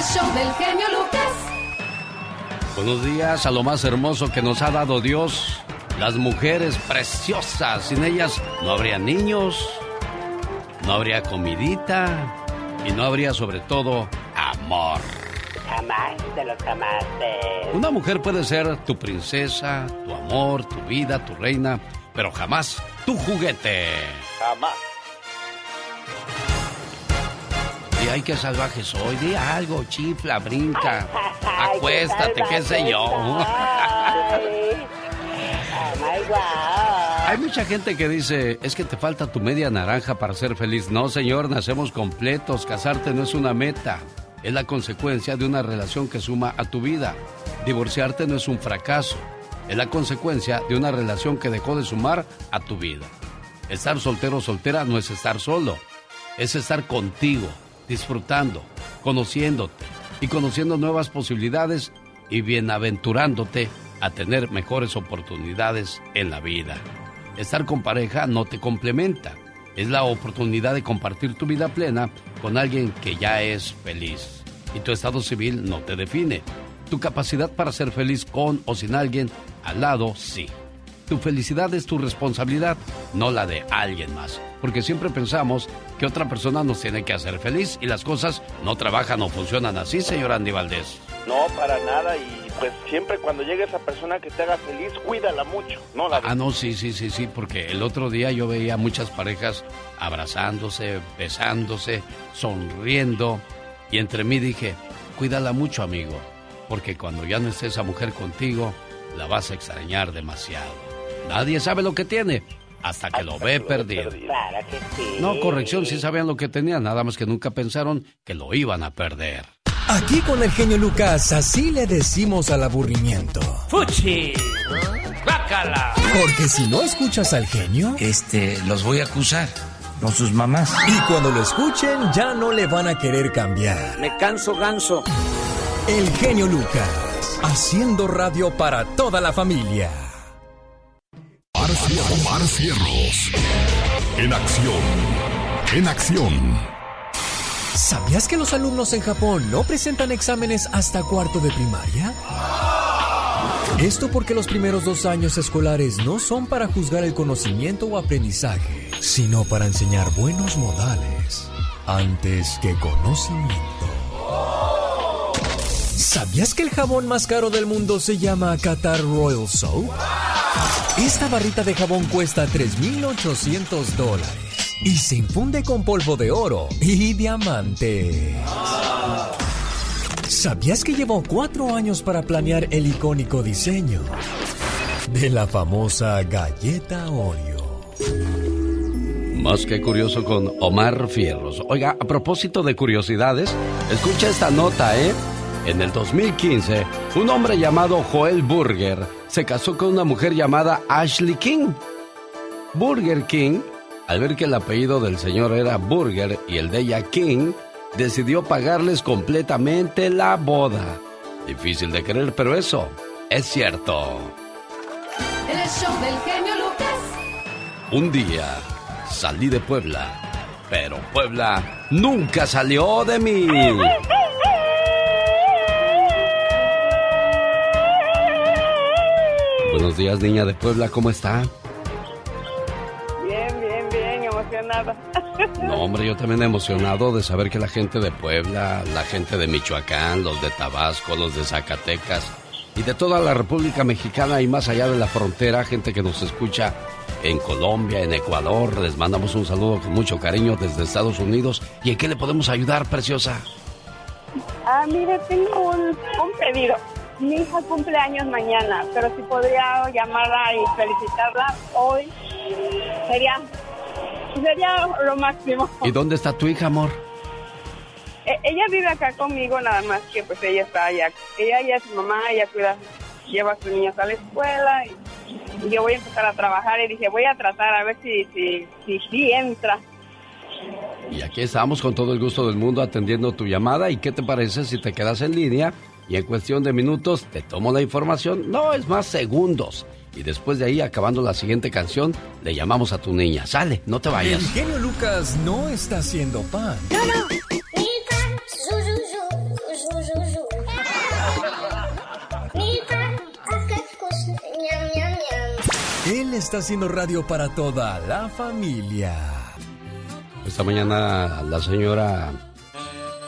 El show del genio Lucas. Buenos días a lo más hermoso que nos ha dado Dios. Las mujeres preciosas. Sin ellas no habría niños, no habría comidita y no habría sobre todo amor. Jamás de los jamás. Una mujer puede ser tu princesa, tu amor, tu vida, tu reina, pero jamás tu juguete. Jamás. Y hay que salvaje soy, di algo, chifla, brinca, acuéstate, qué sé yo. Hay mucha gente que dice, es que te falta tu media naranja para ser feliz. No, señor, nacemos completos. Casarte no es una meta, es la consecuencia de una relación que suma a tu vida. Divorciarte no es un fracaso, es la consecuencia de una relación que dejó de sumar a tu vida. Estar soltero o soltera no es estar solo, es estar contigo, disfrutando, conociéndote y conociendo nuevas posibilidades y bienaventurándote a tener mejores oportunidades en la vida. Estar con pareja no te complementa, es la oportunidad de compartir tu vida plena con alguien que ya es feliz. Y tu estado civil no te define. Tu capacidad para ser feliz con o sin alguien al lado, sí. Tu felicidad es tu responsabilidad, no la de alguien más. Porque siempre pensamos que otra persona nos tiene que hacer feliz y las cosas no trabajan o funcionan así, señor Andy Valdés. No, para nada. Y pues siempre cuando llegue esa persona que te haga feliz, cuídala mucho. No la Ah, no, sí, sí, sí, sí. Porque el otro día yo veía muchas parejas abrazándose, besándose, sonriendo. Y entre mí dije, cuídala mucho, amigo. Porque cuando ya no esté esa mujer contigo, la vas a extrañar demasiado. Nadie sabe lo que tiene hasta que lo ve perdido. Claro que sí. No, corrección, sí sabían lo que tenían, nada más que nunca pensaron que lo iban a perder. Aquí con el genio Lucas, así le decimos al aburrimiento. ¡Fuchi! ¡Bácala! Porque si no escuchas al genio, Este, los voy a acusar. Con sus mamás. y cuando lo escuchen ya no le van a querer cambiar. Me canso ganso. El genio Lucas, haciendo radio para toda la familia. Omar, Cier- Omar Cierros. En acción. En acción. ¿Sabías que los alumnos en Japón no presentan exámenes hasta cuarto de primaria? Esto porque los primeros dos años escolares no son para juzgar el conocimiento o aprendizaje, sino para enseñar buenos modales antes que conocimiento. ¿Sabías que el jabón más caro del mundo se llama Qatar Royal Soap? Esta barrita de jabón cuesta 3.800 dólares y se infunde con polvo de oro y diamante. ¿Sabías que llevó cuatro años para planear el icónico diseño de la famosa galleta Oreo? Más que curioso con Omar Fierros. Oiga, a propósito de curiosidades, escucha esta nota, ¿eh? En el 2015, un hombre llamado Joel Burger se casó con una mujer llamada Ashley King. Burger King, al ver que el apellido del señor era Burger y el de ella King, decidió pagarles completamente la boda. Difícil de creer, pero eso es cierto. El show del genio Lucas. Un día salí de Puebla, pero Puebla nunca salió de mí. Buenos días, niña de Puebla, ¿cómo está? Bien, bien, bien, emocionada. No, hombre, yo también emocionado de saber que la gente de Puebla, la gente de Michoacán, los de Tabasco, los de Zacatecas y de toda la República Mexicana y más allá de la frontera, gente que nos escucha en Colombia, en Ecuador, les mandamos un saludo con mucho cariño desde Estados Unidos. ¿Y en qué le podemos ayudar, preciosa? Ah, mire, tengo un, un pedido. Mi hija cumple años mañana, pero si podría llamarla y felicitarla hoy, sería, sería lo máximo. ¿Y dónde está tu hija, amor? E- ella vive acá conmigo, nada más que pues ella está allá. Ella ya es su mamá, ella cuida, lleva a sus niños a la escuela y, y yo voy a empezar a trabajar y dije, voy a tratar a ver si, si, si, si entra. Y aquí estamos con todo el gusto del mundo atendiendo tu llamada. ¿Y qué te parece si te quedas en línea y en cuestión de minutos te tomo la información, no es más segundos. Y después de ahí, acabando la siguiente canción, le llamamos a tu niña. Sale, no te vayas. El genio Lucas no está haciendo pan. No. Él está haciendo radio para toda la familia. Esta mañana la señora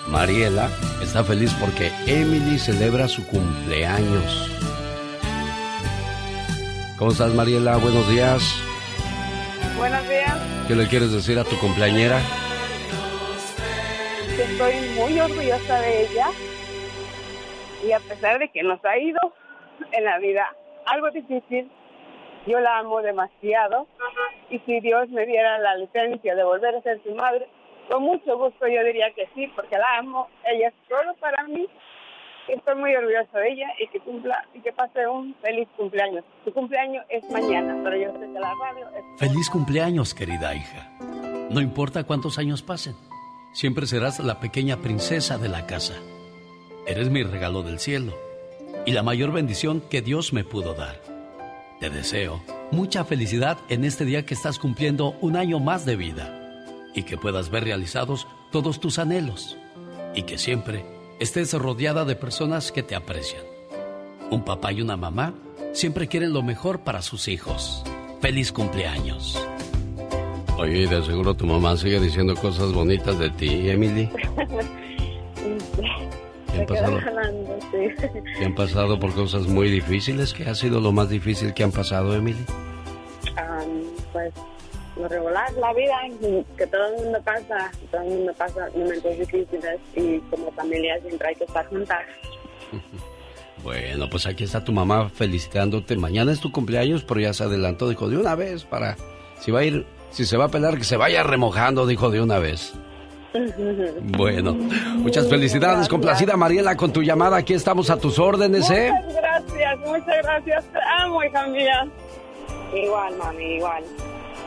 Mariela está feliz porque Emily celebra su cumpleaños. ¿Cómo estás Mariela? Buenos días. Buenos días. ¿Qué le quieres decir a tu cumpleañera? Estoy muy orgullosa de ella y a pesar de que nos ha ido en la vida algo difícil, yo la amo demasiado y si Dios me diera la licencia de volver a ser su madre, con mucho gusto yo diría que sí, porque la amo, ella es todo para mí. Estoy muy orgullosa de ella y que cumpla y que pase un feliz cumpleaños. Su cumpleaños es mañana, pero yo sé que la radio es... Feliz cumpleaños, querida hija. No importa cuántos años pasen, siempre serás la pequeña princesa de la casa. Eres mi regalo del cielo y la mayor bendición que Dios me pudo dar. Te deseo mucha felicidad en este día que estás cumpliendo un año más de vida y que puedas ver realizados todos tus anhelos y que siempre estés rodeada de personas que te aprecian. Un papá y una mamá siempre quieren lo mejor para sus hijos. Feliz cumpleaños. Oye, de seguro tu mamá sigue diciendo cosas bonitas de ti, Emily. ¿Qué han, pasado, ¿Qué han pasado por cosas muy difíciles? ¿Qué ha sido lo más difícil que han pasado, Emily? pues lo regular, la vida, que todo el mundo pasa, todo el mundo pasa momentos difíciles y como familia siempre hay que estar juntas. Bueno, pues aquí está tu mamá felicitándote. Mañana es tu cumpleaños, pero ya se adelantó, dijo de una vez para si va a ir, si se va a pelar, que se vaya remojando, dijo de una vez. Bueno, muchas felicidades, complacida Mariela con tu llamada. Aquí estamos a tus órdenes, ¿eh? Muchas gracias, muchas gracias. Te amo, hija mía. Igual, mami, igual.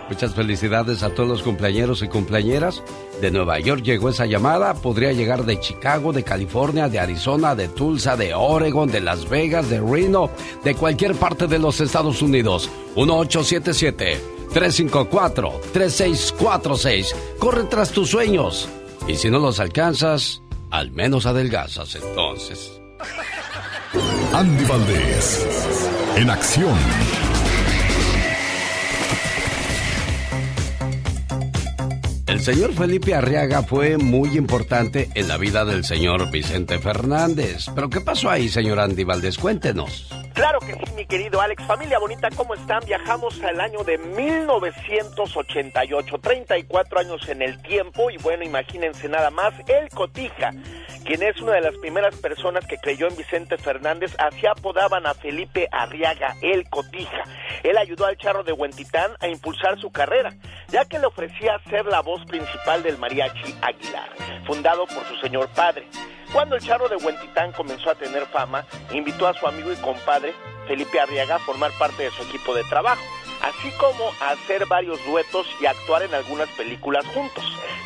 Muchas felicidades a todos los cumpleañeros y cumpleañeras. De Nueva York llegó esa llamada, podría llegar de Chicago, de California, de Arizona, de Tulsa, de Oregon, de Las Vegas, de Reno, de cualquier parte de los Estados Unidos. 1877-354-3646. Corre tras tus sueños. Y si no los alcanzas, al menos adelgazas entonces. Andy Valdés, en acción. El señor Felipe Arriaga fue muy importante en la vida del señor Vicente Fernández. ¿Pero qué pasó ahí, señor Andy Valdés? Cuéntenos. Claro que sí, mi querido Alex. Familia bonita, ¿cómo están? Viajamos al año de 1988, 34 años en el tiempo y bueno, imagínense nada más, el Cotija, quien es una de las primeras personas que creyó en Vicente Fernández, así apodaban a Felipe Arriaga, el Cotija. Él ayudó al charro de Huentitán a impulsar su carrera, ya que le ofrecía ser la voz principal del mariachi Aguilar, fundado por su señor padre. Cuando el charro de Huentitán comenzó a tener fama, invitó a su amigo y compadre Felipe Arriaga a formar parte de su equipo de trabajo, así como a hacer varios duetos y actuar en algunas películas juntos.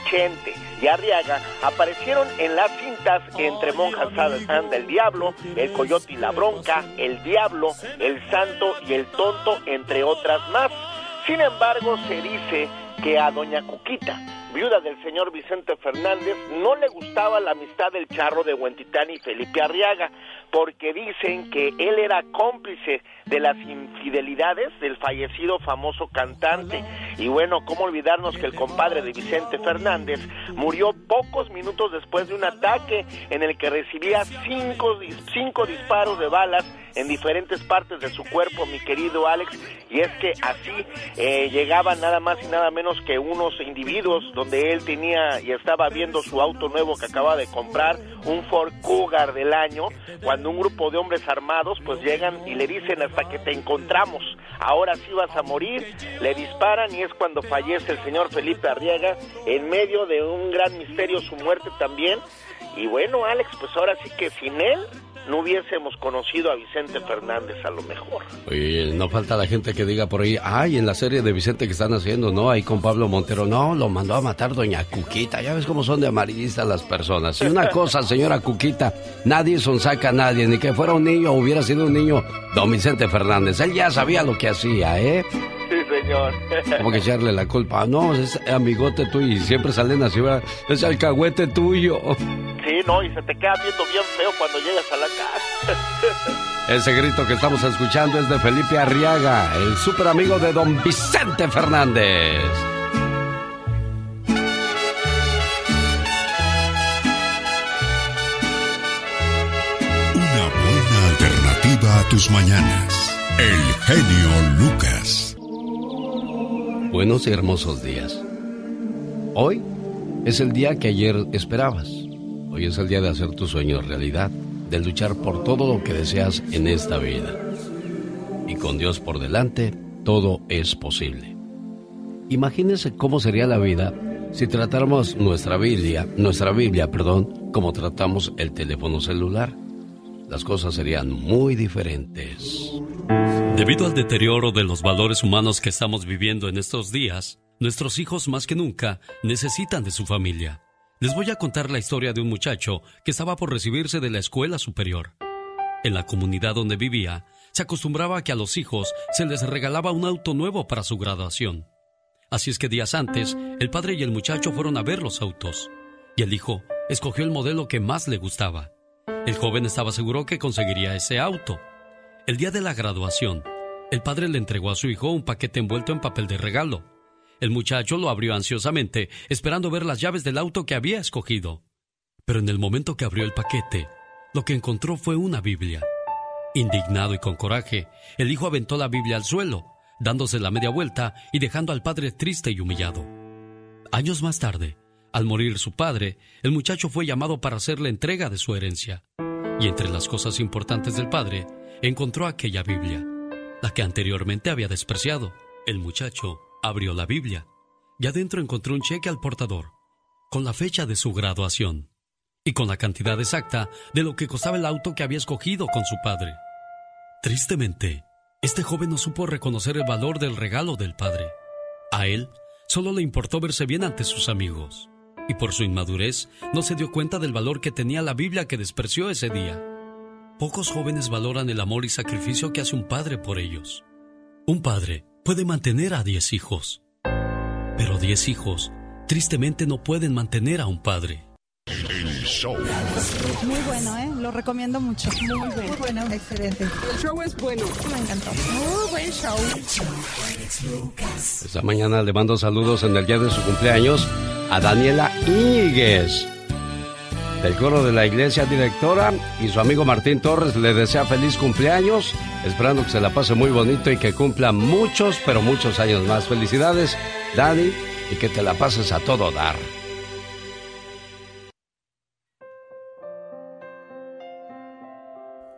Chente y Arriaga aparecieron en las cintas Entre Monjas Anda el Diablo, El Coyote y la Bronca, El Diablo, El Santo y El Tonto, entre otras más. Sin embargo, se dice que a Doña Cuquita, viuda del señor Vicente Fernández, no le gustaba la amistad del charro de Huentitán y Felipe Arriaga, porque dicen que él era cómplice de las infidelidades del fallecido famoso cantante. Y bueno, ¿cómo olvidarnos que el compadre de Vicente Fernández murió pocos minutos después de un ataque en el que recibía cinco, cinco disparos de balas en diferentes partes de su cuerpo, mi querido Alex, y es que así eh, llegaban nada más y nada menos que unos individuos donde él tenía y estaba viendo su auto nuevo que acaba de comprar, un Ford Cougar del año, cuando un grupo de hombres armados pues llegan y le dicen hasta que te encontramos, ahora sí vas a morir, le disparan y es cuando fallece el señor Felipe Arriaga, en medio de un gran misterio su muerte también, y bueno Alex, pues ahora sí que sin él no hubiésemos conocido a Vicente Fernández a lo mejor. Oye, no falta la gente que diga por ahí, ay, en la serie de Vicente que están haciendo, ¿no? Ahí con Pablo Montero, no, lo mandó a matar doña Cuquita, ya ves cómo son de amarillistas las personas. Y una cosa, señora Cuquita, nadie sonsaca a nadie, ni que fuera un niño hubiera sido un niño, don Vicente Fernández, él ya sabía lo que hacía, ¿eh? Sí, señor. Como que echarle la culpa. No, es amigote tuyo y siempre salen así, ¿verdad? Es alcahuete tuyo. Sí, no, y se te queda viendo bien feo cuando llegas a la casa. Ese grito que estamos escuchando es de Felipe Arriaga, el súper amigo de don Vicente Fernández. Una buena alternativa a tus mañanas. El genio Lucas. Buenos y hermosos días. Hoy es el día que ayer esperabas. Hoy es el día de hacer tus sueños realidad, de luchar por todo lo que deseas en esta vida. Y con Dios por delante, todo es posible. Imagínese cómo sería la vida si tratáramos nuestra Biblia, nuestra Biblia, perdón, como tratamos el teléfono celular. Las cosas serían muy diferentes. Debido al deterioro de los valores humanos que estamos viviendo en estos días, nuestros hijos más que nunca necesitan de su familia. Les voy a contar la historia de un muchacho que estaba por recibirse de la escuela superior. En la comunidad donde vivía, se acostumbraba a que a los hijos se les regalaba un auto nuevo para su graduación. Así es que días antes, el padre y el muchacho fueron a ver los autos, y el hijo escogió el modelo que más le gustaba. El joven estaba seguro que conseguiría ese auto. El día de la graduación, el padre le entregó a su hijo un paquete envuelto en papel de regalo. El muchacho lo abrió ansiosamente, esperando ver las llaves del auto que había escogido. Pero en el momento que abrió el paquete, lo que encontró fue una Biblia. Indignado y con coraje, el hijo aventó la Biblia al suelo, dándose la media vuelta y dejando al padre triste y humillado. Años más tarde, al morir su padre, el muchacho fue llamado para hacer la entrega de su herencia. Y entre las cosas importantes del padre, encontró aquella Biblia, la que anteriormente había despreciado. El muchacho abrió la Biblia y adentro encontró un cheque al portador, con la fecha de su graduación y con la cantidad exacta de lo que costaba el auto que había escogido con su padre. Tristemente, este joven no supo reconocer el valor del regalo del padre. A él solo le importó verse bien ante sus amigos, y por su inmadurez no se dio cuenta del valor que tenía la Biblia que despreció ese día. Pocos jóvenes valoran el amor y sacrificio que hace un padre por ellos. Un padre puede mantener a diez hijos, pero diez hijos tristemente no pueden mantener a un padre. Muy bueno, ¿eh? Lo recomiendo mucho. Muy bueno. Muy bueno. Excelente. El show es bueno. Me encantó. Muy buen show. Esta mañana le mando saludos en el día de su cumpleaños a Daniela Íñiguez. Del coro de la iglesia directora y su amigo Martín Torres le desea feliz cumpleaños, esperando que se la pase muy bonito y que cumpla muchos, pero muchos años más. Felicidades, Dani, y que te la pases a todo dar.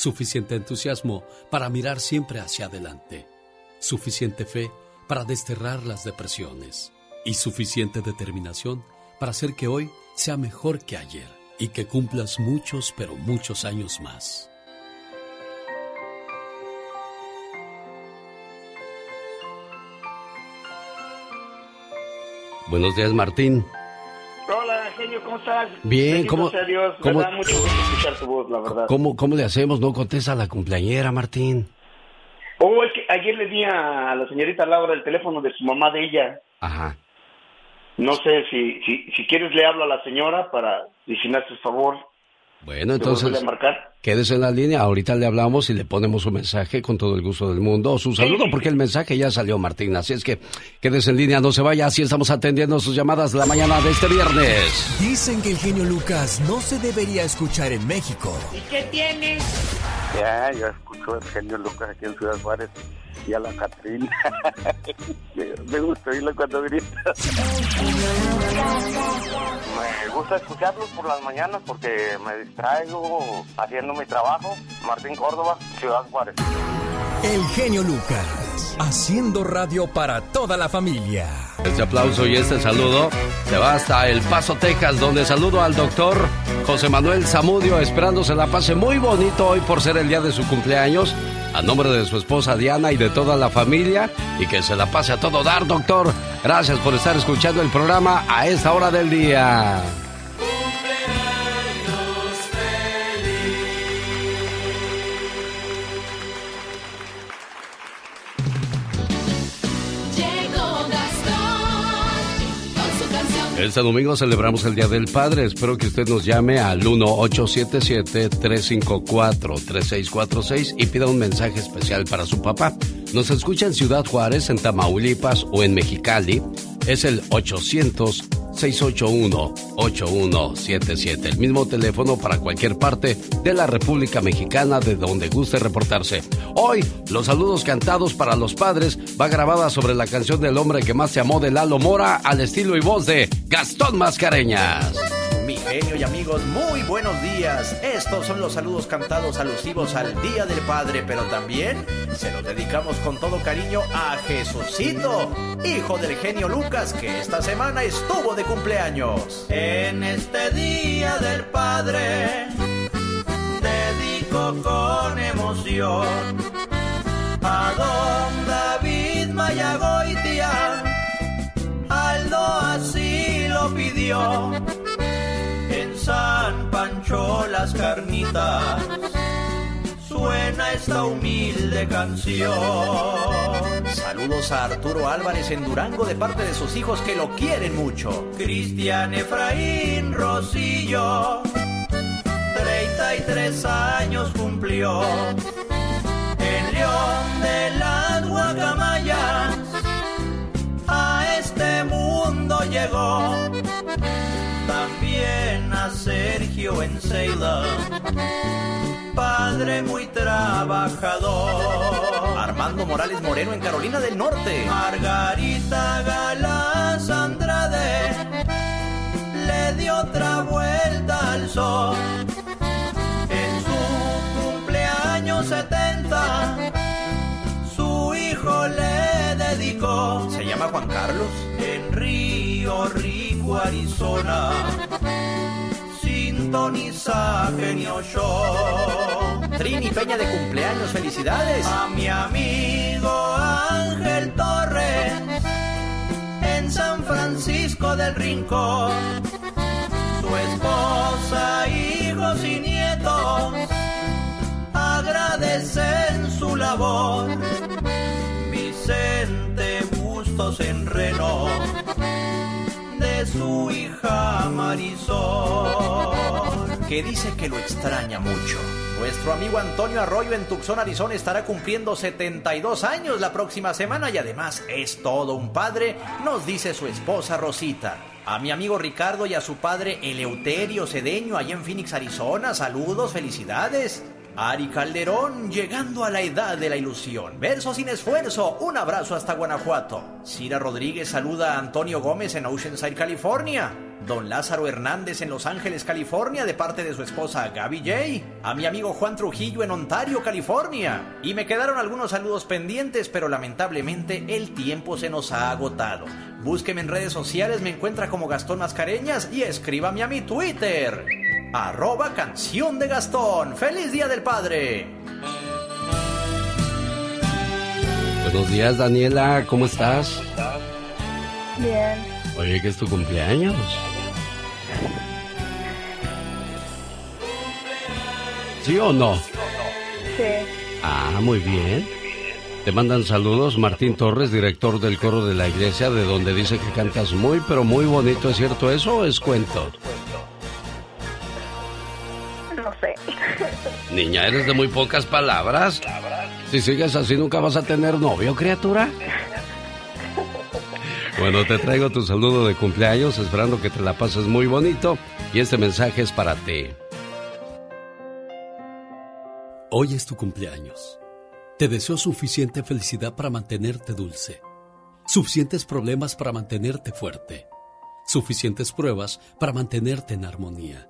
suficiente entusiasmo para mirar siempre hacia adelante, suficiente fe para desterrar las depresiones y suficiente determinación para hacer que hoy sea mejor que ayer y que cumplas muchos, pero muchos años más. Buenos días, Martín. Hola, genio, ¿cómo estás? Bien, ¿cómo- sea Dios, me cómo- da mucho gusto escuchar tu voz, la verdad. ¿Cómo, ¿Cómo le hacemos? No contesta la cumpleañera, Martín. Oh, es que ayer le di a la señorita Laura el teléfono de su mamá de ella. Ajá. No sé si, si, si quieres le hablo a la señora para, y si me haces favor, Bueno, entonces quédese en la línea. Ahorita le hablamos y le ponemos un mensaje con todo el gusto del mundo. O su saludo, porque el mensaje ya salió, Martín. Así es que quédese en línea, no se vaya. Así estamos atendiendo sus llamadas la mañana de este viernes. Dicen que el genio Lucas no se debería escuchar en México. ¿Y qué tiene? Ya, yo escucho el genio Lucas aquí en Ciudad Juárez y a la Catrina. Me gusta oírlo cuando grita. Me gusta escucharlos por las mañanas porque me distraigo haciendo mi trabajo. Martín Córdoba, Ciudad Juárez. El genio Lucas, haciendo radio para toda la familia. Este aplauso y este saludo se va hasta El Paso, Texas, donde saludo al doctor José Manuel Zamudio, esperando se la pase muy bonito hoy por ser el día de su cumpleaños. A nombre de su esposa Diana y de toda la familia, y que se la pase a todo dar, doctor. Gracias por estar escuchando el programa a esta hora del día. Este domingo celebramos el Día del Padre. Espero que usted nos llame al 1877-354-3646 y pida un mensaje especial para su papá. Nos escucha en Ciudad Juárez, en Tamaulipas o en Mexicali. Es el 800 681-8177. El mismo teléfono para cualquier parte de la República Mexicana de donde guste reportarse. Hoy, los saludos cantados para los padres va grabada sobre la canción del hombre que más se amó de Lalo Mora al estilo y voz de Gastón Mascareñas. Genio y amigos, muy buenos días. Estos son los saludos cantados alusivos al Día del Padre, pero también se los dedicamos con todo cariño a Jesucito, hijo del genio Lucas, que esta semana estuvo de cumpleaños. En este Día del Padre, dedico con emoción a don David Mayagoitia. Aldo así lo pidió San Pancho las carnitas suena esta humilde canción. Saludos a Arturo Álvarez en Durango de parte de sus hijos que lo quieren mucho. Cristian Efraín Rosillo, 33 años cumplió. El león de las guacamayas a este mundo llegó también Sergio en padre muy trabajador. Armando Morales Moreno en Carolina del Norte. Margarita Galás Andrade le dio otra vuelta al sol. En su cumpleaños 70 su hijo le dedicó. Se llama Juan Carlos. En Río Rico, Arizona. Sintoniza genio show. Trini Peña de cumpleaños, felicidades. A mi amigo Ángel Torres. En San Francisco del Rincón. Su esposa, hijos y nietos agradecen su labor. Vicente Bustos en Reno, su hija Marisol, que dice que lo extraña mucho. Nuestro amigo Antonio Arroyo en Tucson, Arizona estará cumpliendo 72 años la próxima semana y además es todo un padre, nos dice su esposa Rosita. A mi amigo Ricardo y a su padre Eleuterio Cedeño allá en Phoenix, Arizona, saludos, felicidades. Ari Calderón llegando a la edad de la ilusión. Verso sin esfuerzo. Un abrazo hasta Guanajuato. Cira Rodríguez saluda a Antonio Gómez en Oceanside, California. Don Lázaro Hernández en Los Ángeles, California, de parte de su esposa Gaby J. A mi amigo Juan Trujillo en Ontario, California. Y me quedaron algunos saludos pendientes, pero lamentablemente el tiempo se nos ha agotado. Búsqueme en redes sociales, me encuentra como Gastón Mascareñas y escríbame a mi Twitter. Arroba canción de Gastón. ¡Feliz Día del Padre! Buenos días, Daniela. ¿Cómo estás? Bien. Oye, que es tu cumpleaños. ¿Sí o no? Sí. Ah, muy bien. Te mandan saludos Martín Torres, director del coro de la iglesia, de donde dice que cantas muy, pero muy bonito. ¿Es cierto eso o es cuento? Niña, eres de muy pocas palabras. Si sigues así, nunca vas a tener novio, criatura. Bueno, te traigo tu saludo de cumpleaños, esperando que te la pases muy bonito. Y este mensaje es para ti. Hoy es tu cumpleaños. Te deseo suficiente felicidad para mantenerte dulce, suficientes problemas para mantenerte fuerte, suficientes pruebas para mantenerte en armonía,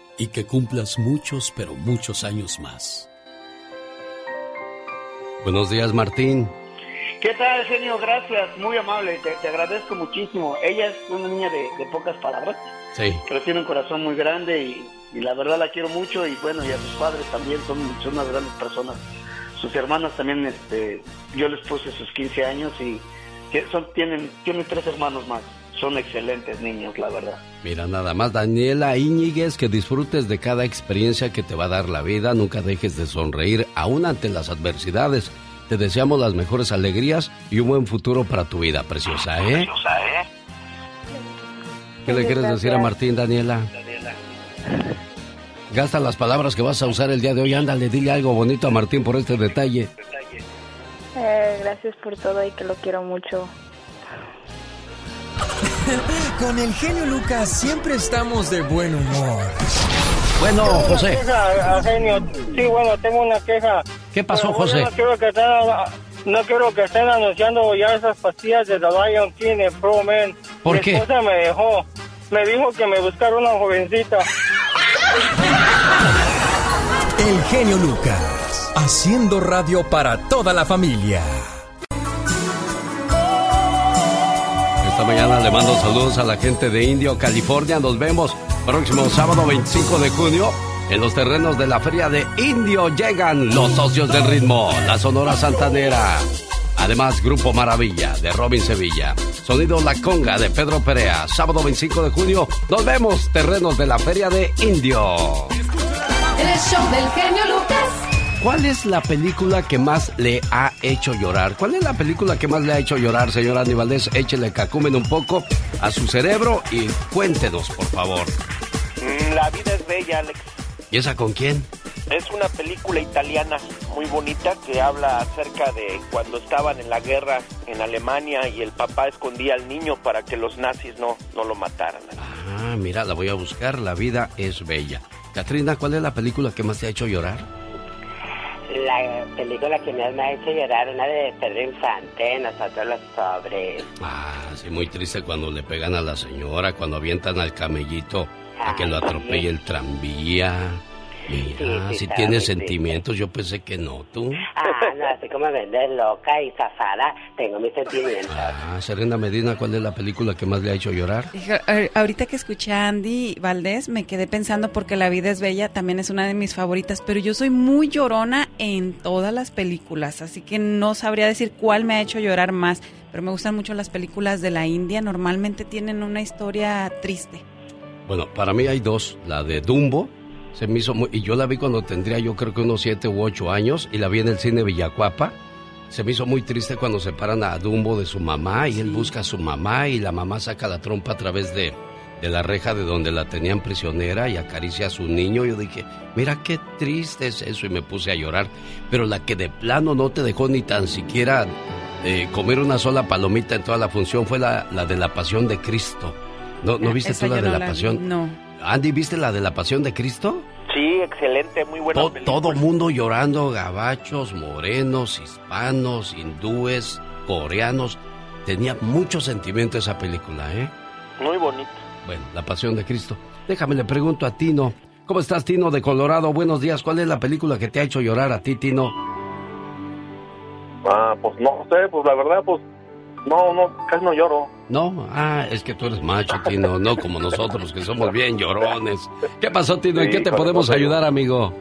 y que cumplas muchos, pero muchos años más. Buenos días, Martín. ¿Qué tal, genio? Gracias, muy amable, te, agradezco muchísimo. Ella es una niña de, pocas palabras, sí. pero tiene un corazón muy grande y, la verdad la quiero mucho y bueno, y a sus padres también son, son unas grandes personas. Sus hermanas también, este, yo les puse sus 15 años y son, tienen, tienen tres hermanos más son excelentes niños, la verdad. Mira, nada más, Daniela Íñiguez, que disfrutes de cada experiencia que te va a dar la vida, nunca dejes de sonreír, aún ante las adversidades. Te deseamos las mejores alegrías y un buen futuro para tu vida, preciosa, ¿eh? Preciosa, ¿eh? ¿Qué le quieres decir a Martín, Daniela? Daniela. Gasta las palabras que vas a usar el día de hoy. Ándale, dile algo bonito a Martín por este detalle. Eh, gracias por todo y que lo quiero mucho. Con el genio Lucas siempre estamos de buen humor. Bueno, José. Queja, genio. Sí, bueno, tengo una queja. ¿Qué pasó, José? No quiero, que estén, no quiero que estén anunciando ya esas pastillas de The Lion King en Pro Man. ¿Por Mi qué? esposa me dejó. Me dijo que me buscara una jovencita. El genio Lucas, haciendo radio para toda la familia. Mañana le mando saludos a la gente de Indio, California. Nos vemos próximo sábado 25 de junio. En los terrenos de la feria de Indio llegan los socios del ritmo, la Sonora Santanera. Además, Grupo Maravilla de Robin Sevilla. Sonido La Conga de Pedro Perea. Sábado 25 de junio. Nos vemos, terrenos de la feria de Indio. El show del genio Lucas. ¿Cuál es la película que más le ha hecho llorar? ¿Cuál es la película que más le ha hecho llorar, señor Aníbaldez? Échele cacumen un poco a su cerebro y cuéntenos, por favor. Mm, la vida es bella, Alex. ¿Y esa con quién? Es una película italiana muy bonita que habla acerca de cuando estaban en la guerra en Alemania y el papá escondía al niño para que los nazis no, no lo mataran. Ah, mira, la voy a buscar. La vida es bella. Katrina, ¿cuál es la película que más te ha hecho llorar? La película que me ha hecho llorar, una de Pedro Infante, Nosotros los Sobres. Ah, sí, muy triste cuando le pegan a la señora, cuando avientan al camellito a que lo atropelle el tranvía. Mira, si tiene sentimientos, yo pensé que no, ¿tú? Ah, no, así como me vendes loca y zafada, tengo mis sentimientos. Ah, Serena Medina, ¿cuál es la película que más le ha hecho llorar? Ahorita que escuché a Andy Valdés, me quedé pensando porque La vida es bella también es una de mis favoritas, pero yo soy muy llorona en todas las películas, así que no sabría decir cuál me ha hecho llorar más, pero me gustan mucho las películas de la India, normalmente tienen una historia triste. Bueno, para mí hay dos, la de Dumbo, se me hizo muy, y yo la vi cuando tendría yo creo que unos 7 u 8 años y la vi en el cine Villacuapa. Se me hizo muy triste cuando separan a Dumbo de su mamá y él busca a su mamá y la mamá saca la trompa a través de, de la reja de donde la tenían prisionera y acaricia a su niño. Yo dije, mira qué triste es eso y me puse a llorar. Pero la que de plano no te dejó ni tan siquiera eh, comer una sola palomita en toda la función fue la, la de la pasión de Cristo. ¿No, ¿no viste tú la de la, pasión? No. Andy, ¿viste la de la Pasión de Cristo? Sí, excelente, muy buena. To todo mundo llorando, gabachos, morenos, hispanos, hindúes, coreanos. Tenía mucho sentimiento esa película, ¿eh? Muy bonito. Bueno, la Pasión de Cristo. Déjame le pregunto a Tino. ¿Cómo estás, Tino de Colorado? Buenos días. ¿Cuál es la película que te ha hecho llorar a ti, Tino? Ah, pues no sé, pues la verdad, pues no, no, casi no lloro. No, ah, es que tú eres macho, Tino, no como nosotros que somos bien llorones. ¿Qué pasó, Tino? ¿En qué te podemos ayudar, amigo?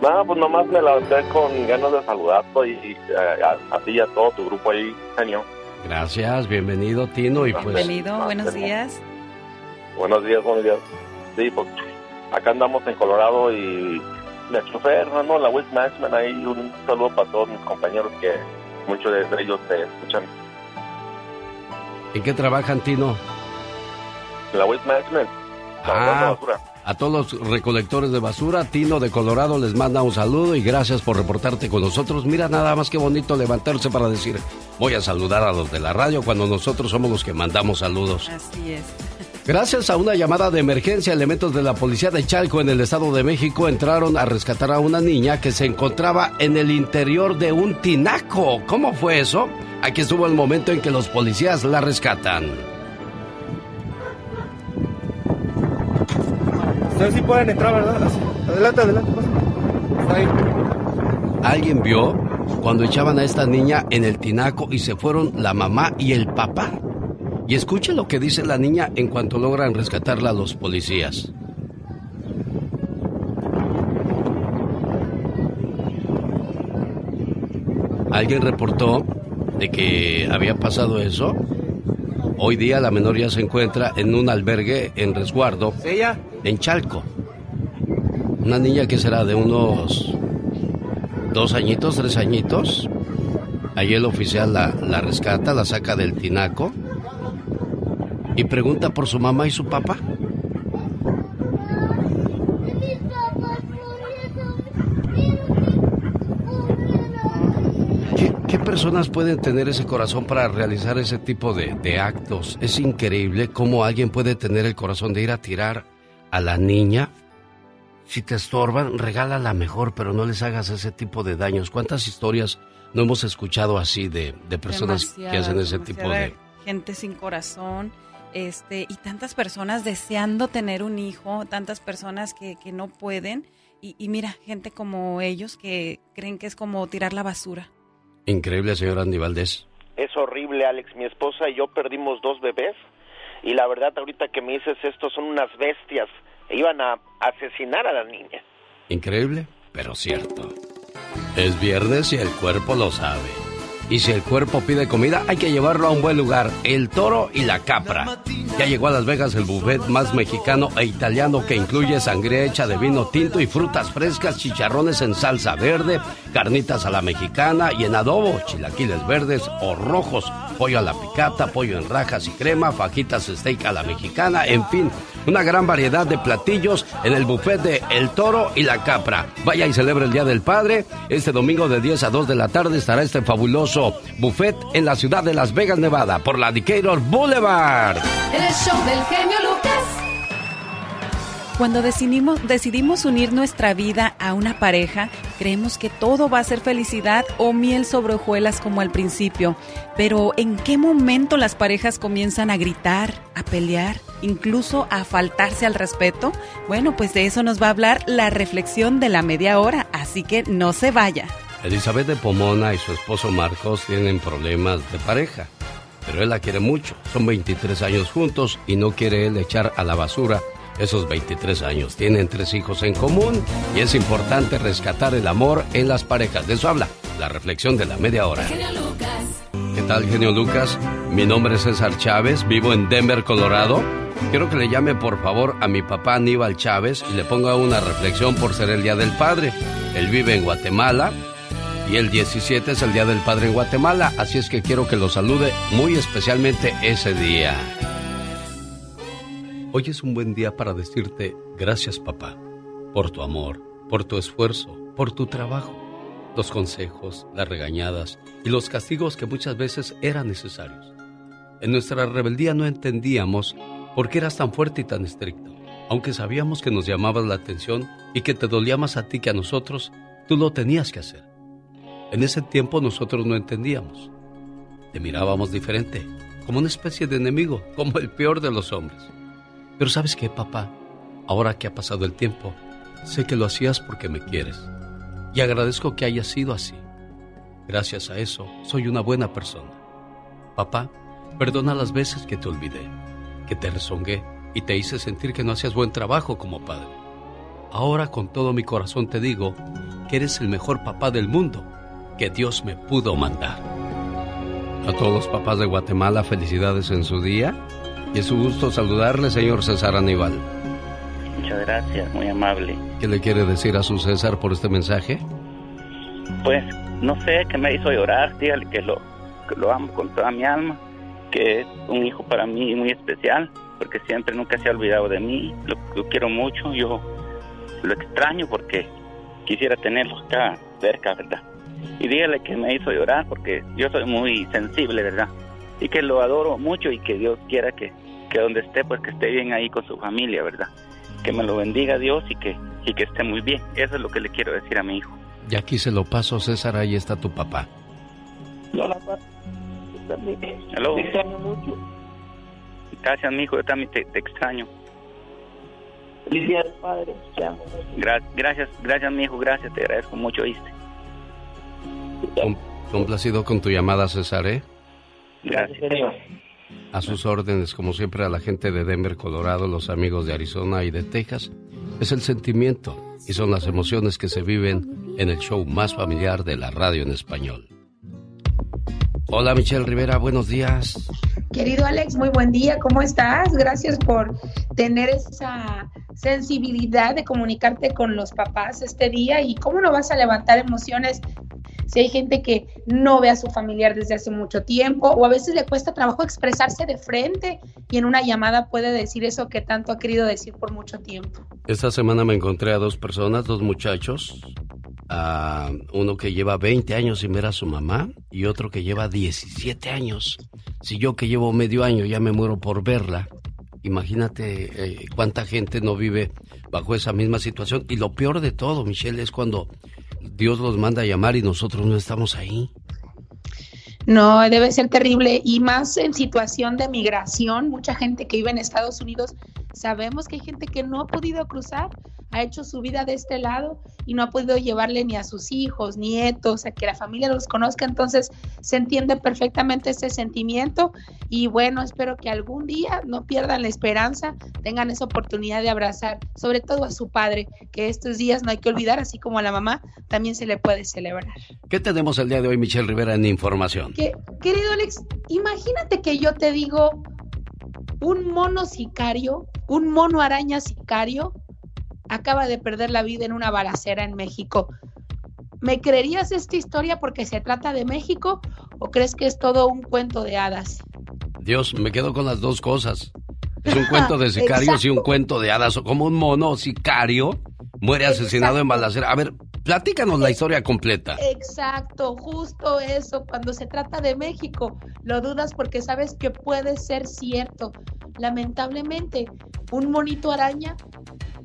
No, pues nomás me levanté con ganas de saludarte y, eh, a, ti y a todo tu grupo ahí, genio. Gracias, bienvenido, Tino, y pues... Bienvenido, buenos días. Buenos días, buenos días. Sí, pues acá andamos en Colorado y la chofer, no, la West Management, ahí un saludo para todos mis compañeros que muchos de ellos te escuchan. ¿En qué trabajan, Tino? En la Waste Management. Ah, A todos los recolectores de basura, Tino de Colorado les manda un saludo y gracias por reportarte con nosotros. Mira nada más que bonito levantarse para decir, voy a saludar a los de la radio cuando nosotros somos los que mandamos saludos. Así es. Gracias a una llamada de emergencia, elementos de la policía de Chalco en el Estado de México entraron a rescatar a una niña que se encontraba en el interior de un tinaco. ¿Cómo fue eso? Aquí estuvo el momento en que los policías la rescatan. Ustedes sí pueden entrar, ¿verdad? Adelante, adelante, Ahí. ¿Alguien vio cuando echaban a esta niña en el tinaco y se fueron la mamá y el papá? Y escuche lo que dice la niña en cuanto logran rescatarla a los policías. ¿Alguien reportó de que había pasado eso? Hoy día la menor ya se encuentra en un albergue en resguardo en Chalco. Una niña que será de unos dos añitos, tres añitos. Allí el oficial la, la rescata, la saca del tinaco y pregunta por su mamá y su papá. ¿Qué, personas pueden tener ese corazón para realizar ese tipo de, de actos? Es increíble cómo alguien puede tener el corazón de ir a tirar a la niña. Si te estorban, regálala mejor, pero no les hagas ese tipo de daños. ¿Cuántas historias no hemos escuchado así de, de personas que hacen ese tipo de... Gente sin corazón este, y tantas personas deseando tener un hijo, tantas personas que, que no pueden. Y, y, mira, gente como ellos que creen que es como tirar la basura. Increíble, señor Andy Valdés. Es horrible, Alex. Mi esposa y yo perdimos dos bebés. Y la verdad, ahorita que me dices esto, son unas bestias. Iban a asesinar a la niña. Increíble, pero cierto. Es viernes y el cuerpo lo sabe. Y si el cuerpo pide comida, hay que llevarlo a un buen lugar. El toro y la capra. Ya llegó a Las Vegas el buffet más mexicano e italiano que incluye sangría hecha de vino tinto y frutas frescas, chicharrones en salsa verde, carnitas a la mexicana y en adobo, chilaquiles verdes o rojos, pollo a la picata, pollo en rajas y crema, fajitas steak a la mexicana, en fin, una gran variedad de platillos en el buffet de El Toro y la Capra. Vaya y celebre el Día del Padre. Este domingo de 10 a 2 de la tarde estará este fabuloso buffet en la ciudad de Las Vegas, Nevada, por la Decatur Boulevard. El show del genio Lucas. Cuando decidimos, decidimos unir nuestra vida a una pareja, creemos que todo va a ser felicidad o miel sobre hojuelas como al principio. Pero ¿en qué momento las parejas comienzan a gritar, a pelear, incluso a faltarse al respeto? Bueno, pues de eso nos va a hablar la reflexión de la media hora, así que no se vaya. Elizabeth de Pomona y su esposo Marcos tienen problemas de pareja, pero él la quiere mucho. Son 23 años juntos y no quiere él echar a la basura esos 23 años. Tienen tres hijos en común y es importante rescatar el amor en las parejas. De eso habla la reflexión de la media hora. ¿Qué tal, genio Lucas? Mi nombre es César Chávez, vivo en Denver, Colorado. Quiero que le llame por favor a mi papá Aníbal Chávez y le ponga una reflexión por ser el Día del Padre. Él vive en Guatemala y el 17 es el Día del Padre en Guatemala, así es que quiero que lo salude muy especialmente ese día. Hoy es un buen día para decirte gracias papá, por tu amor, por tu esfuerzo, por tu trabajo, los consejos, las regañadas y los castigos que muchas veces eran necesarios. En nuestra rebeldía no entendíamos por qué eras tan fuerte y tan estricto. Aunque sabíamos que nos llamabas la atención y que te dolía más a ti que a nosotros, tú lo tenías que hacer. En ese tiempo nosotros no entendíamos. Te mirábamos diferente, como una especie de enemigo, como el peor de los hombres. Pero sabes qué, papá, ahora que ha pasado el tiempo, sé que lo hacías porque me quieres. Y agradezco que haya sido así. Gracias a eso, soy una buena persona. Papá, perdona las veces que te olvidé, que te rezongué y te hice sentir que no hacías buen trabajo como padre. Ahora con todo mi corazón te digo que eres el mejor papá del mundo que Dios me pudo mandar. A todos los papás de Guatemala, felicidades en su día y es un gusto saludarle, señor César Aníbal. Muchas gracias, muy amable. ¿Qué le quiere decir a su César por este mensaje? Pues no sé, que me hizo llorar, dígale que lo, que lo amo con toda mi alma, que es un hijo para mí muy especial porque siempre nunca se ha olvidado de mí. Lo, lo quiero mucho, yo lo extraño porque quisiera tenerlo acá cerca, ¿verdad? Y dígale que me hizo llorar porque yo soy muy sensible, ¿verdad? Y que lo adoro mucho y que Dios quiera que, que donde esté, pues que esté bien ahí con su familia, ¿verdad? Que me lo bendiga Dios y que, y que esté muy bien. Eso es lo que le quiero decir a mi hijo. Y aquí se lo paso, César, ahí está tu papá. Hola, Hello. Te extraño mucho. Gracias, mi hijo, yo también te, te extraño. Feliz día del padre. Te amo. Gra- gracias, gracias, mi hijo, gracias, te agradezco mucho, ¿viste? Com- complacido con tu llamada, César, ¿eh? Gracias. A sus órdenes, como siempre, a la gente de Denver, Colorado, los amigos de Arizona y de Texas. Es el sentimiento y son las emociones que se viven en el show más familiar de la radio en español. Hola, Michelle Rivera, buenos días. Querido Alex, muy buen día, ¿cómo estás? Gracias por tener esa sensibilidad de comunicarte con los papás este día y cómo no vas a levantar emociones si hay gente que no ve a su familiar desde hace mucho tiempo o a veces le cuesta trabajo expresarse de frente y en una llamada puede decir eso que tanto ha querido decir por mucho tiempo. Esta semana me encontré a dos personas, dos muchachos, a uno que lleva 20 años sin ver a su mamá y otro que lleva 17 años. Si yo que llevo medio año ya me muero por verla, imagínate eh, cuánta gente no vive bajo esa misma situación. Y lo peor de todo, Michelle, es cuando Dios los manda a llamar y nosotros no estamos ahí. No, debe ser terrible y más en situación de migración, mucha gente que vive en Estados Unidos, sabemos que hay gente que no ha podido cruzar, ha hecho su vida de este lado y no ha podido llevarle ni a sus hijos, nietos, a que la familia los conozca, entonces se entiende perfectamente ese sentimiento y bueno, espero que algún día no pierdan la esperanza, tengan esa oportunidad de abrazar, sobre todo a su padre, que estos días no hay que olvidar, así como a la mamá, también se le puede celebrar. ¿Qué tenemos el día de hoy, Michelle Rivera, en información? Que, querido Alex, imagínate que yo te digo un mono sicario, un mono araña sicario, acaba de perder la vida en una balacera en México. ¿Me creerías esta historia porque se trata de México o crees que es todo un cuento de hadas? Dios, me quedo con las dos cosas. Es un cuento de sicarios y un cuento de hadas. O como un mono sicario muere asesinado en balacera. A ver, platícanos la historia completa. Exacto, justo eso. Cuando se trata de México, lo dudas porque sabes que puede ser cierto. Lamentablemente, un monito araña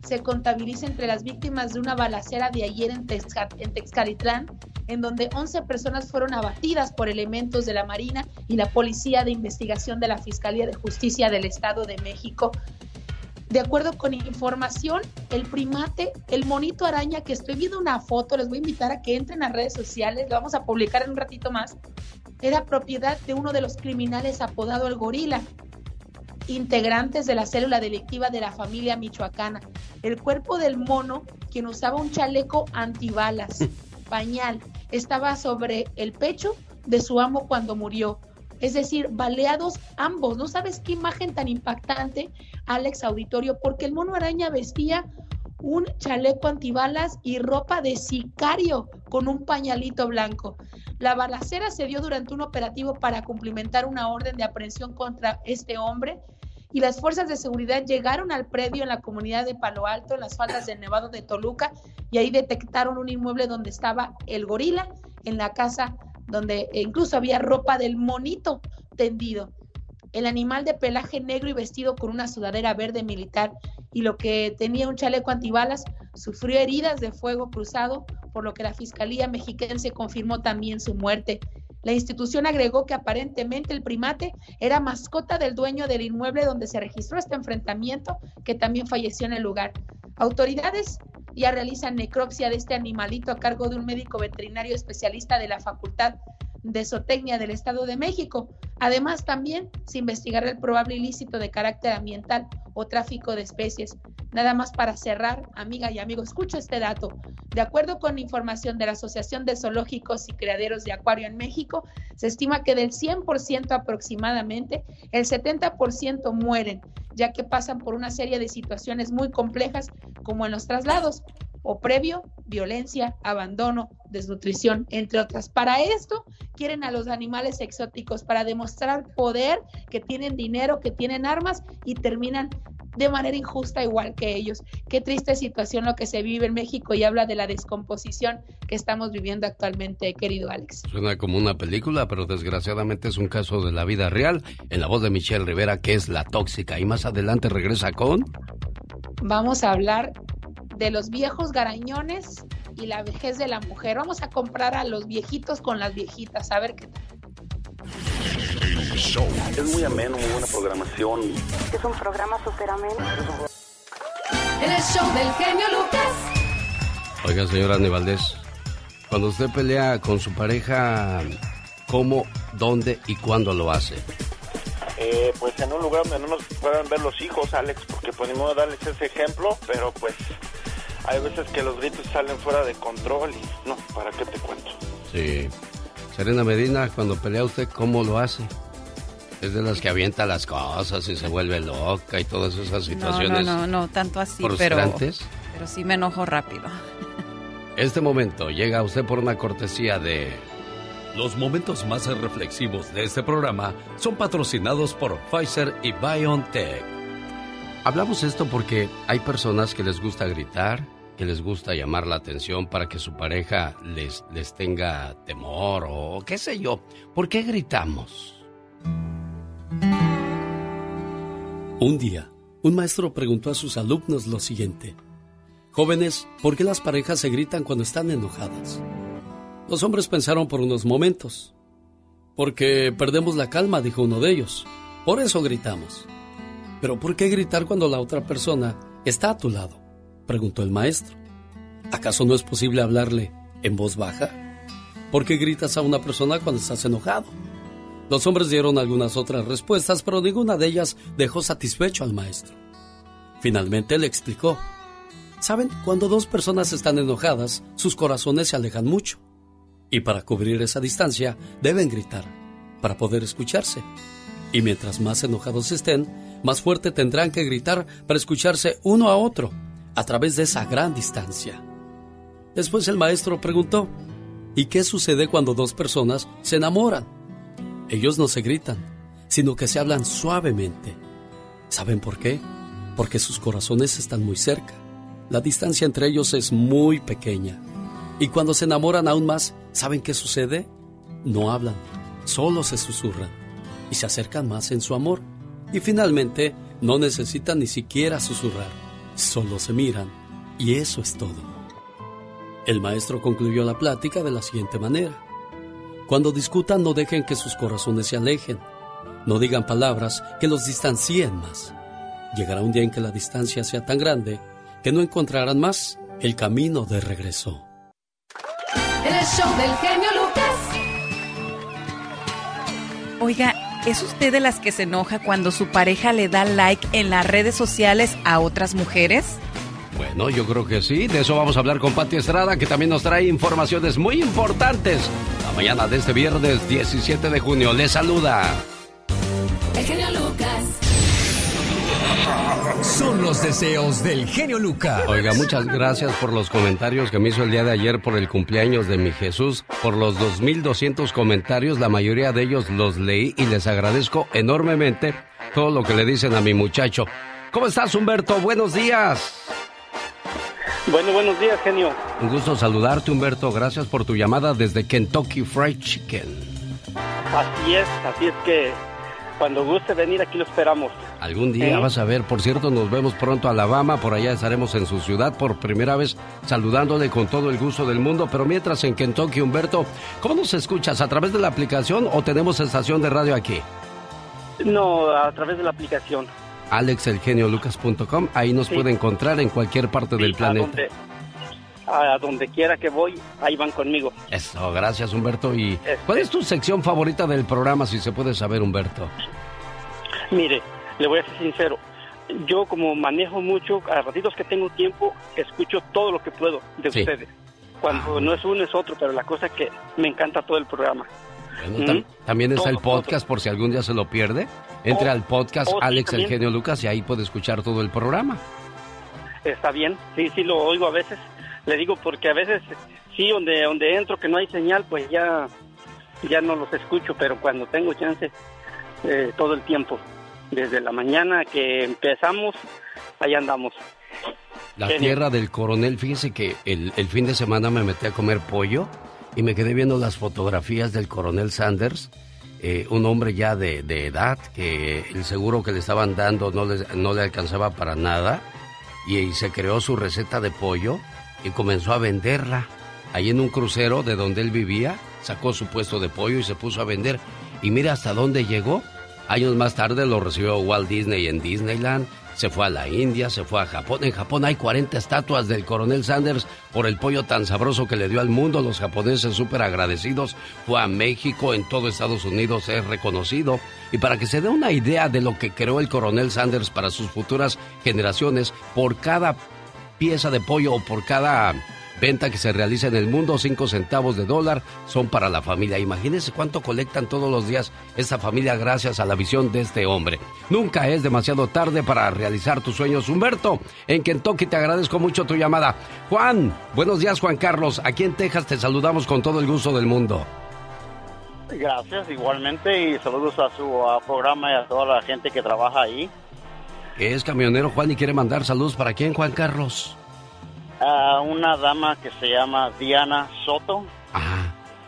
se contabiliza entre las víctimas de una balacera de ayer en, Texca- en Texcalitlán, en donde 11 personas fueron abatidas por elementos de la Marina y la Policía de Investigación de la Fiscalía de Justicia del Estado de México. De acuerdo con información, el primate, el monito araña, que estoy viendo una foto, les voy a invitar a que entren a redes sociales, lo vamos a publicar en un ratito más, era propiedad de uno de los criminales apodado el gorila, integrantes de la célula delictiva de la familia michoacana. El cuerpo del mono, quien usaba un chaleco antibalas, pañal, estaba sobre el pecho de su amo cuando murió. Es decir, baleados ambos. ¿No sabes qué imagen tan impactante, Alex Auditorio? Porque el mono araña vestía un chaleco antibalas y ropa de sicario con un pañalito blanco. La balacera se dio durante un operativo para cumplimentar una orden de aprehensión contra este hombre y las fuerzas de seguridad llegaron al predio en la comunidad de Palo Alto, en las faldas del Nevado de Toluca, y ahí detectaron un inmueble donde estaba el gorila, en la casa donde incluso había ropa del monito tendido. El animal de pelaje negro y vestido con una sudadera verde militar y lo que tenía un chaleco antibalas sufrió heridas de fuego cruzado, por lo que la Fiscalía Mexiquense confirmó también su muerte. La institución agregó que aparentemente el primate era mascota del dueño del inmueble donde se registró este enfrentamiento, que también falleció en el lugar. Autoridades ya realizan necropsia de este animalito a cargo de un médico veterinario especialista de la Facultad de Zootecnia del Estado de México. Además, también se investigará el probable ilícito de carácter ambiental o tráfico de especies. Nada más para cerrar, amiga y amigo, escucho este dato. De acuerdo con información de la Asociación de Zoológicos y Criaderos de Acuario en México, se estima que del 100% aproximadamente, el 70% mueren, ya que pasan por una serie de situaciones muy complejas, como en los traslados. O previo, violencia, abandono, desnutrición, entre otras. Para esto quieren a los animales exóticos, para demostrar poder, que tienen dinero, que tienen armas y terminan de manera injusta igual que ellos. Qué triste situación lo que se vive en México y habla de la descomposición que estamos viviendo actualmente, querido Alex. Suena como una película, pero desgraciadamente es un caso de la vida real, en la voz de Michelle Rivera, que es la tóxica. Y más adelante regresa con... Vamos a hablar de los viejos garañones y la vejez de la mujer. Vamos a comprar a los viejitos con las viejitas, a ver qué tal. Es muy ameno, muy buena programación. Es un programa súper ameno. El show del genio Lucas. Oiga, señora Valdés, cuando usted pelea con su pareja, ¿cómo, dónde y cuándo lo hace? Eh, pues en un lugar donde no nos puedan ver los hijos, Alex, porque podemos darles ese ejemplo, pero pues hay veces que los gritos salen fuera de control y no, ¿para qué te cuento? Sí. Serena Medina, cuando pelea usted, ¿cómo lo hace? Es de las que avienta las cosas y se vuelve loca y todas esas situaciones. No, no, no, tanto así, pero, pero sí me enojo rápido. Este momento llega a usted por una cortesía de... Los momentos más reflexivos de este programa son patrocinados por Pfizer y BioNTech. Hablamos esto porque hay personas que les gusta gritar, que les gusta llamar la atención para que su pareja les, les tenga temor o qué sé yo. ¿Por qué gritamos? Un día, un maestro preguntó a sus alumnos lo siguiente. Jóvenes, ¿por qué las parejas se gritan cuando están enojadas? Los hombres pensaron por unos momentos. Porque perdemos la calma, dijo uno de ellos. Por eso gritamos. Pero ¿por qué gritar cuando la otra persona está a tu lado? Preguntó el maestro. ¿Acaso no es posible hablarle en voz baja? ¿Por qué gritas a una persona cuando estás enojado? Los hombres dieron algunas otras respuestas, pero ninguna de ellas dejó satisfecho al maestro. Finalmente le explicó. Saben, cuando dos personas están enojadas, sus corazones se alejan mucho. Y para cubrir esa distancia, deben gritar, para poder escucharse. Y mientras más enojados estén, más fuerte tendrán que gritar para escucharse uno a otro a través de esa gran distancia. Después el maestro preguntó, ¿y qué sucede cuando dos personas se enamoran? Ellos no se gritan, sino que se hablan suavemente. ¿Saben por qué? Porque sus corazones están muy cerca. La distancia entre ellos es muy pequeña. Y cuando se enamoran aún más, ¿saben qué sucede? No hablan, solo se susurran y se acercan más en su amor. Y finalmente, no necesitan ni siquiera susurrar Solo se miran y eso es todo. El maestro concluyó la plática de la siguiente manera. Cuando discutan no dejen que sus corazones se alejen. No digan palabras que los distancien más. Llegará un día en que la distancia sea tan grande que no encontrarán más el camino de regreso. El show del genio Lucas. Oiga, ¿Es usted de las que se enoja cuando su pareja le da like en las redes sociales a otras mujeres? Bueno, yo creo que sí. De eso vamos a hablar con Pati Estrada, que también nos trae informaciones muy importantes. La mañana de este viernes 17 de junio. Le saluda. El genio Lucas. Son los deseos del genio Lucas. Oiga, muchas gracias por los comentarios que me hizo el día de ayer por el cumpleaños de mi Jesús. Por los 2.200 comentarios, la mayoría de ellos los leí y les agradezco enormemente todo lo que le dicen a mi muchacho. ¿Cómo estás, Humberto? Buenos días. Bueno, buenos días, genio. Un gusto saludarte, Humberto. Gracias por tu llamada desde Kentucky Fried Chicken. Así es, así es que cuando guste venir aquí lo esperamos. Algún día vas a ver, por cierto, nos vemos pronto a Alabama, por allá estaremos en su ciudad por primera vez saludándole con todo el gusto del mundo, pero mientras en Kentucky, Humberto, ¿cómo nos escuchas? ¿A través de la aplicación o tenemos estación de radio aquí? No, a través de la aplicación. alexelgeniolucas.com, ahí nos puede encontrar en cualquier parte del planeta a donde quiera que voy, ahí van conmigo. Eso, gracias Humberto. ¿Y cuál es tu sección favorita del programa, si se puede saber, Humberto? Mire, le voy a ser sincero. Yo como manejo mucho, a ratitos que tengo tiempo, escucho todo lo que puedo de ustedes. Cuando ah. no es uno es otro, pero la cosa es que me encanta todo el programa. Bueno, también está el podcast por si algún día se lo pierde. Entre oh, al podcast oh, Alex el Genio Lucas y ahí puede escuchar todo el programa. Está bien, sí, sí lo oigo a veces Le digo porque a veces sí, donde, donde entro que no hay señal, pues ya, ya no los escucho, pero cuando tengo chance, eh, todo el tiempo. Desde la mañana que empezamos, ahí andamos. La tierra del coronel, fíjese que el, el fin de semana me metí a comer pollo y me quedé viendo las fotografías del coronel Sanders, eh, un hombre ya de, de, edad, que el seguro que le estaban dando no le, no le alcanzaba para nada, y, y, se creó su receta de pollo y comenzó a venderla. Ahí en un crucero de donde él vivía, sacó su puesto de pollo y se puso a vender. Y mira hasta dónde llegó. Años más tarde lo recibió Walt Disney en Disneyland, se fue a la India, se fue a Japón. En Japón hay 40 estatuas del coronel Sanders por el pollo tan sabroso que le dio al mundo. Los japoneses súper agradecidos. Fue a México, en todo Estados Unidos es reconocido. Y para que se dé una idea de lo que creó el coronel Sanders para sus futuras generaciones, por cada pieza de pollo o por cada venta que se realiza en el mundo, 5 centavos de dólar son para la familia. Imagínense cuánto colectan todos los días esta familia gracias a la visión de este hombre. Nunca es demasiado tarde para realizar tus sueños. Humberto, en Kentucky te agradezco mucho tu llamada. Juan, buenos días Juan Carlos. Aquí en Texas te saludamos con todo el gusto del mundo. Gracias, igualmente, y saludos a su programa y a toda la gente que trabaja ahí. Es camionero Juan y quiere mandar saludos para quién, Juan Carlos a una dama que se llama Diana Soto.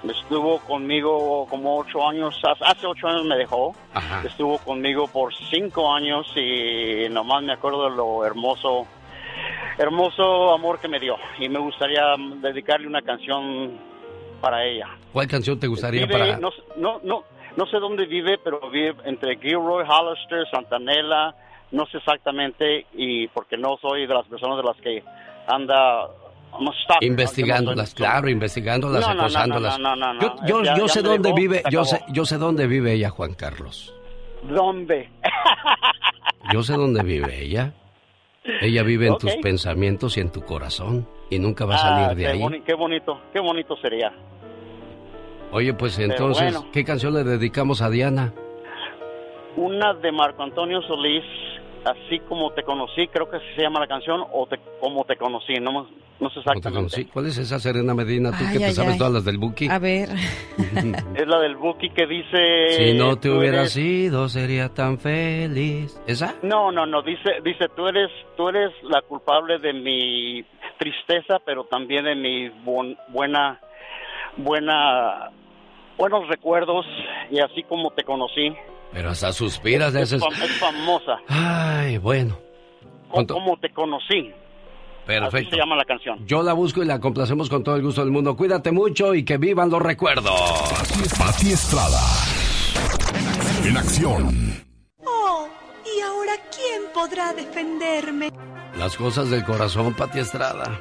Estuvo conmigo como ocho años, hace ocho años me dejó. Estuvo conmigo por cinco años y nomás me acuerdo de lo hermoso, hermoso amor que me dio. Y me gustaría dedicarle una canción para ella. ¿Cuál canción te gustaría para...? No, no, no, no sé dónde vive, pero vive entre Gilroy, Hollister, Santanella, no sé exactamente, y porque no soy de las personas de las que anda investigándolas, claro, investigándolas, acosándolas. yo, yo, yo sé dónde vive, yo sé, yo sé dónde vive ella, Juan Carlos. ¿Dónde? yo sé dónde vive ella. Ella vive en tus pensamientos y en tu corazón y nunca va a salir de ahí. qué bonito, qué bonito sería. Oye, pues entonces, ¿qué canción le dedicamos a Diana? Una de Marco Antonio Solís, así como te conocí, creo que se llama la canción, o te, como te conocí, no, no sé exactamente. ¿Cuál es esa Serena Medina? Tú que te sabes todas las del Buki. A ver. es la del Buki que dice... Si no te hubieras ido, sería tan feliz. ¿Esa? No, no, no, dice, dice, tú eres, tú eres la culpable de mi tristeza, pero también de mi buena, buena, buenos recuerdos, y así como te conocí. Pero hasta suspiras de es, es, famosa. Ay, bueno. ¿Cómo te conocí? Perfecto. Así se llama la canción. Yo la busco y la complacemos con todo el gusto del mundo. Cuídate mucho y que vivan los recuerdos. Pati Estrada. En acción. Oh, ¿y ahora quién podrá defenderme? Las cosas del corazón, Pati Estrada.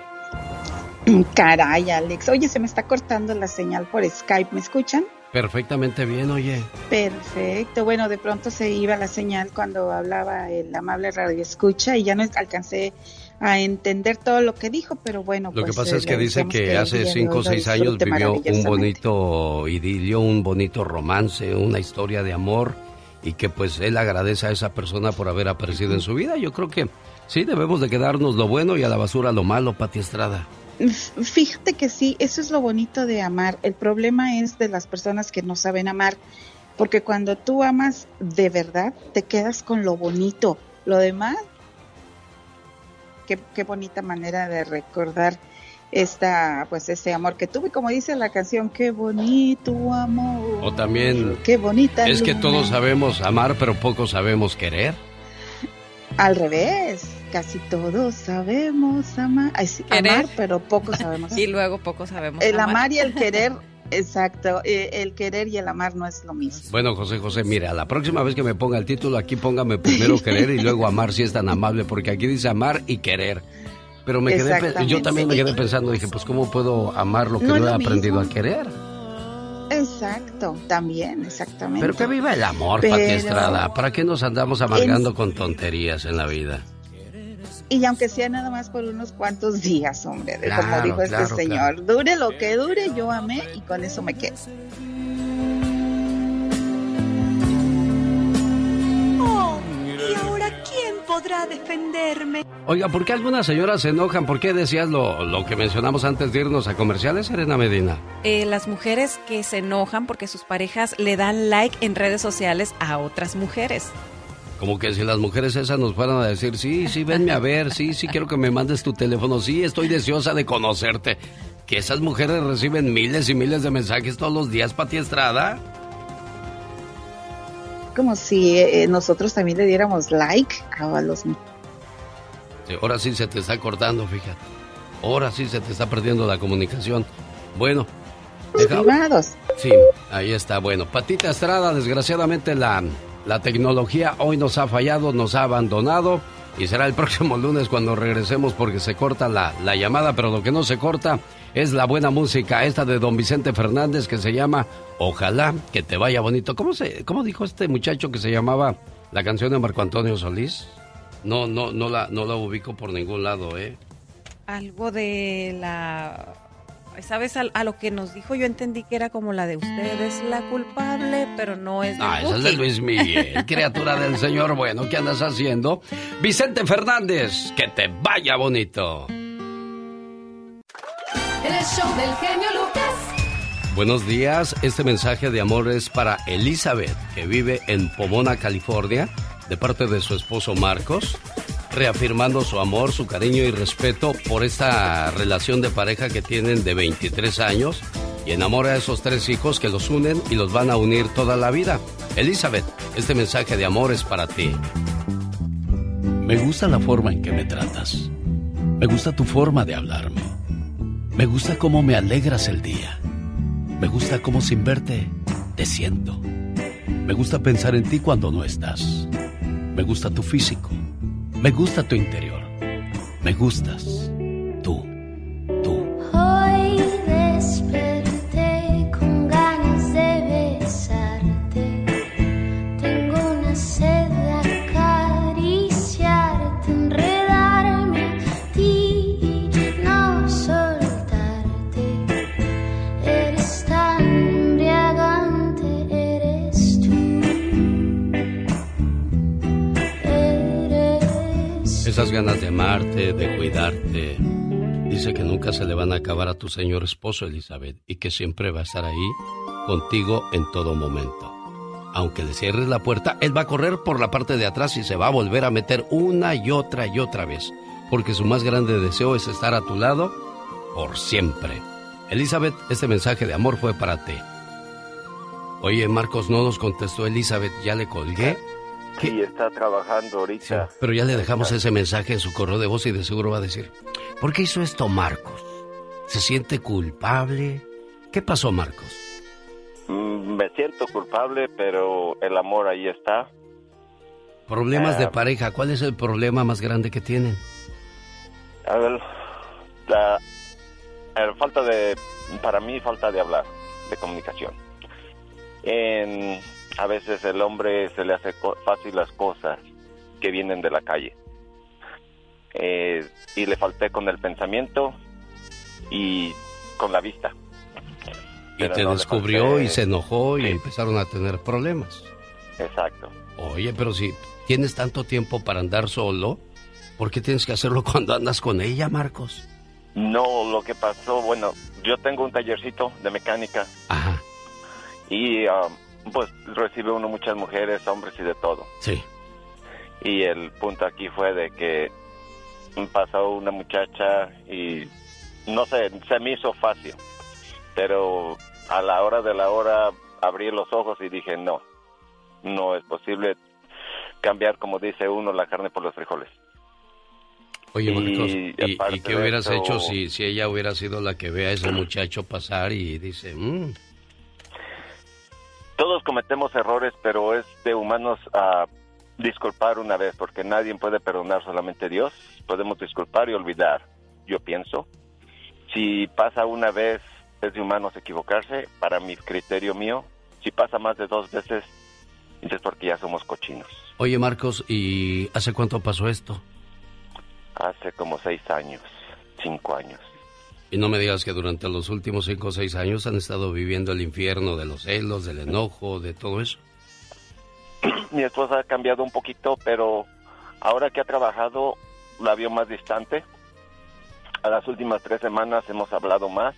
Caray, Alex. Oye, se me está cortando la señal por Skype. ¿Me escuchan? Perfectamente bien, oye. Perfecto. Bueno, de pronto se iba la señal cuando hablaba el amable radio escucha y ya no alcancé a entender todo lo que dijo, pero bueno. Lo que pues, pasa es que dice que, hace cinco o seis años vivió un bonito idilio, un bonito romance, una historia de amor y que pues él agradece a esa persona por haber aparecido en su vida. Yo creo que sí, debemos de quedarnos lo bueno y a la basura lo malo, Pati Estrada. Fíjate que sí, eso es lo bonito de amar. El problema es de las personas que no saben amar, porque cuando tú amas de verdad, te quedas con lo bonito. Lo demás, qué, qué bonita manera de recordar esta, pues ese amor que tuve, como dice la canción, qué bonito amor. O también, qué bonita. Es que todos sabemos amar, pero pocos sabemos querer. Al revés casi todos sabemos amar, amar pero poco sabemos. y luego poco sabemos El amar, y el querer Exacto, eh, el querer y el amar no es lo mismo. Bueno, José José, mira, la próxima vez que me ponga el título aquí póngame primero querer y luego amar si es tan amable, porque aquí dice amar y querer. Pero me quedé, yo también me quedé pensando, dije, pues ¿cómo puedo amar lo que no, he aprendido a querer? Exacto, también, exactamente. Pero que viva el amor, Pati Estrada. ¿Para qué nos andamos amargando con tonterías en la vida? Y aunque sea nada más por unos cuantos días, hombre, como dijo este señor, dure lo que dure, yo amé y con eso me quedo. Oh, ¿y ahora quién podrá defenderme? Oiga, ¿por qué algunas señoras se enojan? ¿Por qué decías lo, lo que mencionamos antes de irnos a comerciales, Serena Medina? Eh, las mujeres que se enojan porque sus parejas le dan like en redes sociales a otras mujeres. Como que si las mujeres esas nos fueran a decir, sí, sí, venme a ver, sí, sí, quiero que me mandes tu teléfono, sí, estoy deseosa de conocerte. Que esas mujeres reciben miles y miles de mensajes todos los días, Pati Estrada. Como si eh, nosotros también le diéramos like a los ahora sí se te está cortando, fíjate. Ahora sí se te está perdiendo la comunicación. Bueno. Privados. Sí, ahí está. Bueno, Patita Estrada, desgraciadamente la, la tecnología hoy nos ha fallado, nos ha abandonado. Y será el próximo lunes cuando regresemos porque se corta la, la llamada, pero lo que no se corta es la buena música, esta de don Vicente Fernández que se llama Ojalá que te vaya bonito. ¿Cómo, se, cómo dijo este muchacho que se llamaba la canción de Marco Antonio Solís? No, no, no la, no la ubico por ningún lado, ¿eh? Algo de la... ¿Sabes? A, lo que nos dijo yo entendí que era como la de ustedes la culpable, pero no es de Ah, esa es de Luis Miguel, criatura del Señor. Bueno, ¿qué andas haciendo? Vicente Fernández, que te vaya bonito. El show del genio Lucas. Buenos días, este mensaje de amor es para Elizabeth, que vive en Pomona, California de parte de su esposo Marcos, reafirmando su amor, su cariño y respeto por esta relación de pareja que tienen de 23 años y enamora a esos tres hijos que los unen y los van a unir toda la vida. Elizabeth, este mensaje de amor es para ti. Me gusta la forma en que me tratas. Me gusta tu forma de hablarme. Me gusta cómo me alegras el día. Me gusta cómo sin verte te siento. Me gusta pensar en ti cuando no estás. Me gusta tu físico. Me gusta tu interior. Me gustas. Esas ganas de amarte, de cuidarte. Dice que nunca se le van a acabar a tu señor esposo, Elizabeth, y que siempre va a estar ahí contigo en todo momento. Aunque le cierres la puerta, él va a correr por la parte de atrás y se va a volver a meter una y otra y otra vez, porque su más grande deseo es estar a tu lado por siempre. Elizabeth, este mensaje de amor fue para ti. Oye, Marcos, no nos contestó Elizabeth, ya le colgué. Sí, está trabajando ahorita. Pero ya le dejamos ese mensaje en su correo de voz y de seguro va a decir, ¿por qué hizo esto Marcos? ¿Se siente culpable? ¿Qué pasó, Marcos? Mm, Me siento culpable, pero el amor ahí está. Problemas de Ah. pareja, ¿cuál es el problema más grande que tienen? A ver, la, la falta de, para mí, falta de hablar, de comunicación. En, a veces el hombre se le hace fácil las cosas que vienen de la calle. Eh, y le falté con el pensamiento y con la vista. Y Pero te no descubrió falté- y se enojó y empezaron a tener problemas. Exacto. Oye, pero si tienes tanto tiempo para andar solo, ¿por qué tienes que hacerlo cuando andas con ella, Marcos? No, lo que pasó, bueno, yo tengo un tallercito de mecánica. Y ah, pues recibe uno muchas mujeres, hombres y de todo. Sí. Y el punto aquí fue de que pasó una muchacha y no sé, se me hizo fácil. Pero a la hora de la hora abrí los ojos y dije, no, no es posible cambiar, como dice uno, la carne por los frijoles. Oye, Y Marcos, ¿y, y qué hubieras hecho si, si ella hubiera sido la que ve a ese muchacho pasar y dice, "Mm, Todos cometemos errores, pero es de humanos a disculpar una vez, porque nadie puede perdonar, solamente Dios. Podemos disculpar y olvidar, yo pienso. Si pasa una vez, es de humanos equivocarse, para mi criterio mío. Si pasa más de dos veces, es porque ya somos cochinos. Oye, Marcos, ¿y hace cuánto pasó esto? Hace como seis años, cinco años. Y no me digas que durante los últimos cinco o seis años han estado viviendo el infierno de los celos, del enojo, de todo eso. mi esposa ha cambiado un poquito, pero ahora que ha trabajado la vio más distante. A las últimas tres semanas hemos hablado más,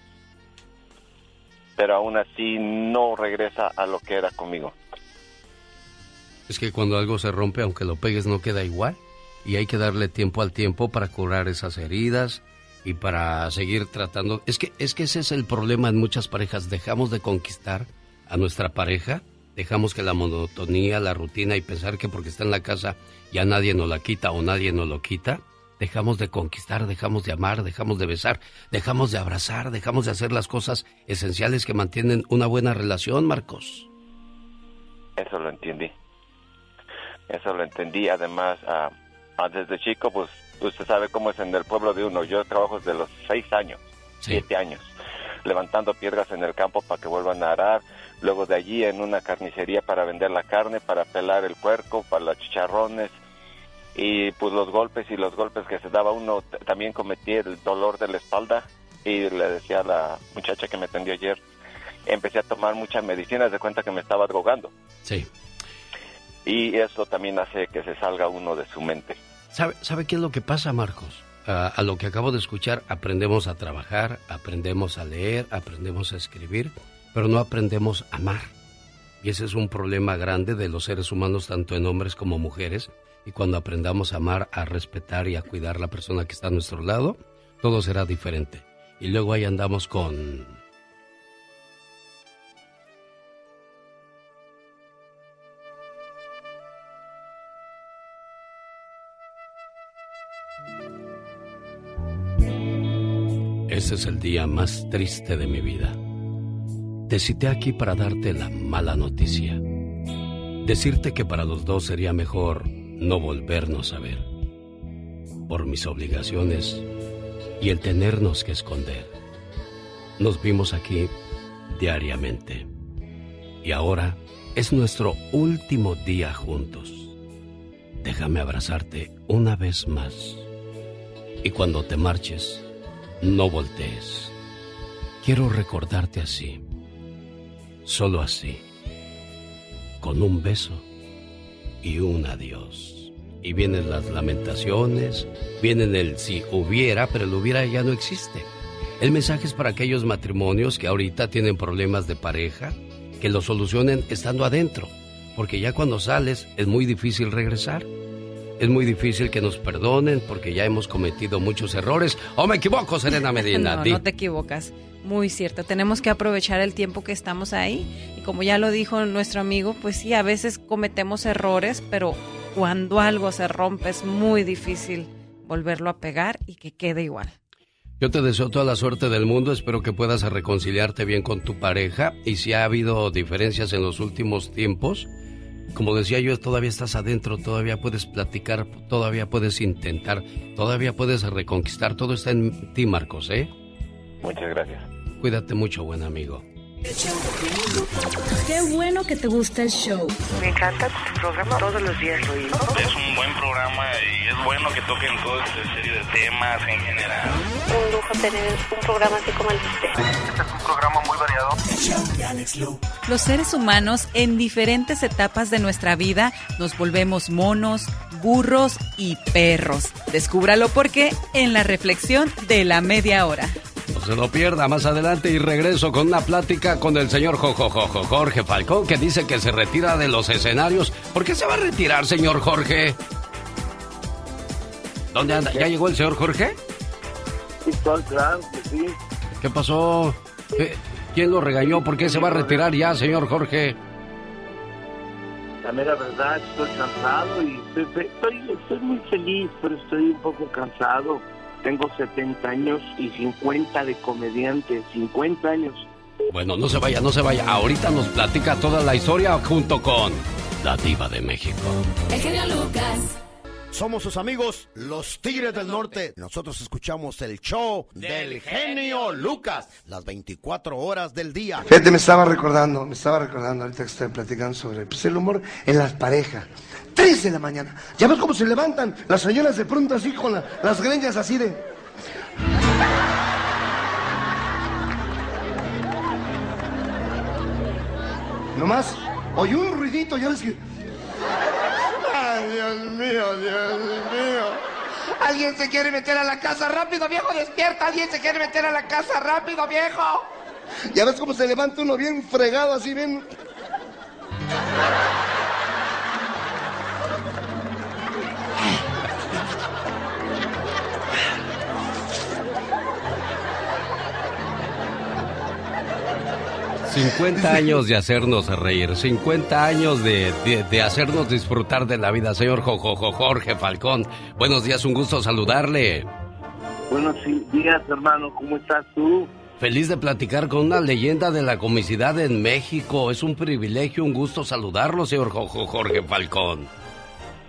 pero aún así no regresa a lo que era conmigo. Es que cuando algo se rompe, aunque lo pegues, no queda igual. Y hay que darle tiempo al tiempo para curar esas heridas y para seguir tratando. Es que, es que ese es el problema en muchas parejas. Dejamos de conquistar a nuestra pareja, dejamos que la monotonía, la rutina y pensar que porque está en la casa ya nadie nos la quita o nadie nos lo quita, dejamos de conquistar, dejamos de amar, dejamos de besar, dejamos de abrazar, dejamos de hacer las cosas esenciales que mantienen una buena relación, Marcos. Eso lo entendí. Eso lo entendí. Además, ah, desde chico, pues usted sabe cómo es en el pueblo de uno. Yo trabajo desde los seis años, siete años, levantando piedras en el campo para que vuelvan a arar. Luego de allí en una carnicería para vender la carne, para pelar el puerco, para los chicharrones, y pues los golpes y los golpes que se daba uno también cometí el dolor de la espalda. Y le decía a la muchacha que me atendió ayer empecé a tomar muchas medicinas de cuenta que me estaba drogando. Sí. Y eso también hace que se salga uno de su mente sabe sabe qué es lo que pasa Marcos a, a lo que acabo de escuchar aprendemos a trabajar aprendemos a leer aprendemos a escribir pero no aprendemos a amar. Y ese es un problema grande de los seres humanos tanto en hombres como mujeres. Y cuando aprendamos a amar, a respetar y a cuidar a la persona que está a nuestro lado, todo será diferente. Y luego ahí andamos con... Ese es el día más triste de mi vida. Te cité aquí para darte la mala noticia. Decirte que para los dos sería mejor no volvernos a ver, por mis obligaciones y el tenernos que esconder. Nos vimos aquí diariamente y ahora es nuestro último día juntos. Déjame abrazarte una vez más y cuando te marches, no voltees. Quiero recordarte así, solo así, con un beso y un adiós. Y vienen las lamentaciones, vienen el si hubiera, pero el hubiera ya no existe. El mensaje es para aquellos matrimonios que ahorita tienen problemas de pareja, que lo solucionen estando adentro, porque ya cuando sales es muy difícil regresar. Es muy difícil que nos perdonen porque ya hemos cometido muchos errores. ¿O me equivoco, Serena Medina? no, no te equivocas. Muy cierto. Tenemos que aprovechar el tiempo que estamos ahí. Y como ya lo dijo nuestro amigo, pues sí, a veces cometemos errores, pero cuando algo se rompe es muy difícil volverlo a pegar y que quede igual. Yo te deseo toda la suerte del mundo, espero que puedas reconciliarte bien con tu pareja y si ha habido diferencias en los últimos tiempos, como decía yo, todavía estás adentro, todavía puedes platicar, todavía puedes intentar, todavía puedes reconquistar, todo está en ti, Marcos, ¿eh? Muchas gracias. Cuídate mucho, buen amigo. Qué bueno que te gusta el show. Me encanta tu programa, todos los días lo. Es un buen programa y es bueno que toquen toda esta serie de temas en general. Un lujo tener un programa así como el de usted. Este es un programa muy variado. Los seres humanos en diferentes etapas de nuestra vida nos volvemos monos, burros y perros. Descúbralo porque en la reflexión de la media hora. No se lo pierda más adelante y regreso con una plática con el señor Jorge Falcón que dice que se retira de los escenarios. ¿Por qué se va a retirar, señor Jorge? ¿Dónde anda? ¿Ya llegó el señor Jorge? Sí, claro que sí. ¿Qué pasó? ¿Qué- ¿Quién lo regañó? ¿Por qué se va a retirar ya, señor Jorge? La mera verdad, estoy cansado y estoy, estoy, estoy muy feliz, pero estoy un poco cansado. Tengo 70 años y 50 de comediante, 50 años. Bueno, no se vaya, no se vaya. Ahorita nos platica toda la historia junto con la diva de México. El genio Lucas. Somos sus amigos, los Tigres del Norte. Nosotros escuchamos el show del genio Lucas, las 24 horas del día. Fíjate, me estaba recordando, me estaba recordando ahorita que estoy platicando sobre pues, el humor en las parejas. Tres de la mañana. ¿Ya ves cómo se levantan las señoras de pronto así con la- las greñas así de... Nomás, oye un ruidito, ya ves que... Ay, Dios mío, Dios mío. Alguien se quiere meter a la casa. Rápido, viejo, despierta. Alguien se quiere meter a la casa. Rápido, viejo. Ya ves cómo se levanta uno bien fregado, así bien. 50 años de hacernos reír, 50 años de, hacernos disfrutar de la vida, señor Jorge Falcón. Buenos días, un gusto saludarle. Buenos días, hermano, ¿cómo estás tú? Feliz de platicar con una leyenda de la comicidad en México. Es un privilegio, un gusto saludarlo, señor Jorge Falcón.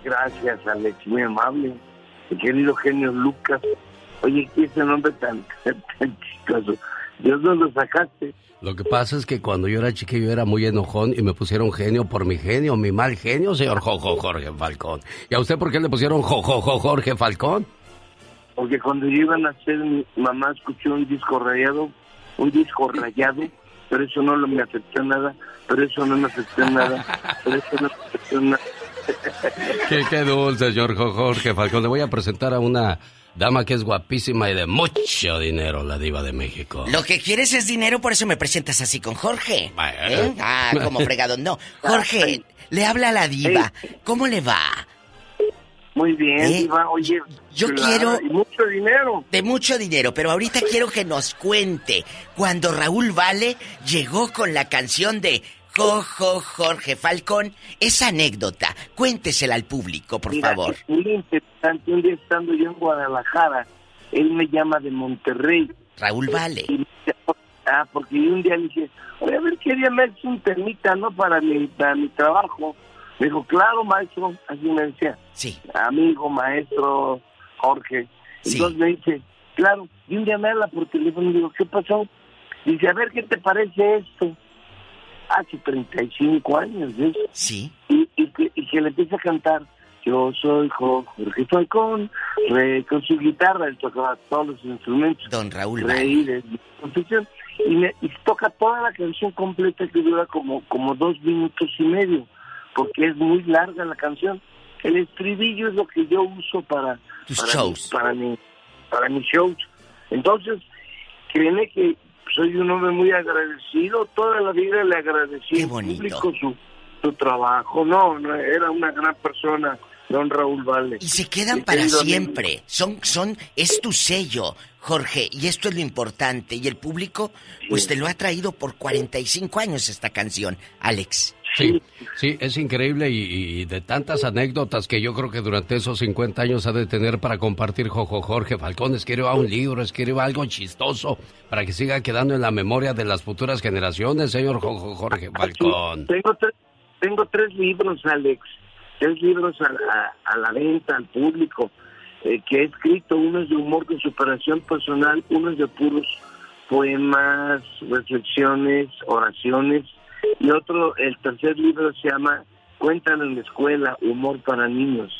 Gracias, Alex, muy amable. Mi querido genio Lucas. Oye, ¿qué es ese nombre tan, tan chistoso? Dios no lo sacaste. Lo que pasa es que cuando yo era chiquillo era muy enojón y me pusieron genio por mi genio, mi mal genio, señor Jojo Jorge Falcón. ¿Y a usted por qué le pusieron Jojo Jorge Falcón? Porque cuando yo iba a nacer, mi mamá escuchó un disco rayado, un disco rayado, pero eso no me afectó nada, pero eso no me afectó nada, pero eso no me afectó nada. qué, qué dulce, señor Jorge Falcón. Le voy a presentar a una Dama que es guapísima y de mucho dinero, la diva de México. Lo que quieres es dinero, por eso me presentas así con Jorge. ¿Eh? Ah, como fregado. No, Jorge, le habla a la diva. ¿Cómo le va? Muy bien, ¿Eh? diva. Oye, yo quiero... Y mucho dinero. De mucho dinero, pero ahorita quiero que nos cuente cuando Raúl Vale llegó con la canción de Jojo Jorge Falcón, esa anécdota, cuéntesela al público, por favor. Es muy interesante. Un día estando yo en Guadalajara, él me llama de Monterrey. Raúl Vale. ah, porque yo un día le dije, oye, a ver, quería me hacer un termita, ¿no? Para mi, para mi trabajo. Me dijo, claro, maestro. Así me decía. Sí. Amigo, maestro, Jorge. Entonces me dice, claro. Y un día me habla por teléfono y digo, ¿qué pasó? Dice, a ver, ¿qué te parece esto? Hace 35 años, ¿ves? Sí. Y, que, le empieza a cantar, yo soy Jorge Falcón, con su guitarra, él tocaba todos los instrumentos. Don Raúl Rey de y, me, y toca toda la canción completa que dura como, como dos minutos y medio, porque es muy larga la canción. El estribillo es lo que yo uso para, shows. para, mi, para mis shows. Entonces, créeme que soy un hombre muy agradecido, toda la vida le agradecí al público su, su trabajo, no, no, era una gran persona, don Raúl Valle. Y se quedan para siempre, son, son, es tu sello, Jorge, y esto es lo importante, y el público, pues te lo ha traído por 45 años esta canción, Alex. Sí, sí, es increíble y, de tantas anécdotas que yo creo que durante esos 50 años ha de tener para compartir Jojo Jorge Falcón. Escriba un libro, escriba algo chistoso para que siga quedando en la memoria de las futuras generaciones, señor Jojo Jorge Falcón. Tengo, tengo tres libros, Alex. Tres libros a, la venta, al público, eh, que he escrito. Uno es de humor con superación personal, uno es de puros poemas, reflexiones, oraciones y otro, el tercer libro se llama Cuentan en la escuela, humor para niños.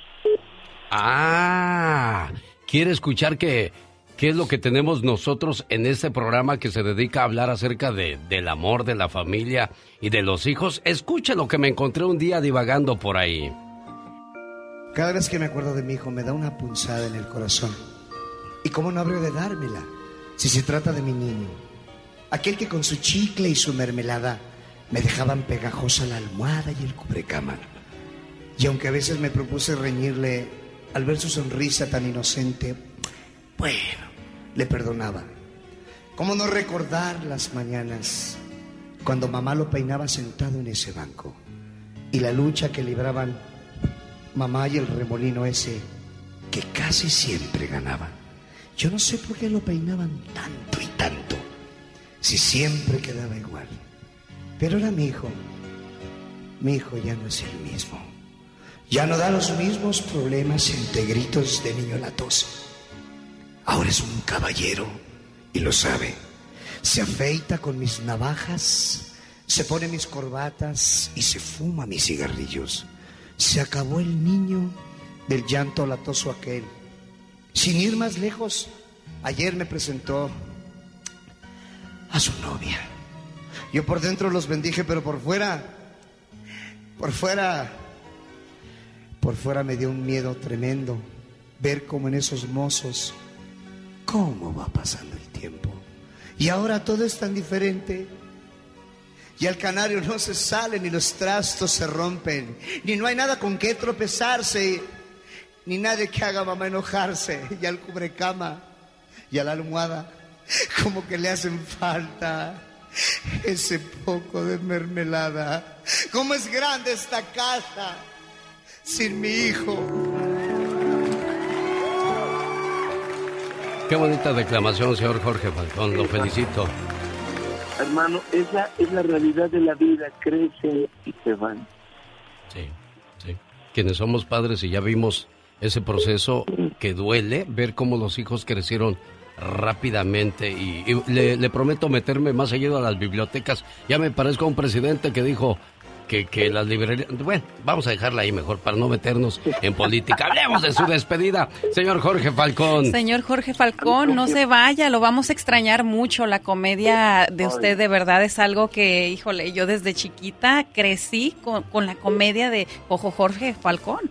Ah, quiere escuchar que qué es lo que tenemos nosotros en este programa que se dedica a hablar acerca de, del amor, de la familia y de los hijos. Escuche lo que me encontré un día divagando por ahí. Cada vez que me acuerdo de mi hijo me da una punzada en el corazón. ¿Y cómo no habría de dármela si se trata de mi niño? Aquel que con su chicle y su mermelada me dejaban pegajosa la almohada y el cubrecama. Y aunque a veces me propuse reñirle al ver su sonrisa tan inocente, bueno, le perdonaba. ¿Cómo no recordar las mañanas cuando mamá lo peinaba sentado en ese banco? Y la lucha que libraban mamá y el remolino ese que casi siempre ganaba. Yo no sé por qué lo peinaban tanto y tanto, si siempre quedaba igual. Pero era mi hijo. Mi hijo ya no es el mismo. Ya no da los mismos problemas entre gritos de niño latoso. Ahora es un caballero y lo sabe. Se afeita con mis navajas, se pone mis corbatas y se fuma mis cigarrillos. Se acabó el niño del llanto latoso aquel. Sin ir más lejos, ayer me presentó a su novia. Yo por dentro los bendije, pero por fuera, por fuera, por fuera me dio un miedo tremendo. ver cómo en esos mozos, cómo va pasando el tiempo. Y ahora todo es tan diferente. Y al canario no se sale, ni los trastos se rompen, ni no hay nada con que tropezarse, ni nadie que haga mamá enojarse. Y al cubrecama y a la almohada, como que le hacen falta ese poco de mermelada. ¿Cómo es grande esta casa sin mi hijo? Qué bonita declamación, señor Jorge Falcón, lo felicito. Hermano, esa es la realidad de la vida, crecen y se van. Sí, sí. Quienes somos padres y ya vimos ese proceso que duele, ver cómo los hijos crecieron rápidamente y, le, prometo meterme más seguido a las bibliotecas. Ya me parezco a un presidente que dijo que, que las librerías... Bueno, vamos a dejarla ahí mejor para no meternos en política. Hablemos de su despedida, señor Jorge Falcón. Señor Jorge Falcón, no se vaya, lo vamos a extrañar mucho. La comedia de usted de verdad es algo que, híjole, yo desde chiquita crecí con, con la comedia de Ojo Jorge Falcón.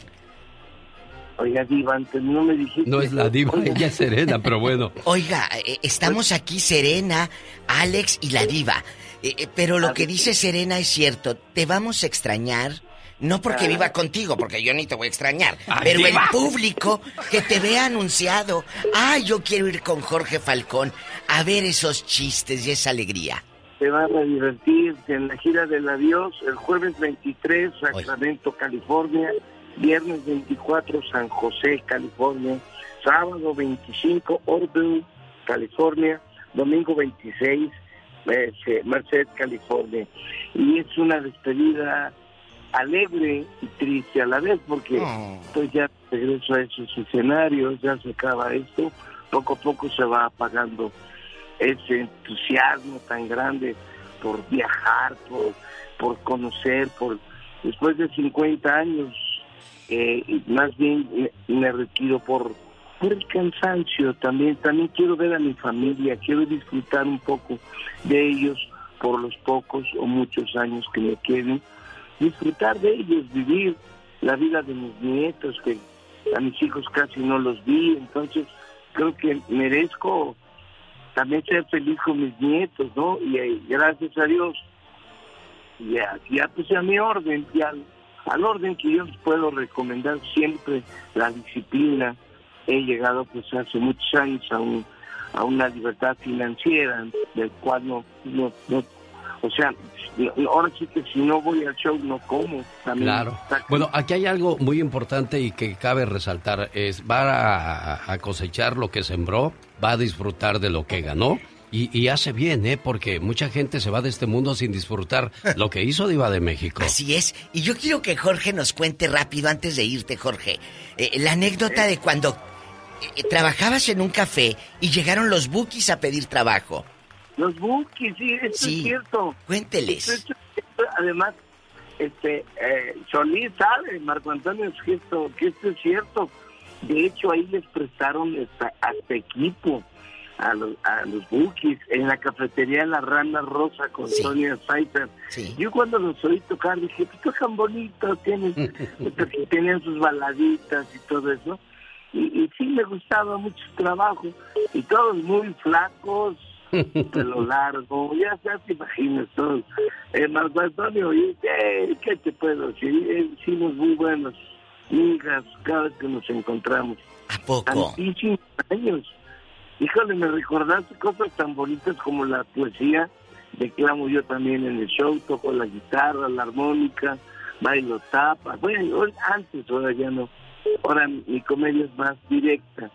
Oiga, Diva, antes no me dijiste. No es la Diva, ella es Serena, pero bueno. Oiga, eh, estamos aquí Serena, Alex y la Diva. Eh, eh, pero lo que dice Serena es cierto. Te vamos a extrañar. No porque viva contigo, porque yo ni te voy a extrañar. pero el público que te vea anunciado. Ah, yo quiero ir con Jorge Falcón a ver esos chistes y esa alegría. Te van a divertir en la gira del adiós el jueves 23, Sacramento, California. Viernes 24, San José, California. Sábado 25, Orville, California. Domingo 26, eh, Merced, California. Y es una despedida alegre y triste a la vez, porque pues ya regreso a esos escenarios, ya se acaba esto, poco a poco se va apagando ese entusiasmo tan grande por viajar, por, por conocer, por después de 50 años, eh, más bien me, me retiro por por el cansancio también, también quiero ver a mi familia, quiero disfrutar un poco de ellos por los pocos o muchos años que me queden, disfrutar de ellos, vivir la vida de mis nietos, que a mis hijos casi no los vi, entonces creo que merezco también ser feliz con mis nietos, ¿no? Y, eh, gracias a Dios, ya, ya puse a mi orden, ya al orden que yo les puedo recomendar siempre la disciplina, he llegado pues hace muchos años a, un, a una libertad financiera del cual no, no, o sea, ahora sí que si no voy al show no como. También claro. Bueno, aquí hay algo muy importante y que cabe resaltar, es va a, cosechar lo que sembró, va a disfrutar de lo que ganó. Y, y, hace bien, ¿eh? Porque mucha gente se va de este mundo sin disfrutar lo que hizo Diva de México. Así es. Y yo quiero que Jorge nos cuente rápido, antes de irte, Jorge, eh, la anécdota de cuando eh, trabajabas en un café y llegaron los bookies a pedir trabajo. Los bookies, sí, eso es cierto. Cuénteles. además, este, eh, Solís sabe, Marco Antonio, que esto, que esto es cierto. De hecho, ahí les prestaron hasta, equipo a los, a los bookies en la cafetería La Rana Rosa con Sonia Cypher. Yo cuando los oí tocar dije, pues tocan bonito, tienen, tenían sus baladitas y todo eso y, sí me gustaba mucho el trabajo. Y todos muy flacos pelo largo ya, ya te imaginas todos. Eh, Marco Antonio y eh, ¿qué te puedo decir? Eh, hicimos muy buenas amigas cada vez que nos encontramos ¿a poco? años híjole me recordaste cosas tan bonitas como la poesía declamo yo también en el show toco la guitarra, la armónica bailo tapa bueno antes ahora ya no Ahora mi comedia es más directa.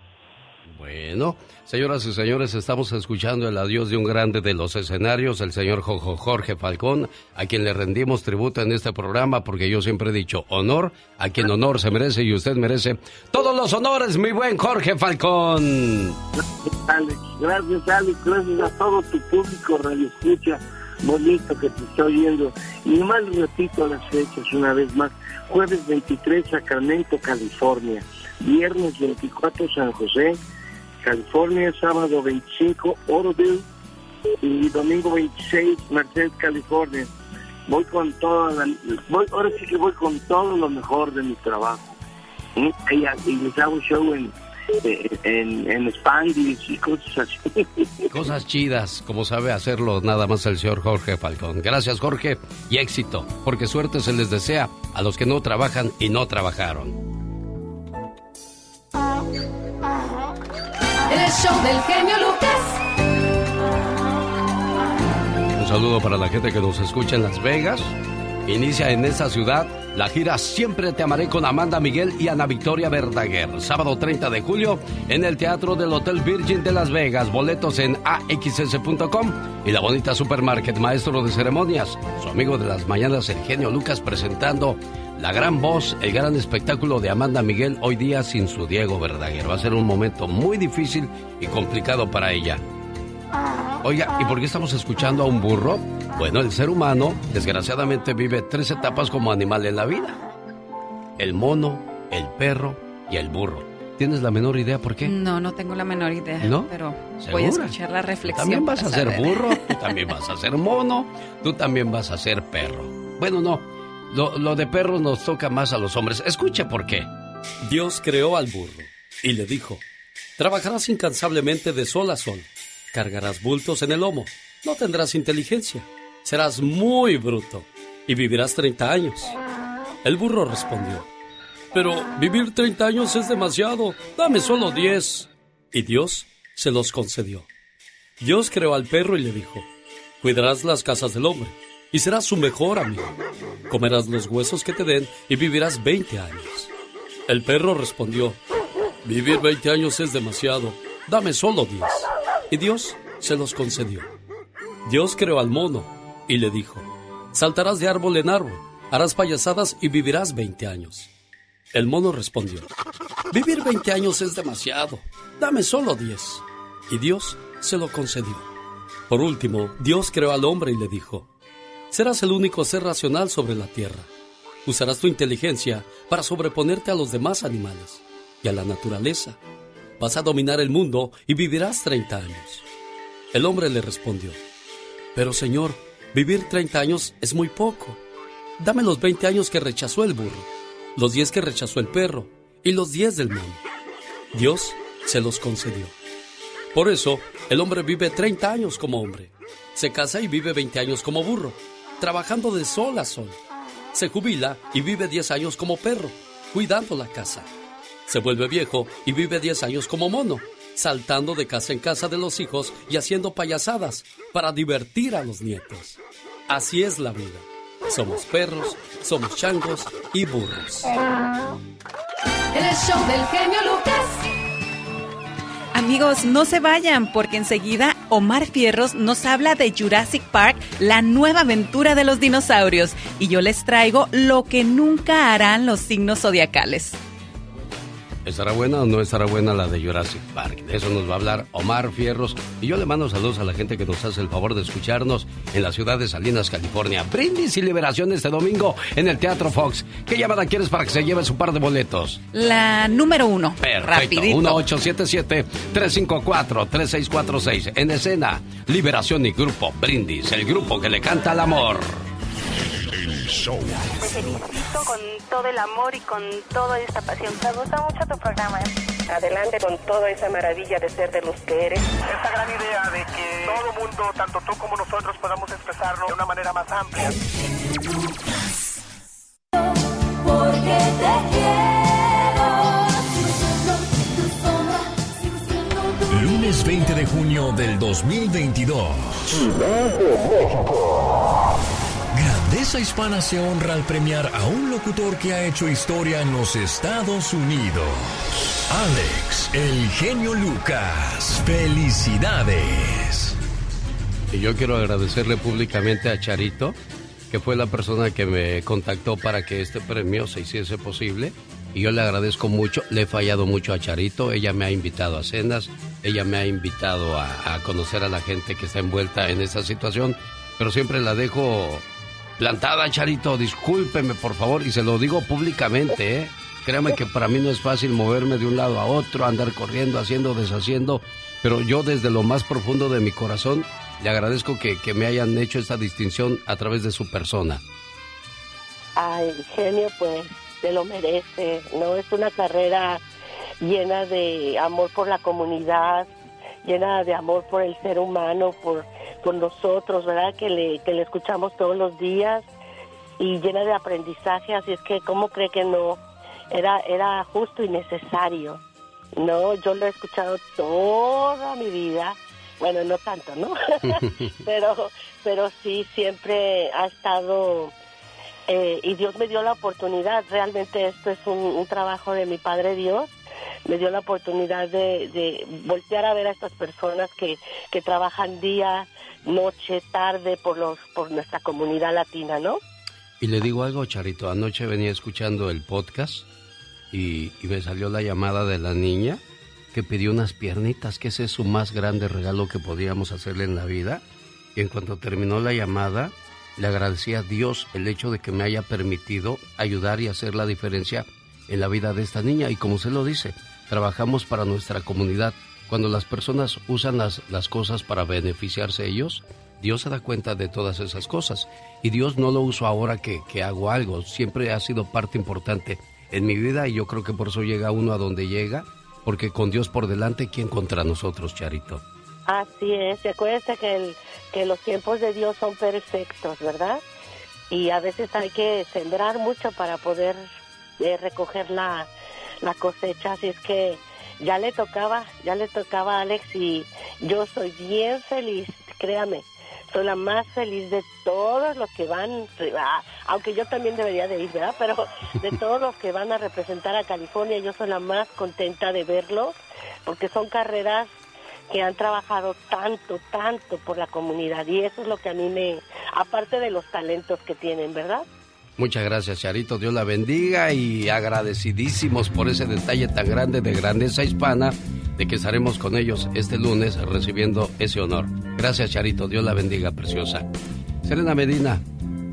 Bueno, señoras y señores, estamos escuchando el adiós de un grande de los escenarios, el señor Jorge Falcón, a quien le rendimos tributo en este programa, porque yo siempre he dicho honor a quien honor se merece y usted merece todos los honores, mi buen Jorge Falcón. Gracias, Alex. Gracias, Alex. Gracias a todo tu público, Radio Escucha bonito que te estoy oyendo. Y nomás repito las fechas una vez más. Jueves 23, Sacramento, California. Viernes 24, San José, California. Sábado 25, Oroville. Y domingo 26, Merced, California. Voy con toda la, voy, ahora sí que voy con todo lo mejor de mi trabajo. ¿Mm? Y, y les hago show en en, en Spanglish y cosas así. Cosas chidas, como sabe hacerlo nada más el señor Jorge Falcón. Gracias, Jorge, y éxito, porque suerte se les desea a los que no trabajan y no trabajaron. El show del genio Lucas. Un saludo para la gente que nos escucha en Las Vegas. Inicia en esa ciudad la gira Siempre te amaré con Amanda Miguel y Ana Victoria Verdaguer. Sábado 30 de julio en el Teatro del Hotel Virgin de Las Vegas. Boletos en axs.com y la bonita Supermarket Maestro de Ceremonias. Su amigo de las mañanas, el genio Lucas, presentando la gran voz, el gran espectáculo de Amanda Miguel hoy día sin su Diego Verdaguer. Va a ser un momento muy difícil y complicado para ella. Oiga, ¿y por qué estamos escuchando a un burro? Bueno, el ser humano, desgraciadamente, vive tres etapas como animal en la vida. El mono, el perro y el burro. ¿Tienes la menor idea por qué? No, no tengo la menor idea. ¿No? Pero voy a escuchar la reflexión. También vas a ser burro, tú también vas a ser mono, tú también vas a ser perro. Bueno, no, lo, de perro nos toca más a los hombres. Escuche por qué. Dios creó al burro y le dijo, trabajarás incansablemente de sol a sol, cargarás bultos en el lomo, no tendrás inteligencia, serás muy bruto y vivirás 30 años. El burro respondió, pero vivir 30 años es demasiado, dame solo 10. Y Dios se los concedió. Dios creó al perro y le dijo, cuidarás las casas del hombre y serás su mejor amigo. Comerás los huesos que te den y vivirás 20 años. El perro respondió, vivir 20 años es demasiado, dame solo 10. Y Dios se los concedió. Dios creó al mono y le dijo, saltarás de árbol en árbol, harás payasadas y vivirás 20 años. El mono respondió, vivir 20 años es demasiado, dame solo 10. Y Dios se lo concedió. Por último, Dios creó al hombre y le dijo, serás el único ser racional sobre la tierra. Usarás tu inteligencia para sobreponerte a los demás animales y a la naturaleza. Vas a dominar el mundo y vivirás 30 años. El hombre le respondió, pero Señor, vivir 30 años es muy poco. Dame los 20 años que rechazó el burro, los 10 que rechazó el perro y los 10 del mono. Dios se los concedió. Por eso, el hombre vive 30 años como hombre. Se casa y vive 20 años como burro, trabajando de sol a sol. Se jubila y vive 10 años como perro, cuidando la casa. Se vuelve viejo y vive 10 años como mono, saltando de casa en casa de los hijos y haciendo payasadas para divertir a los nietos. Así es la vida. Somos perros, somos changos y burros. El show del genio Lucas. Amigos, no se vayan porque enseguida Omar Fierros nos habla de Jurassic Park, la nueva aventura de los dinosaurios, y yo les traigo lo que nunca harán los signos zodiacales. ¿Estará buena o no estará buena la de Jurassic Park? De eso nos va a hablar Omar Fierros. Y yo le mando saludos a la gente que nos hace el favor de escucharnos en la ciudad de Salinas, California. Brindis y liberación este domingo en el Teatro Fox. ¿Qué llamada quieres para que se lleve su par de boletos? La número uno. Perfecto. Rapidito. 1877-354-3646. En escena, Liberación y Grupo Brindis, el grupo que le canta al amor. Show. Te felicito con todo el amor y con toda esta pasión. Me gusta mucho tu programa. Adelante con toda esa maravilla de ser de los que eres. Esta gran idea de que todo mundo, tanto tú como nosotros, podamos expresarlo de una manera más amplia. Porque te Lunes 20 de junio del 2022. Grandeza Hispana se honra al premiar a un locutor que ha hecho historia en los Estados Unidos. Alex, el genio Lucas. Felicidades. Y yo quiero agradecerle públicamente a Charito, que fue la persona que me contactó para que este premio se hiciese posible. Y yo le agradezco mucho, le he fallado mucho a Charito, ella me ha invitado a cenas, ella me ha invitado a, a conocer a la gente que está envuelta en esta situación, pero siempre la dejo plantada, Charito, discúlpeme por favor, y se lo digo públicamente, ¿eh? Créame que para mí no es fácil moverme de un lado a otro, andar corriendo, haciendo, deshaciendo, pero yo desde lo más profundo de mi corazón le agradezco que, que me hayan hecho esta distinción a través de su persona. Ay, genio, pues te lo merece. No es una carrera llena de amor por la comunidad, llena de amor por el ser humano, por, por nosotros, ¿verdad? Que le, que le escuchamos todos los días y llena de aprendizaje, así es que, ¿cómo cree que no? Era, era justo y necesario. No, yo lo he escuchado toda mi vida. Bueno, no tanto, ¿no? pero, pero sí, siempre ha estado eh, y Dios me dio la oportunidad. Realmente esto es un, trabajo de mi Padre Dios. Me dio la oportunidad de, de voltear a ver a estas personas que, que trabajan día, noche, tarde por los por nuestra comunidad latina, ¿no? Y le digo algo, Charito. Anoche venía escuchando el podcast y, me salió la llamada de la niña que pidió unas piernitas, que ese es su más grande regalo que podíamos hacerle en la vida. Y en cuanto terminó la llamada, le agradecí a Dios el hecho de que me haya permitido ayudar y hacer la diferencia en la vida de esta niña. Y como se lo dice, trabajamos para nuestra comunidad. Cuando las personas usan las, las cosas para beneficiarse ellos, Dios se da cuenta de todas esas cosas. Y Dios no lo uso ahora que, que hago algo, siempre ha sido parte importante en mi vida y yo creo que por eso llega uno a donde llega, porque con Dios por delante, ¿quién contra nosotros, Charito? Así es, que, el, que los tiempos de Dios son perfectos, ¿verdad? Y a veces hay que sembrar mucho para poder eh, recoger la, la cosecha, así es que ya le tocaba, ya le tocaba a Alex y yo soy bien feliz, créame, soy la más feliz de todos los que van, ah, aunque yo también debería de ir, ¿verdad? Pero de todos los que van a representar a California, yo soy la más contenta de verlos, porque son carreras que han trabajado tanto, tanto por la comunidad, y eso es lo que a mí me, aparte de los talentos que tienen, ¿verdad? Muchas gracias, Charito. Dios la bendiga y agradecidísimos por ese detalle tan grande de grandeza hispana de que estaremos con ellos este lunes recibiendo ese honor. Gracias, Charito. Dios la bendiga, preciosa. Serena Medina,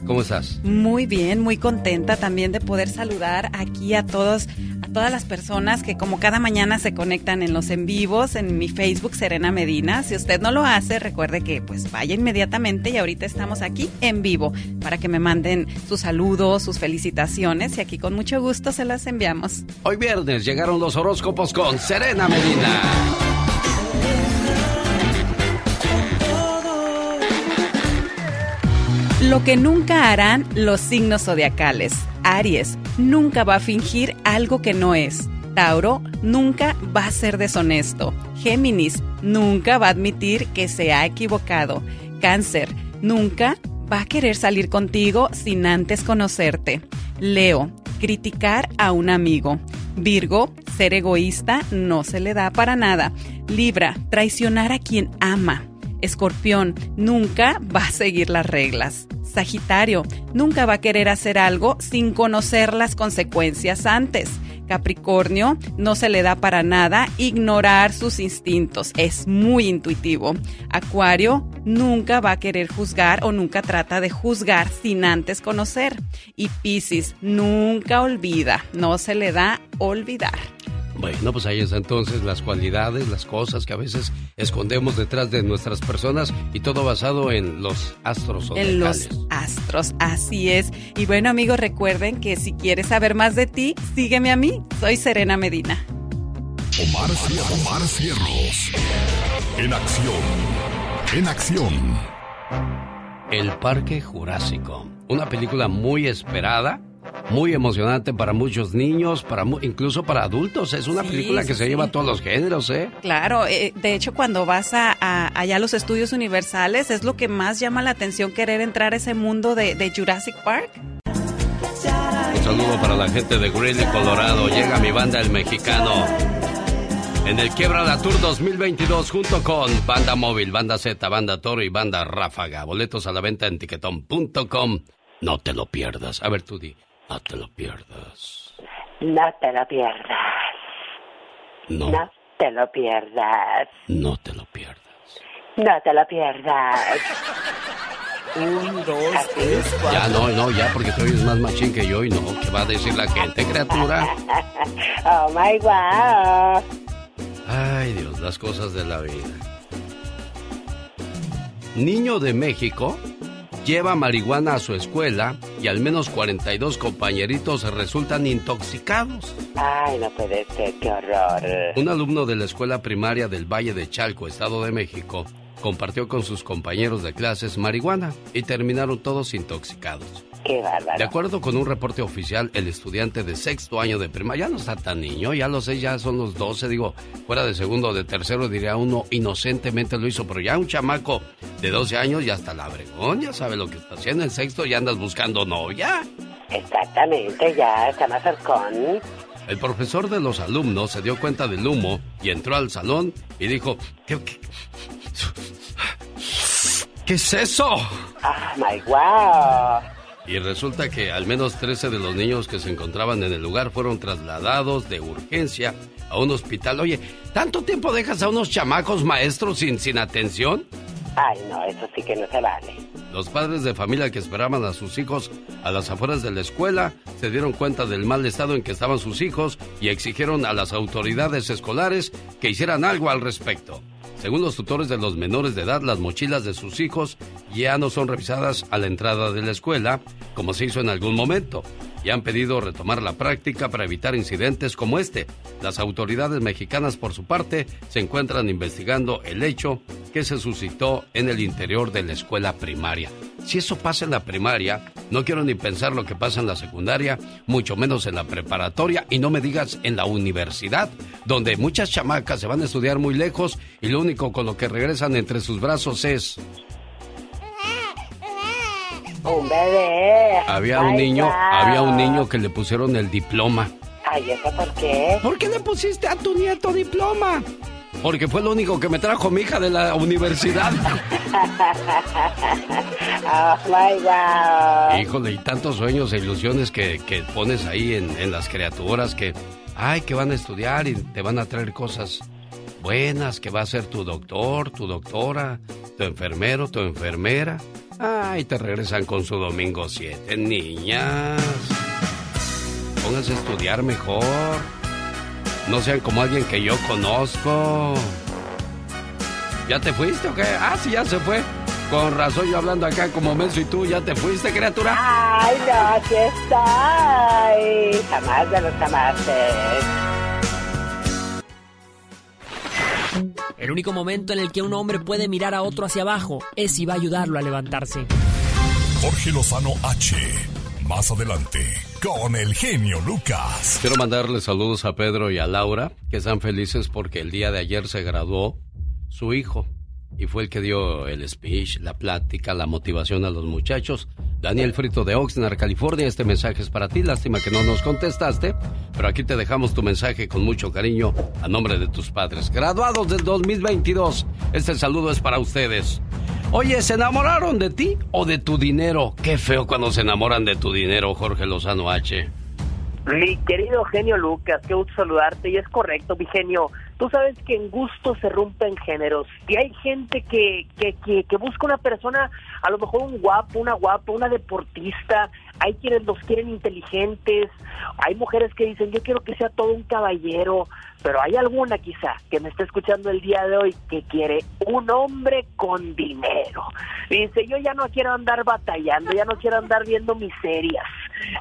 ¿cómo estás? Muy bien, muy contenta también de poder saludar aquí a todos todas las personas que como cada mañana se conectan en los en vivos en mi Facebook Serena Medina. Si usted no lo hace, recuerde que pues vaya inmediatamente y ahorita estamos aquí en vivo para que me manden sus saludos, sus felicitaciones y aquí con mucho gusto se las enviamos. Hoy viernes llegaron los horóscopos con Serena Medina. Lo que nunca harán los signos zodiacales. Aries nunca va a fingir algo que no es. Tauro nunca va a ser deshonesto. Géminis nunca va a admitir que se ha equivocado. Cáncer nunca va a querer salir contigo sin antes conocerte. Leo, criticar a un amigo. Virgo, ser egoísta no se le da para nada. Libra, traicionar a quien ama. Escorpión, nunca va a seguir las reglas. Sagitario, nunca va a querer hacer algo sin conocer las consecuencias antes. Capricornio, no se le da para nada ignorar sus instintos, es muy intuitivo. Acuario, nunca va a querer juzgar o nunca trata de juzgar sin antes conocer. Y Piscis, nunca olvida, no se le da olvidar. Bueno, pues ahí están entonces las cualidades, las cosas que a veces escondemos detrás de nuestras personas y todo basado en los astros. En los astros, así es. Y bueno amigos, recuerden que si quieres saber más de ti, sígueme a mí. Soy Serena Medina. Omar, Omar Cierros. En acción. En acción. El Parque Jurásico. Una película muy esperada muy emocionante para muchos niños, para incluso para adultos. Es una película que se lleva a todos los géneros, ¿eh? Claro, eh, de hecho cuando vas a, allá a los estudios universales es lo que más llama la atención querer entrar a ese mundo de, Jurassic Park. Un saludo para la gente de Greeley, Colorado. Llega mi banda El Mexicano. En el Quiebra la Tour 2022 junto con Banda Móvil, Banda Z, Banda Toro y Banda Ráfaga. Boletos a la venta en tiquetón.com. No te lo pierdas. A ver, tú di. No te lo pierdas. No te lo pierdas. No. No te lo pierdas. No te lo pierdas. No te lo pierdas. Un, dos, tres, cuatro. Ya no, no, ya, porque tú eres más machín que yo y no. ¿Qué va a decir la gente, criatura? oh my God. Ay, Dios, las cosas de la vida. Niño de México lleva marihuana a su escuela y al menos 42 compañeritos resultan intoxicados. Ay, no puede ser, qué horror. Un alumno de la escuela primaria del Valle de Chalco, Estado de México, compartió con sus compañeros de clases marihuana y terminaron todos intoxicados. Qué bárbaro. De acuerdo con un reporte oficial, el estudiante de sexto año de primaria ya no está tan niño, ya los seis ya son los doce, digo, fuera de segundo o de tercero diría uno, inocentemente lo hizo, pero ya un chamaco de 12 años ya está labregón, ya sabe lo que está haciendo, en sexto ya andas buscando novia. Exactamente, ya está más con. El profesor de los alumnos se dio cuenta del humo y entró al salón y dijo, ¿qué, qué, qué es eso? Ah, my wow. Y resulta que al menos 13 de los niños que se encontraban en el lugar fueron trasladados de urgencia a un hospital. Oye, ¿tanto tiempo dejas a unos chamacos maestros sin, sin atención? Ay, no, eso sí que no se vale. Los padres de familia que esperaban a sus hijos a las afueras de la escuela se dieron cuenta del mal estado en que estaban sus hijos y exigieron a las autoridades escolares que hicieran algo al respecto. Según los tutores de los menores de edad, las mochilas de sus hijos ya no son revisadas a la entrada de la escuela, como se hizo en algún momento, y han pedido retomar la práctica para evitar incidentes como este. Las autoridades mexicanas, por su parte, se encuentran investigando el hecho que se suscitó en el interior de la escuela primaria. Si eso pasa en la primaria, no quiero ni pensar lo que pasa en la secundaria, mucho menos en la preparatoria y no me digas en la universidad, donde muchas chamacas se van a estudiar muy lejos y lo único con lo que regresan entre sus brazos es un bebé. Había un niño, había un niño que le pusieron el diploma. Ay, ¿eso por qué? ¿Por qué le pusiste a tu nieto diploma? Porque fue lo único que me trajo mi hija de la universidad. oh my God. Híjole, y tantos sueños e ilusiones que, que pones ahí en, en, las criaturas que, ay, que van a estudiar y te van a traer cosas buenas, que va a ser tu doctor, tu doctora, tu enfermero, tu enfermera. Ay, te regresan con su domingo 7, niñas. Pónganse a estudiar mejor. No sean como alguien que yo conozco. ¿Ya te fuiste o qué? Ah, sí, ya se fue. Con razón yo hablando acá como menso y tú, ¿ya te fuiste, criatura? Ay, no, aquí estoy. Jamás de los jamases. El único momento en el que un hombre puede mirar a otro hacia abajo es si va a ayudarlo a levantarse. Jorge Lozano H. Más adelante, con el genio Lucas. Quiero mandarle saludos a Pedro y a Laura, que están felices porque el día de ayer se graduó su hijo y fue el que dio el speech, la plática, la motivación a los muchachos. Daniel Frito de Oxnard, California, este mensaje es para ti. Lástima que no nos contestaste, pero aquí te dejamos tu mensaje con mucho cariño a nombre de tus padres. Graduados del 2022, este saludo es para ustedes. Oye, ¿se enamoraron de ti o de tu dinero? Qué feo cuando se enamoran de tu dinero, Jorge Lozano H. Mi querido genio Lucas, qué gusto saludarte y es correcto, mi genio. Tú sabes que en gusto se rompen géneros y hay gente que, que, que, que busca una persona, a lo mejor un guapo, una guapa, una deportista, hay quienes los quieren inteligentes, hay mujeres que dicen yo quiero que sea todo un caballero, pero hay alguna quizá que me está escuchando el día de hoy que quiere un hombre con dinero. Dice, yo ya no quiero andar batallando, ya no quiero andar viendo miserias.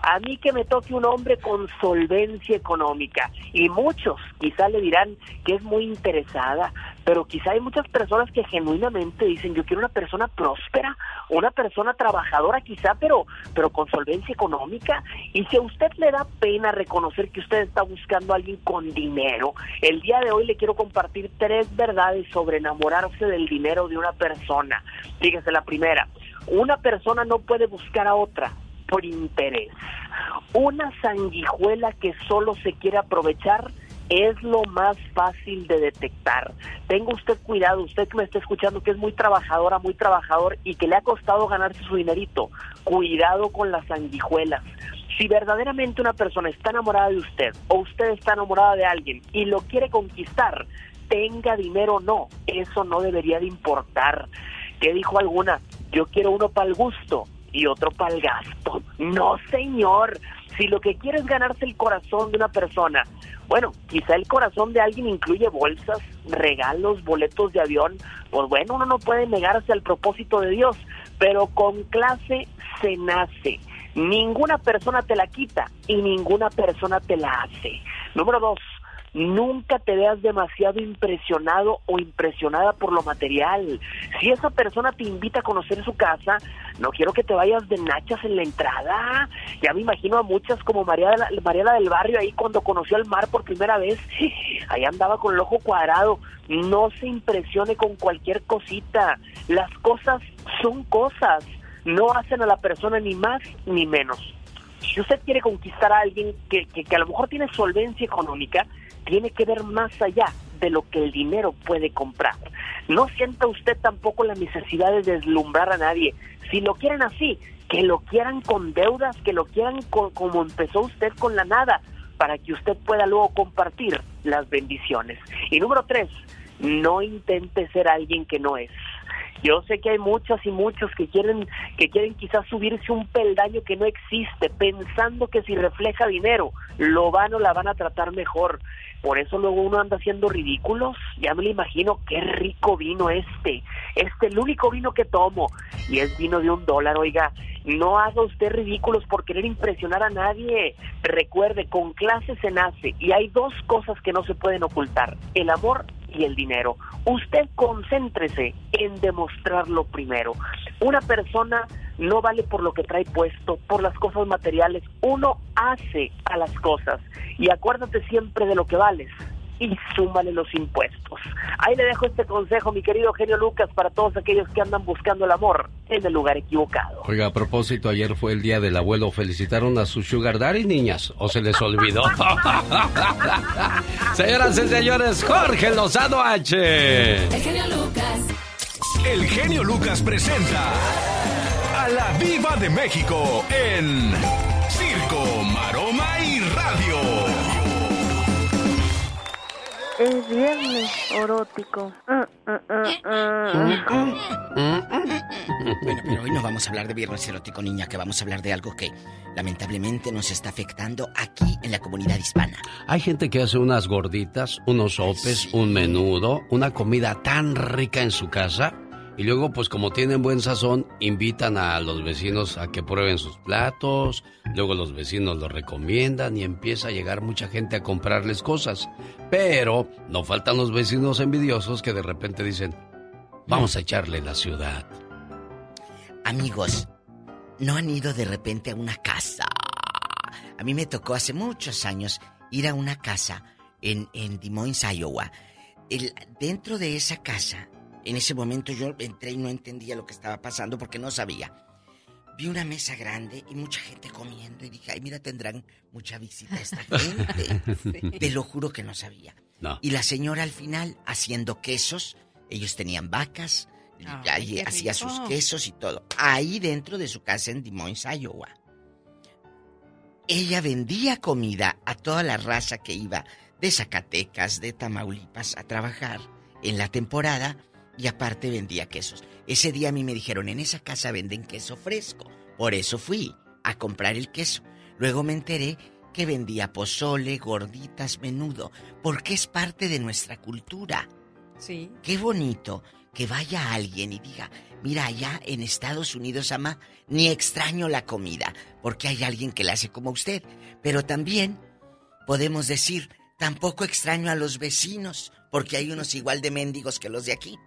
A mí que me toque un hombre con solvencia económica. Y muchos quizá le dirán que es muy interesada, pero quizá hay muchas personas que genuinamente dicen, yo quiero una persona próspera, una persona trabajadora quizá, pero, pero con solvencia económica. Y si a usted le da pena reconocer que usted está buscando a alguien con dinero, el día de hoy le quiero compartir tres verdades sobre enamorarse del dinero de una persona. Fíjese la primera, una persona no puede buscar a otra por interés. Una sanguijuela que solo se quiere aprovechar es lo más fácil de detectar. Tenga usted cuidado, usted que me está escuchando que es muy trabajadora, muy trabajador y que le ha costado ganarse su dinerito. Cuidado con las sanguijuelas. Si verdaderamente una persona está enamorada de usted o usted está enamorada de alguien y lo quiere conquistar, tenga dinero o no, eso no debería de importar. ¿Qué dijo alguna? Yo quiero uno para el gusto y otro para el gasto. No, señor. Si lo que quiere es ganarse el corazón de una persona, bueno, quizá el corazón de alguien incluye bolsas, regalos, boletos de avión, pues bueno, uno no puede negarse al propósito de Dios, pero con clase se nace. Ninguna persona te la quita y ninguna persona te la hace. Número dos, nunca te veas demasiado impresionado o impresionada por lo material. Si esa persona te invita a conocer su casa, no quiero que te vayas de nachas en la entrada. Ya me imagino a muchas como Mariana del Barrio ahí cuando conoció el mar por primera vez. Ahí andaba con el ojo cuadrado. No se impresione con cualquier cosita. Las cosas son cosas. No hacen a la persona ni más ni menos. Si usted quiere conquistar a alguien que, que, que a lo mejor tiene solvencia económica, tiene que ver más allá de lo que el dinero puede comprar. No sienta usted tampoco la necesidad de deslumbrar a nadie. Si lo quieren así, que lo quieran con deudas, que lo quieran con- como empezó usted con la nada, para que usted pueda luego compartir las bendiciones. Y número tres, no intente ser alguien que no es. Yo sé que hay muchas y muchos que quieren que quieren quizás subirse un peldaño que no existe, pensando que si refleja dinero lo van o la van a tratar mejor. Por eso luego uno anda haciendo ridículos. Ya me lo imagino, qué rico vino este. Este el único vino que tomo y es vino de un dólar, oiga. No haga usted ridículos por querer impresionar a nadie. Recuerde, con clase se nace y hay dos cosas que no se pueden ocultar, el amor y el dinero. Usted concéntrese en demostrarlo primero. Una persona no vale por lo que trae puesto, por las cosas materiales. Uno hace a las cosas y acuérdate siempre de lo que vales y súmale los impuestos. Ahí le dejo este consejo, mi querido genio Lucas, para todos aquellos que andan buscando el amor en el lugar equivocado. Oiga, a propósito, ayer fue el día del abuelo. ¿Felicitaron a su sugar daddy, niñas? ¿O se les olvidó? Señoras y señores, Jorge Lozano H. El genio Lucas. El genio Lucas presenta a la Viva de México en Circo, Maroma y Radio. Es viernes erótico. Ah, ah, ah, ah. Bueno, pero hoy no vamos a hablar de viernes erótico, niña, que vamos a hablar de algo que lamentablemente nos está afectando aquí en la comunidad hispana. Hay gente que hace unas gorditas, unos sopes, un menudo, una comida tan rica en su casa y luego pues como tienen buen sazón invitan a los vecinos a que prueben sus platos, luego los vecinos los recomiendan y empieza a llegar mucha gente a comprarles cosas. Pero no faltan los vecinos envidiosos que de repente dicen, vamos a echarle la ciudad. Amigos, ¿no han ido de repente a una casa? A mí me tocó hace muchos años ir a una casa en, en Des Moines, Iowa. El- dentro de esa casa, en ese momento yo entré y no entendía lo que estaba pasando porque no sabía. Vi una mesa grande y mucha gente comiendo y dije, ay, mira, tendrán mucha visita esta gente. Sí. Te lo juro que no sabía. No. Y la señora al final haciendo quesos, ellos tenían vacas, Ay, y hacía sus quesos y todo. Ahí dentro de su casa en Des Moines, Iowa. Ella vendía comida a toda la raza que iba de Zacatecas, de Tamaulipas a trabajar en la temporada y aparte vendía quesos. Ese día a mí me dijeron, en esa casa venden queso fresco. Por eso fui a comprar el queso. Luego me enteré que vendía pozole, gorditas, menudo, porque es parte de nuestra cultura. Sí. Qué bonito que vaya alguien y diga, mira, allá en Estados Unidos, ama, ni extraño la comida, porque hay alguien que la hace como usted. Pero también podemos decir, tampoco extraño a los vecinos, porque hay unos igual de mendigos que los de aquí.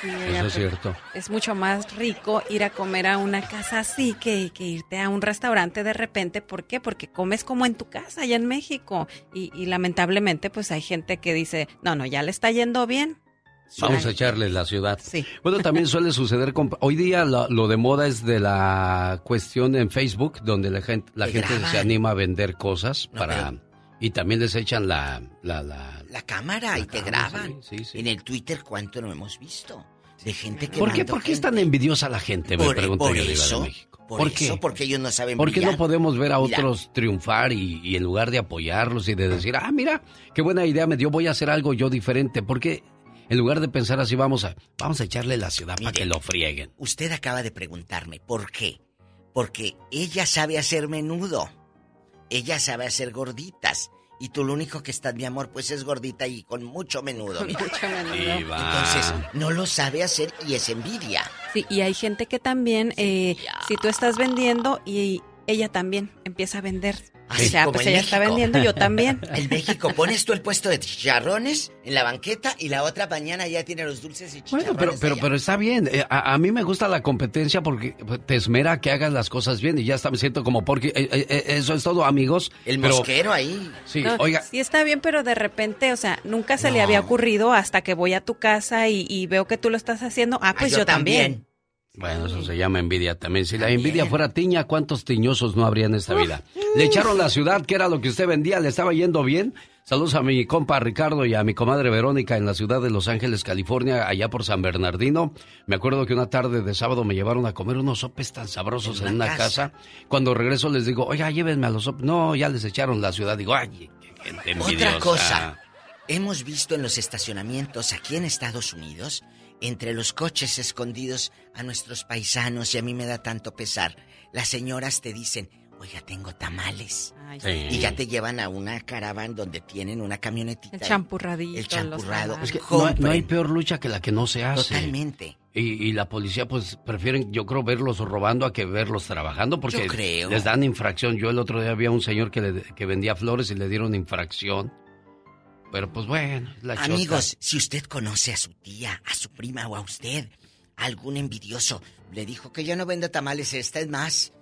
Sí, Eso es pues, cierto. Es mucho más rico ir a comer a una casa así que, que irte a un restaurante de repente. ¿Por qué? Porque comes como en tu casa allá en México. Y, y lamentablemente pues hay gente que dice, no, no, ya le está yendo bien. Vamos a echarle la ciudad. Sí. Bueno, también suele suceder con... Hoy día lo, lo de moda es de la cuestión en Facebook, donde la gente, la Te gente se anima a vender cosas No, para... Y también les echan la... la, la- La cámara y te graban. sí, sí, sí. En el Twitter, ¿cuánto no hemos visto? De gente que ¿Por qué, manda ¿Por qué es tan envidiosa la gente? Me Por- pregunto por yo, de México. por ¿Por eso, qué? porque ellos no saben ¿Por qué no podemos ver a Mira. otros triunfar y, y en lugar de apoyarlos y de decir, ah, mira, qué buena idea me dio, voy a hacer algo yo diferente? ¿Por qué en lugar de pensar así, vamos a, vamos a echarle la ciudad para que lo frieguen? Usted acaba de preguntarme, ¿por qué? Porque ella sabe hacer menudo. Ella sabe hacer gorditas. Y tú lo único que estás, mi amor, pues es gordita y con mucho menudo. Con mucho menudo. Entonces, no lo sabe hacer y es envidia. Sí, y hay gente que también, eh, si tú estás vendiendo y ella también empieza a vender. O sea, como pues ella está México. vendiendo, yo también. En México pones tú el puesto de chicharrones en la banqueta y la otra mañana ya tiene los dulces y chicharrones. Bueno, pero, pero, pero está bien. Eh, A, a mí me gusta la competencia porque te esmera que hagas las cosas bien y ya está, me siento como porque eh, eh, eso es todo, amigos. El Pero- mosquero ahí. Sí, No, oiga, Sí está bien, pero de repente, o sea, nunca se le había ocurrido hasta que voy a tu casa y, y veo que tú lo estás haciendo. Ah, pues yo yo, también. Bueno, eso se llama envidia también. Si la envidia fuera tiña, ¿cuántos tiñosos no habría en esta vida? Le echaron la ciudad, que era lo que usted vendía, le estaba yendo bien. Saludos a mi compa Ricardo y a mi comadre Verónica en la ciudad de Los Ángeles, California, allá por San Bernardino. Me acuerdo que una tarde de sábado me llevaron a comer unos sopes tan sabrosos en, En una una casa. Cuando regreso les digo, oiga, llévenme a los sopes. No, ya les echaron la ciudad. Digo, ay, qué gente envidiosa. Otra cosa, hemos visto en los estacionamientos aquí en Estados Unidos, entre los coches escondidos a nuestros paisanos, y a mí me da tanto pesar, las señoras te dicen, oiga, tengo tamales. Sí. Y ya te llevan a una caravana donde tienen una camionetita. El champurradito. El champurrado. Es que no hay, no hay Compren. peor lucha que la que no se hace. Totalmente. Y, y la policía, pues, prefieren, yo creo, verlos robando a que verlos trabajando porque Yo creo. les dan infracción. Yo el otro día había un señor que, le- que vendía flores y le dieron infracción. Pero, pues, bueno, la chota. Amigos, si usted conoce a su tía, a su prima o a usted, algún envidioso le dijo que yo no vendo tamales, esta es más,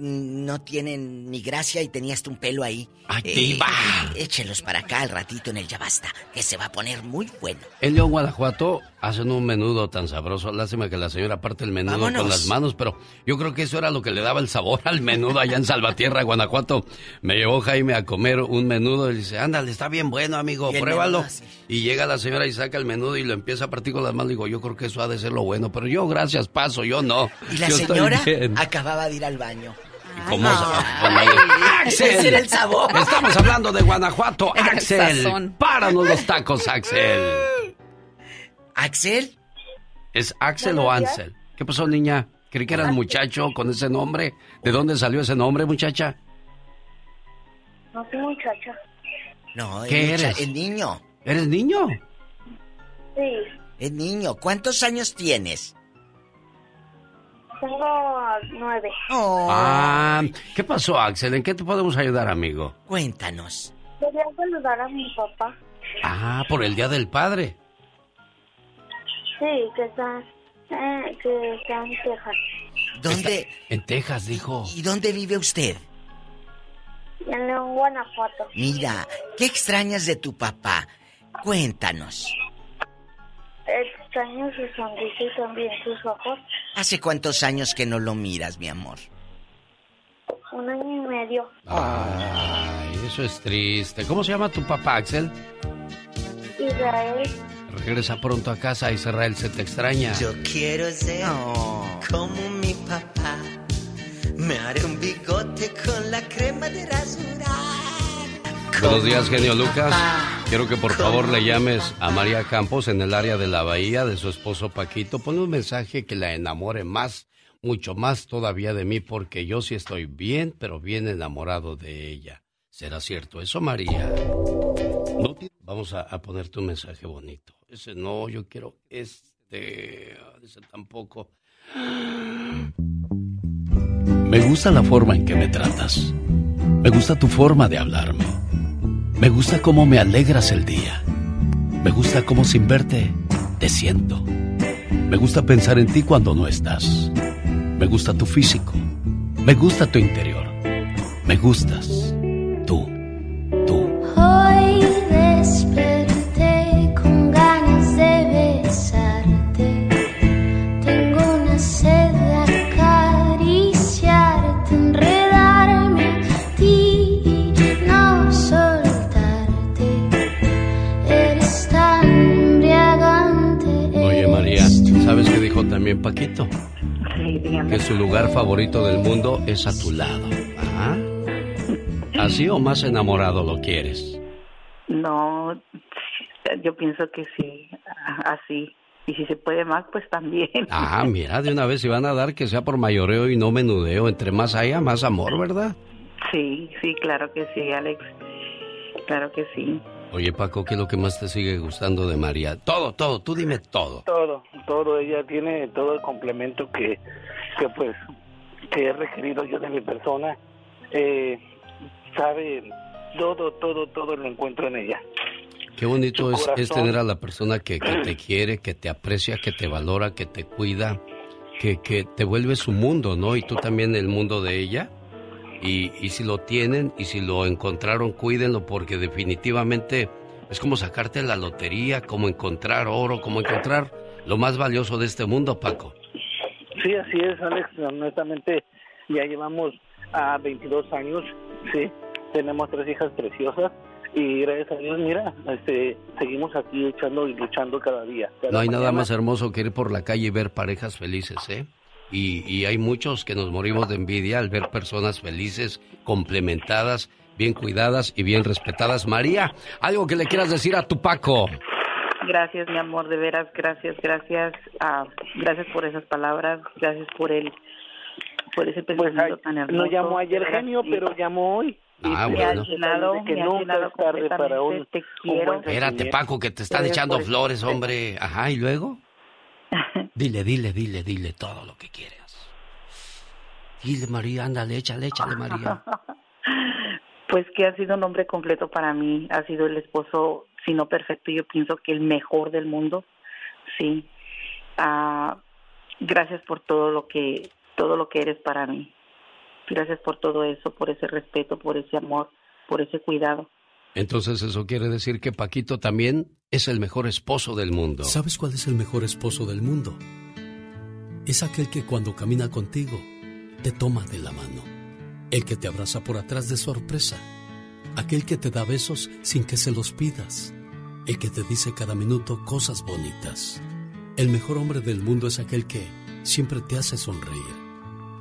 no tienen ni gracia y tenías un pelo ahí. ¡Ay, Eh, diva! échelos para acá al ratito en el ya basta, que se va a poner muy bueno. En León, Guanajuato, hacen un menudo tan sabroso. Lástima que la señora parte el menudo Vámonos. con las manos, pero yo creo que eso era lo que le daba el sabor al menudo allá en Salvatierra, Guanajuato. Me llevó Jaime a comer un menudo y dice, ándale, está bien bueno, amigo, pruébalo. Y llega la señora y saca el menudo y lo empieza a partir con las manos. Digo, yo creo que eso ha de ser lo bueno, pero yo, gracias, paso, yo no. Y la Yo señora acababa de ir al baño. ¿Cómo? Axel, el sabor. Estamos hablando de Guanajuato, el Axel. sazón. Páranos los tacos, Axel. ¿Axel? ¿Es Axel o. Ansel? ¿Qué pasó, niña? Creí que eras muchacho con ese nombre. ¿De dónde salió ese nombre, muchacha? No soy muchacha. No, el ¿Qué mucha- eres? El niño. ¿Eres niño? Sí, El niño. ¿Cuántos años tienes? Tengo nueve. Oh. Ah, ¿qué pasó, Axel? ¿En qué te podemos ayudar, amigo? Cuéntanos. Quería saludar a mi papá. Ah, por el Día del Padre. Sí, que está, eh, que está en Texas. ¿Dónde? En Texas, dijo. ¿Y dónde vive usted? En León, Guanajuato. Mira, ¿qué extrañas de tu papá? Cuéntanos. Extraño su sonrisa y también sus ojos. ¿Hace cuántos años que no lo miras, mi amor? Un año y medio. Ay, eso es triste. ¿Cómo se llama tu papá, Axel? Israel. Regresa pronto a casa y Israel se te extraña. Yo quiero ser como mi papá. Me haré un bigote con la crema de rasurar. Buenos días, genio Lucas. Quiero que por favor le llames a María Campos en el área de la bahía de su esposo Paquito. Ponle un mensaje que la enamore más, mucho más todavía de mí, porque yo sí estoy bien, pero bien enamorado de ella. ¿Será cierto eso, María? No Vamos a, a ponerte un mensaje bonito. Ese no, yo quiero este. Ese tampoco. Me gusta la forma en que me tratas. Me gusta tu forma de hablarme. Me gusta cómo me alegras el día. Me gusta cómo sin verte te siento. Me gusta pensar en ti cuando no estás. Me gusta tu físico. Me gusta tu interior. Me gustas. Su lugar favorito del mundo es a tu lado. ¿Ah? ¿Así o más enamorado lo quieres? No, yo pienso que sí, así. Y si se puede más, pues también. Ah, mira, de una vez si van a dar que sea por mayoreo y no menudeo. Entre más haya, más amor, ¿verdad? Sí, sí, claro que sí, Alex. Claro que sí. Oye, Paco, ¿qué es lo que más te sigue gustando de María? Todo, todo, tú dime todo. Todo, todo, ella tiene todo el complemento que, que pues, que he requerido yo de mi persona. Eh, sabe, todo, todo, todo lo encuentro en ella. Qué bonito es, es, tener a la persona que, que te quiere, que te aprecia, que te valora, que te cuida, que, que te vuelve su mundo, ¿no? Y tú también el mundo de ella. Y, y si lo tienen y si lo encontraron, cuídenlo porque definitivamente es como sacarte la lotería, como encontrar oro, como encontrar lo más valioso de este mundo, Paco. Sí, así es, Alex. Honestamente, ya llevamos a 22 años, sí. Tenemos tres hijas preciosas y gracias a Dios, mira, este, seguimos aquí luchando y luchando cada día. Cada No hay nada más hermoso que ir por la calle y ver parejas felices, ¿eh? Y, y hay muchos que nos morimos de envidia al ver personas felices, complementadas, bien cuidadas y bien respetadas. María, algo que le quieras decir a tu Paco. Gracias, mi amor, de veras, gracias, gracias, ah, gracias por esas palabras, gracias por el, por ese pensamiento tan hermoso. No llamó ayer veras, genio, pero llamó hoy. Ah, Y Me ha bueno. llenado, que nunca tarde para un, te un quiero. buen Espérate. Paco, que te están Gracias echando flores, hombre. Ajá, ¿y luego? Dile, dile, dile, dile todo lo que quieras. Dile, María, ándale, échale, échale, María. Pues que ha sido un hombre completo para mí, ha sido el esposo, si no perfecto, yo pienso que el mejor del mundo, sí. Ah, gracias por todo lo que, todo lo que eres para mí. Gracias por todo eso, por ese respeto, por ese amor, por ese cuidado. Entonces eso quiere decir que Paquito también es el mejor esposo del mundo. ¿Sabes cuál es el mejor esposo del mundo? Es aquel que cuando camina contigo te toma de la mano. El que te abraza por atrás de sorpresa. Aquel que te da besos sin que se los pidas. El que te dice cada minuto cosas bonitas. El mejor hombre del mundo es aquel que siempre te hace sonreír.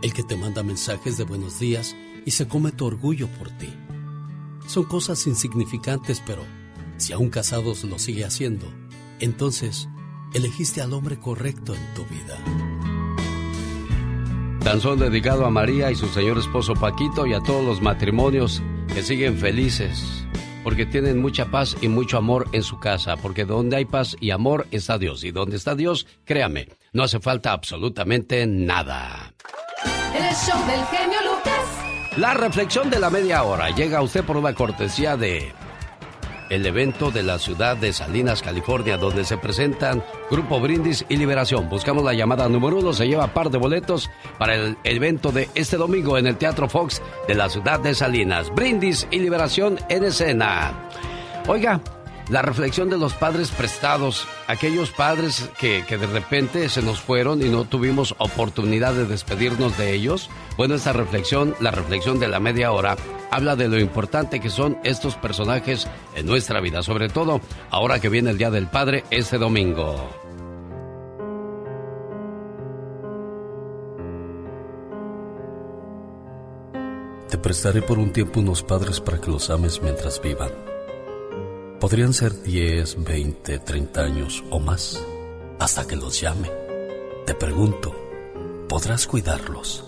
El que te manda mensajes de buenos días y se come tu orgullo por ti. Son cosas insignificantes, pero si aún casados lo sigue haciendo, entonces elegiste al hombre correcto en tu vida. Danzón dedicado a María y su señor esposo Paquito y a todos los matrimonios que siguen felices, porque tienen mucha paz y mucho amor en su casa, porque donde hay paz y amor está Dios, y donde está Dios, créame, no hace falta absolutamente nada. El show del genio Lucas. La reflexión de la media hora llega a usted por una cortesía de el evento de la ciudad de Salinas, California, donde se presentan Grupo Brindis y Liberación. Buscamos la llamada número uno, se lleva par de boletos para el evento de este domingo en el Teatro Fox de la ciudad de Salinas. Brindis y Liberación en escena. Oiga, la reflexión de los padres prestados, aquellos padres que, que de repente se nos fueron y no tuvimos oportunidad de despedirnos de ellos. Bueno, esta reflexión, la reflexión de la media hora, habla de lo importante que son estos personajes en nuestra vida, sobre todo ahora que viene el Día del Padre este domingo. Te prestaré por un tiempo unos padres para que los ames mientras vivan. Podrían ser 10, 20, 30 años o más, hasta que los llame. Te pregunto, ¿podrás cuidarlos?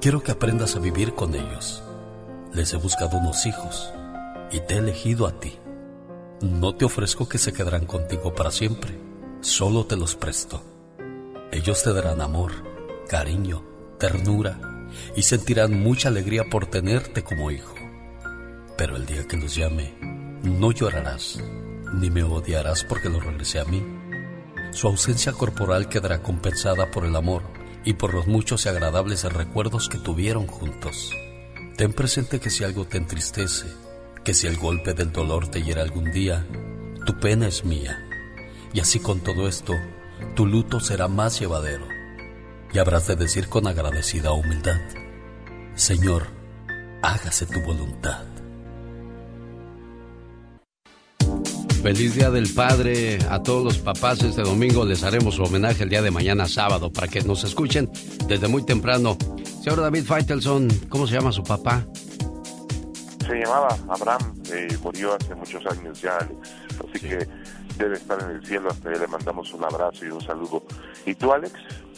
Quiero que aprendas a vivir con ellos. Les he buscado unos hijos y te he elegido a ti. No te ofrezco que se quedarán contigo para siempre, solo te los presto. Ellos te darán amor, cariño, ternura y sentirán mucha alegría por tenerte como hijo. Pero el día que los llame, no llorarás, ni me odiarás porque lo regresé a mí. Su ausencia corporal quedará compensada por el amor y por los muchos y agradables recuerdos que tuvieron juntos. Ten presente que si algo te entristece, que si el golpe del dolor te hiera algún día, tu pena es mía. Y así con todo esto, tu luto será más llevadero. Y habrás de decir con agradecida humildad, Señor, hágase tu voluntad. Feliz Día del Padre a todos los papás. Este domingo les haremos su homenaje el día de mañana sábado para que nos escuchen desde muy temprano. Señor David Feitelson, ¿cómo se llama su papá? Se llamaba Abraham, eh, murió hace muchos años ya, Alex. Así que debe estar en el cielo. Hasta allá le mandamos un abrazo y un saludo. ¿Y tú, Alex?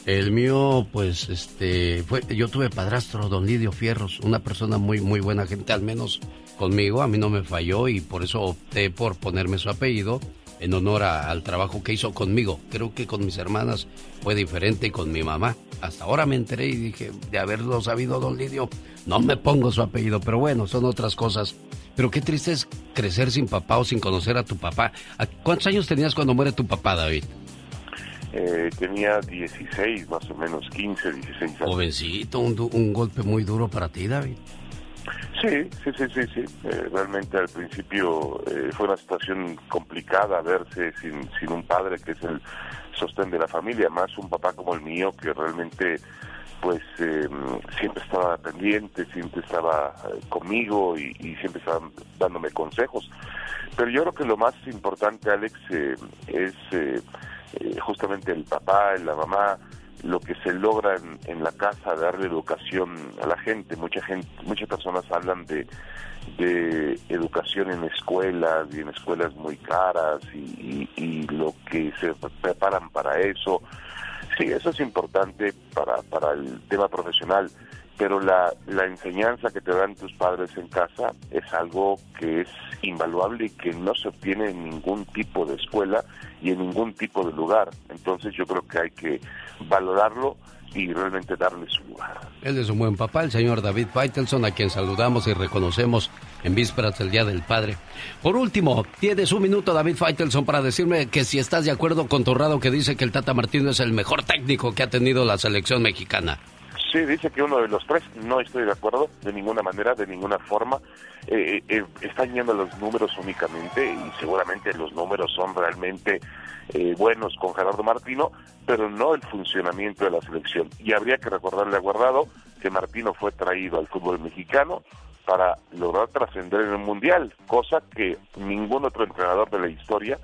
El mío, pues, este, fue, yo tuve padrastro, don Lidio Fierros, una persona muy, muy buena gente, al menos conmigo, a mí no me falló y por eso opté por ponerme su apellido en honor al trabajo que hizo conmigo. Creo que con mis hermanas fue diferente y con mi mamá. Hasta ahora me enteré y dije, de haberlo sabido, don Lidio, no me pongo su apellido, pero bueno, son otras cosas. Pero qué triste es crecer sin papá o sin conocer a tu papá. ¿Cuántos años tenías cuando muere tu papá, David? Eh, tenía 16, más o menos, 15, 16 años. Jovencito, un, un golpe muy duro para ti, David. Sí, sí, sí, sí, sí. Eh, realmente al principio eh, fue una situación complicada verse sin, sin un padre que es el sostén de la familia, más un papá como el mío que realmente pues em, siempre estaba pendiente, siempre estaba eh, conmigo y, y, siempre estaba dándome consejos. Pero yo creo que lo más importante, Alex, es justamente el papá, la mamá, lo que se logra en, la casa, darle educación a la gente. Mucha gente, muchas personas hablan de, de educación en escuelas y en escuelas muy caras y, y, lo que se preparan para eso. Sí, eso es importante para, para el tema profesional, pero la, la enseñanza que te dan tus padres en casa es algo que es invaluable y que no se obtiene en ningún tipo de escuela y en ningún tipo de lugar. Entonces yo creo que hay que valorarlo y realmente darle su lugar. Él es un buen papá, el señor David Faitelson, a quien saludamos y reconocemos en vísperas del Día del Padre. Por último, tienes un minuto, David Faitelson, para decirme que si estás de acuerdo con Torrado que dice que el Tata Martino es el mejor técnico que ha tenido la selección mexicana. Sí, dice que uno de los tres, no estoy de acuerdo de ninguna manera, de ninguna forma. Eh, eh, eh, están yendo los números únicamente y seguramente los números son realmente buenos con Gerardo Martino, pero no el funcionamiento de la selección. Y habría que recordarle a Guardado que Martino fue traído al fútbol mexicano para lograr trascender en el Mundial, cosa que ningún otro entrenador de la historia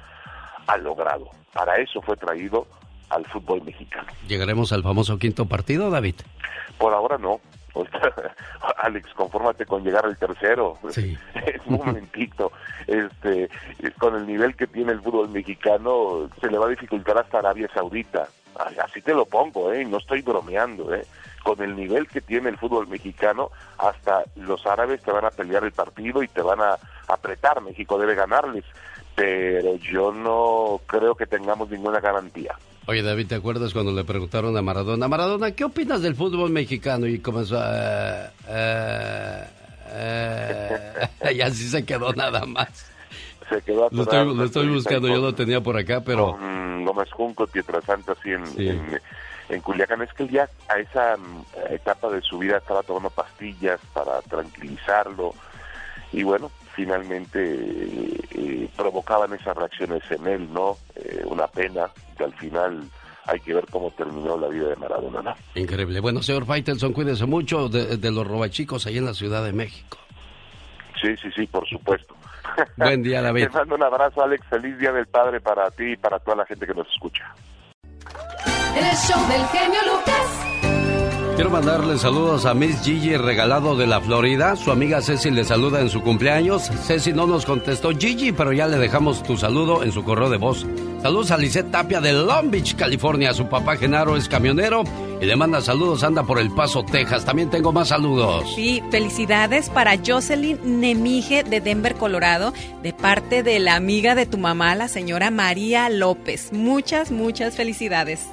ha logrado. Para eso fue traído al fútbol mexicano. ¿Llegaremos al famoso quinto partido, David? Por ahora no. Alex, confórmate con llegar al tercero. Sí. Es un momentito. Este, con el nivel que tiene el fútbol mexicano, se le va a dificultar hasta Arabia Saudita. Así te lo pongo, ¿eh? No estoy bromeando, ¿eh? Con el nivel que tiene el fútbol mexicano, hasta los árabes te van a pelear el partido y te van a apretar. México debe ganarles. Pero yo no creo que tengamos ninguna garantía. Oye, David, ¿te acuerdas cuando le preguntaron a Maradona, Maradona, ¿qué opinas del fútbol mexicano? Y comenzó a... Eh, eh, y así se quedó nada más. Se quedó Lo estoy, lo estoy buscando, yo lo tenía por acá, pero... Con Gómez Junco, Pietrasanta, así en, en, en, Culiacán. Es que él ya a esa mm, etapa de su vida estaba tomando pastillas para tranquilizarlo. Y bueno, finalmente eh, provocaban esas reacciones en él, ¿no? Eh, una pena que al final hay que ver cómo terminó la vida de Maradona, ¿no? Increíble. Bueno, señor Faitelson, cuídese mucho de, de los robachicos ahí en la Ciudad de México. Sí, sí, sí, por supuesto. Buen día, David. Te mando un abrazo, Alex. Feliz Día del Padre para ti y para toda la gente que nos escucha. El show del genio Lucas. Quiero mandarle saludos a Miss Gigi regalado de la Florida. Su amiga Ceci le saluda en su cumpleaños. Ceci no nos contestó Gigi, pero ya le dejamos tu saludo en su correo de voz. Saludos a Lisette Tapia de Long Beach, California. Su papá Genaro es camionero y le manda saludos, anda por El Paso, Texas. También tengo más saludos. Sí, felicidades para Jocelyn Nemige de Denver, Colorado, de parte de la amiga de tu mamá, la señora María López. Muchas, muchas felicidades.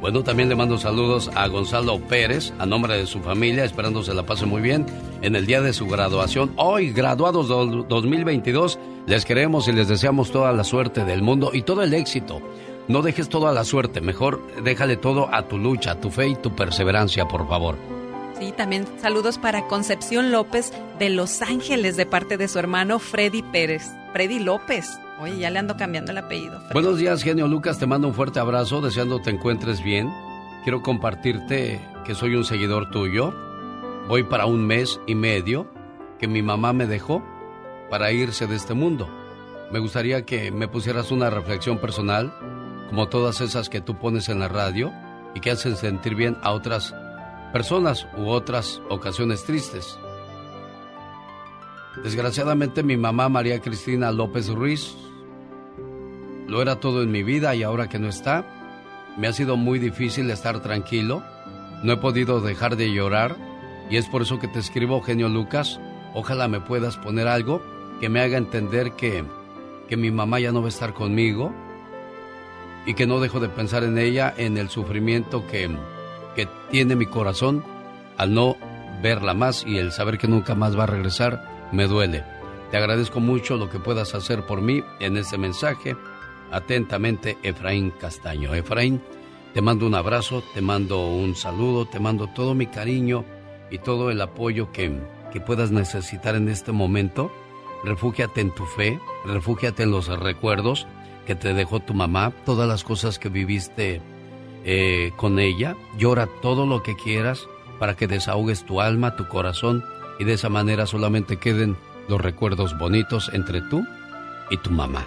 Bueno, también le mando saludos a Gonzalo Pérez, a nombre de su familia, esperando se la pase muy bien en el día de su graduación. Hoy, graduados 2022, les queremos y les deseamos toda la suerte del mundo y todo el éxito. No dejes todo a la suerte, mejor déjale todo a tu lucha, a tu fe y tu perseverancia, por favor. Sí, también saludos para Concepción López de Los Ángeles de parte de su hermano Freddy Pérez. Freddy López. Oye, ya le ando cambiando el apellido. Buenos días, genio Lucas. Te mando un fuerte abrazo, deseando te encuentres bien. Quiero compartirte que soy un seguidor tuyo. Voy para un mes y medio que mi mamá me dejó para irse de este mundo. Me gustaría que me pusieras una reflexión personal, como todas esas que tú pones en la radio y que hacen sentir bien a otras personas u otras ocasiones tristes. Desgraciadamente mi mamá María Cristina López Ruiz lo era todo en mi vida y ahora que no está, me ha sido muy difícil estar tranquilo. No he podido dejar de llorar y es por eso que te escribo, genio Lucas. Ojalá me puedas poner algo que me haga entender que, que mi mamá ya no va a estar conmigo y que no dejo de pensar en ella, en el sufrimiento que, que tiene mi corazón al no verla más y el saber que nunca más va a regresar, me duele. Te agradezco mucho lo que puedas hacer por mí en este mensaje. Atentamente, Efraín Castaño. Efraín, te mando un abrazo, te mando un saludo, te mando todo mi cariño y todo el apoyo que, que puedas necesitar en este momento. Refúgiate en tu fe, refúgiate en los recuerdos que te dejó tu mamá, todas las cosas que viviste eh, con ella. Llora todo lo que quieras para que desahogues tu alma, tu corazón y de esa manera solamente queden los recuerdos bonitos entre tú y tu mamá.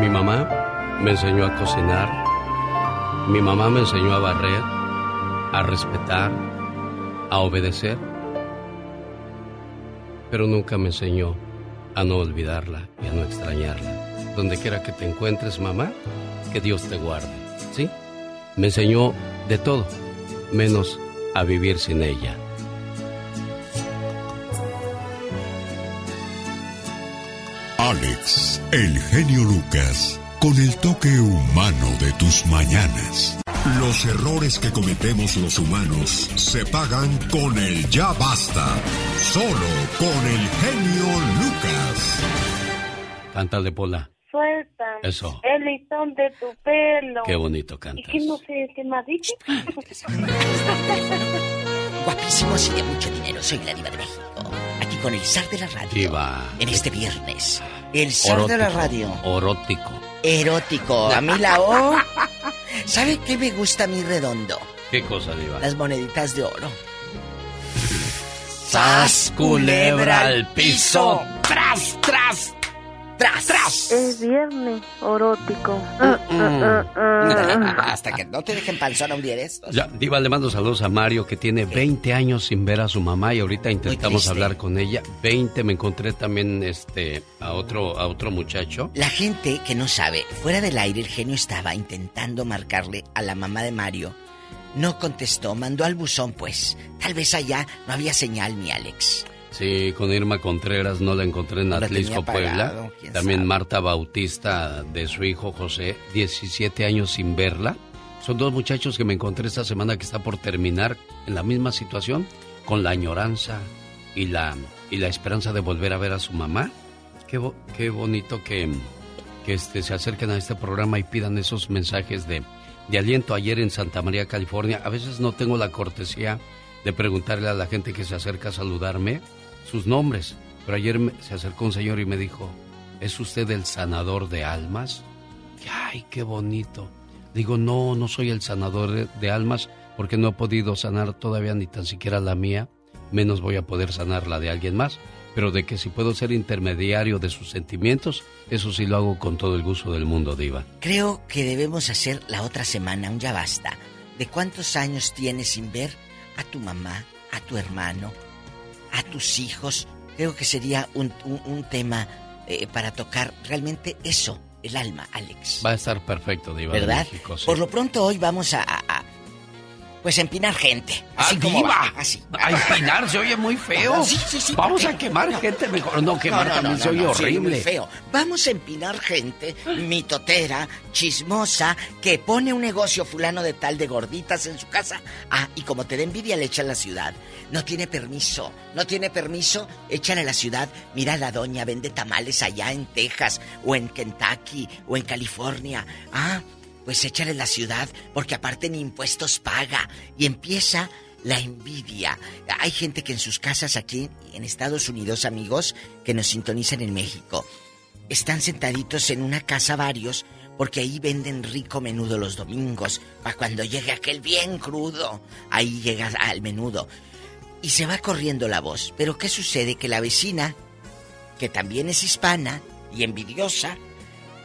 Mi mamá me enseñó a cocinar, mi mamá me enseñó a barrer, a respetar, a obedecer, pero nunca me enseñó a no olvidarla y a no extrañarla. Donde quiera que te encuentres, mamá, que Dios te guarde. ¿Sí? Me enseñó de todo, menos a vivir sin ella. Alex, el genio Lucas, con el toque humano de tus mañanas. Los errores que cometemos los humanos se pagan con el ya basta. Solo con el genio Lucas. Cántale, Pola. Suelta. Eso. El listón de tu pelo. Qué bonito cantas. ¿Y qué no sé qué más dice? Guapísimos y de mucho dinero. Soy la diva de México. Aquí con el zar de la radio. Diva. En este viernes. El zar de la radio. Orótico. Erótico. A mí la O. ¿Sabe qué me gusta a mí redondo? ¿Qué cosa, Diva? Las moneditas de oro. ¡Sas, culebra al piso! ¡Tras, tras! ¡Tras, tras! Es viernes erótico. Hasta que no te dejen panzón a un día de estos. Ya, Diva, le mando saludos a Mario, que tiene 20 años sin ver a su mamá y ahorita intentamos hablar con ella. 20, me encontré también este, a, otro, a otro muchacho. La gente que no sabe, fuera del aire el genio estaba intentando marcarle a la mamá de Mario. No contestó, mandó al buzón pues. Tal vez allá no había señal, mi Alex. Sí, con Irma Contreras no la encontré en Atlisco, Puebla. También sabe. Marta Bautista, de su hijo José, 17 años sin verla. Son dos muchachos que me encontré esta semana que está por terminar en la misma situación, con la añoranza y la, y la esperanza de volver a ver a su mamá. Qué, bo- qué bonito que, que este, se acerquen a este programa y pidan esos mensajes de, de aliento. Ayer en Santa María, California, a veces no tengo la cortesía de preguntarle a la gente que se acerca a saludarme sus nombres, pero ayer se acercó un señor y me dijo, ¿es usted el sanador de almas? Ay, qué bonito. Digo, no, no soy el sanador de almas porque no he podido sanar todavía ni tan siquiera la mía, menos voy a poder sanar la de alguien más, pero de que si puedo ser intermediario de sus sentimientos, eso sí lo hago con todo el gusto del mundo, Diva. Creo que debemos hacer la otra semana un ya basta. ¿De cuántos años tienes sin ver a tu mamá, a tu hermano, a tus hijos? Creo que sería un, un- un tema eh, para tocar realmente eso, el alma, Alex. Va a estar perfecto, Diva. de ¿Verdad? México, sí. Por lo pronto hoy vamos a, pues empinar gente. Así Ah, como va, así. A empinar se oye muy feo. Sí, sí, sí, Vamos a quemar gente mejor. No, quemar No, no, también se oye horrible. muy feo. Vamos a empinar gente mitotera, chismosa, que pone un negocio fulano de tal de gorditas en su casa. Ah, y como te da envidia, le echa a la ciudad. No tiene permiso, no tiene permiso, échale a la ciudad. Mira, la doña vende tamales allá en Texas, o en Kentucky, o en California. Ah, pues échale la ciudad, porque aparte ni impuestos paga. Y empieza la envidia. Hay gente que en sus casas aquí en Estados Unidos, amigos, que nos sintonizan en México, están sentaditos en una casa varios porque ahí venden rico menudo los domingos, para cuando llegue aquel bien crudo, ahí llega al menudo. Y se va corriendo la voz. Pero ¿qué sucede? Que la vecina, que también es hispana y envidiosa,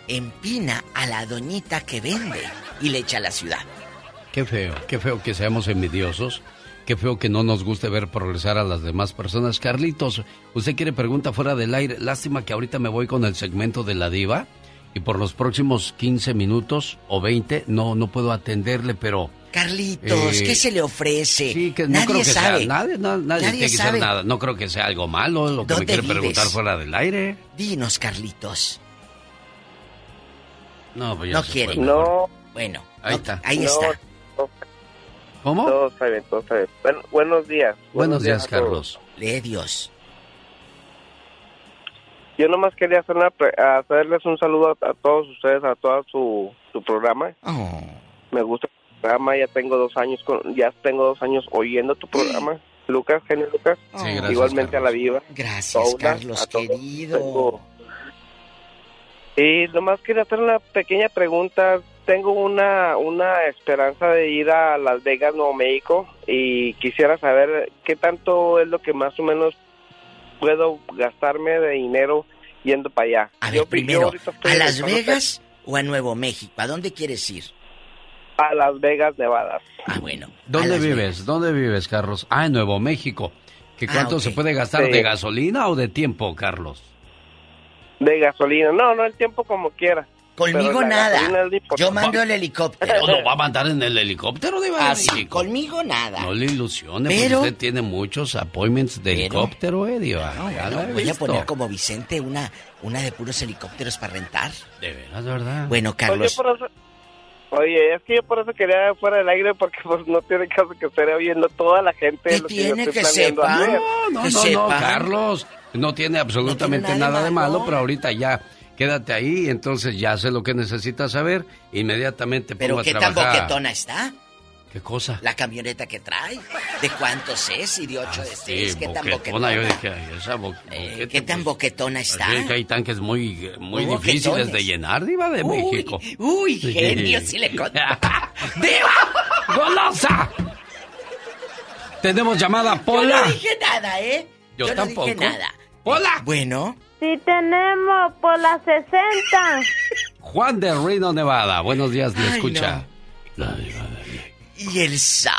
empina a la doñita que vende y le echa a la ciudad. Qué feo, qué feo que seamos envidiosos. Qué feo que no nos guste ver progresar a las demás personas. Carlitos, usted quiere pregunta fuera del aire. Lástima que ahorita me voy con el segmento de la diva y por los próximos 15 minutos o 20 no, no puedo atenderle, pero... Carlitos, Eh, ¿qué se le ofrece? Sí, que no Nadie creo que sabe. sea nadie, na- nadie, Nadie tiene que sabe. nada. No creo que sea algo malo lo que me ¿Dónde quiere vives? preguntar fuera del aire. Dinos, Carlitos. No, pues ya No se quiere. fue mejor. No. Bueno, Ahí no- está. ahí No, está. ¿Cómo? Todo está bien, todo está bien. Bueno, buenos días. Buenos días. Carlos. Lee Dios. Yo nomás quería hacer una pre- hacerles un saludo a, a todos ustedes, a todo su, su programa. Oh. Me gusta el programa, ya tengo dos años con, ya tengo dos años oyendo tu programa. Lucas, genio Lucas. Sí, gracias, Igualmente a la viva. Gracias, Paula, Carlos, a querido. Tengo- Y nomás quería hacer una pequeña pregunta. Tengo una, una esperanza de ir a Las Vegas, Nuevo México, y quisiera saber qué tanto es lo que más o menos puedo gastarme de dinero yendo para allá. A Yo- ver, primero, yo estoy ¿a Las Vegas o a Nuevo México? ¿A dónde quieres ir? A Las Vegas, Nevada. Ah, bueno. ¿Dónde vives? ¿Dónde vives, Carlos? Ah, en Nuevo México. ¿Que Ah, ¿Cuánto se puede gastar Sí. de gasolina o de tiempo, Carlos? De gasolina. No, no, el tiempo como quiera. Conmigo nada. Yo mando el helicóptero. ¿No va a mandar en el helicóptero de Ah, sí, México? conmigo nada. No le ilusione, Pero- porque usted tiene muchos appointments de Pero- helicóptero, eh, Diva. No, Ya he voy a poner como Vicente una, una de puros helicópteros para rentar. De veras, ¿verdad? Bueno, Carlos. Oye, por eso- Oye, es que yo por eso quería fuera del aire porque pues no tiene caso que esté oyendo toda la gente. ¿Qué lo que tiene que sepan? hacer. No, no, Que no, no. Carlos. No tiene absolutamente No tiene nada, nada de malo, pero ahorita ya quédate ahí, entonces ya sé lo que necesitas saber, inmediatamente Pero pongo a qué tan trabajar. boquetona está. ¿Qué cosa? La camioneta que trae. ¿De cuántos es? ¿Y de ocho de seis? Sí, ¿Qué tan boquetona, boquetona? yo dije, ay, esa bo- Eh, boquete, ¿Qué tan pues, boquetona está? así que hay tanques muy, muy Muy difíciles boquetones. de llenar, Diva de Uy, México. Uy, genio, si le con... ¡Diva! ¡Golosa! Tenemos llamada, Yo Pola. no dije nada, ¿eh? Yo no tampoco. dije nada. ¡Hola! Bueno, Sí tenemos por las 60. Juan de Reno, Nevada. Buenos días, le Ay, escucha. Y el zar.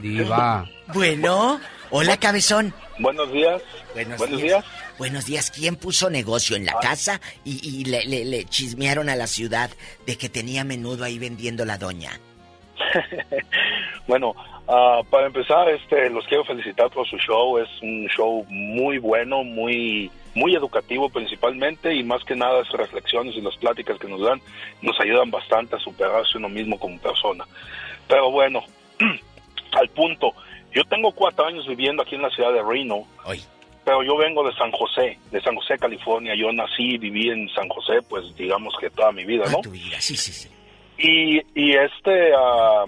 Diva. Bueno, hola, cabezón. Buenos días. Buenos, Buenos días. días. Buenos días. ¿Quién puso negocio en la casa y, y le, le- le chismearon a la ciudad de que tenía menudo ahí vendiendo la doña? Bueno, ah, para empezar, este, los quiero felicitar por su show. Es un show muy bueno, muy, muy educativo principalmente y más que nada las reflexiones y las pláticas que nos dan nos ayudan bastante a superarse uno mismo como persona. Pero bueno, al punto, yo tengo cuatro años viviendo aquí en la ciudad de Reno. pero yo vengo de San José, de San José, California. Yo nací y viví en San José, pues digamos que toda mi vida, ¿no? Tu vida, sí, sí, sí. Y, y este, ah,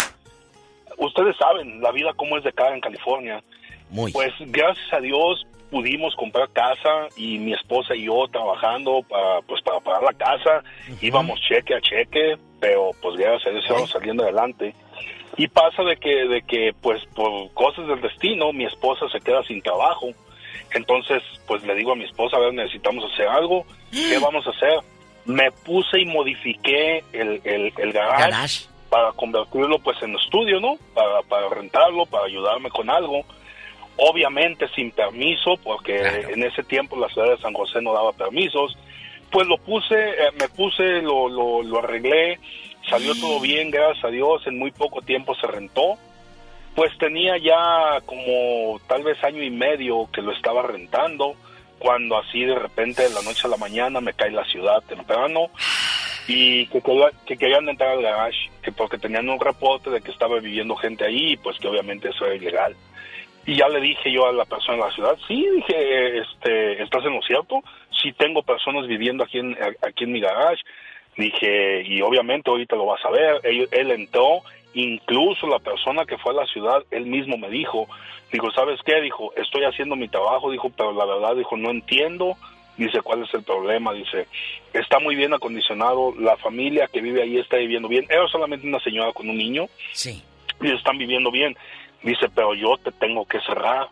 ustedes saben la vida cómo es de cara en California. Muy. Pues gracias a Dios pudimos comprar casa y mi esposa y yo trabajando para, pues, para pagar la casa. Íbamos cheque a cheque, pero pues gracias a Dios íbamos saliendo adelante. Y pasa de que, de que pues por cosas del destino mi esposa se queda sin trabajo. Entonces pues le digo a mi esposa, a ver, necesitamos hacer algo. ¿Qué vamos a hacer? Me puse y modifiqué el, el, el garage, Garage. para convertirlo pues en estudio, ¿no? Para, para rentarlo, para ayudarme con algo. Obviamente sin permiso, porque en ese tiempo la ciudad de San José no daba permisos. Pues lo puse, eh, me puse, lo, lo, lo arreglé, salió todo bien, gracias a Dios, en muy poco tiempo se rentó. Pues tenía ya como tal vez año y medio que lo estaba rentando, cuando así de repente de la noche a la mañana me cae la ciudad temprano y que, que querían entrar al garage, que porque tenían un reporte de que estaba viviendo gente ahí, pues que obviamente eso era ilegal. Y ya le dije yo a la persona de la ciudad, sí, dije, este, ¿estás en lo cierto? Sí tengo personas viviendo aquí en, aquí en mi garage. Dije, y obviamente ahorita lo vas a ver. Él, él entró, incluso la persona que fue a la ciudad, él mismo me dijo, dijo, ¿sabes qué? Dijo, estoy haciendo mi trabajo, dijo, pero la verdad, dijo, no entiendo. Dice, ¿cuál es el problema? Dice, está muy bien acondicionado, la familia que vive ahí está viviendo bien. Era solamente una señora con un niño. Sí. Y están viviendo bien. Dice, pero yo te tengo que cerrar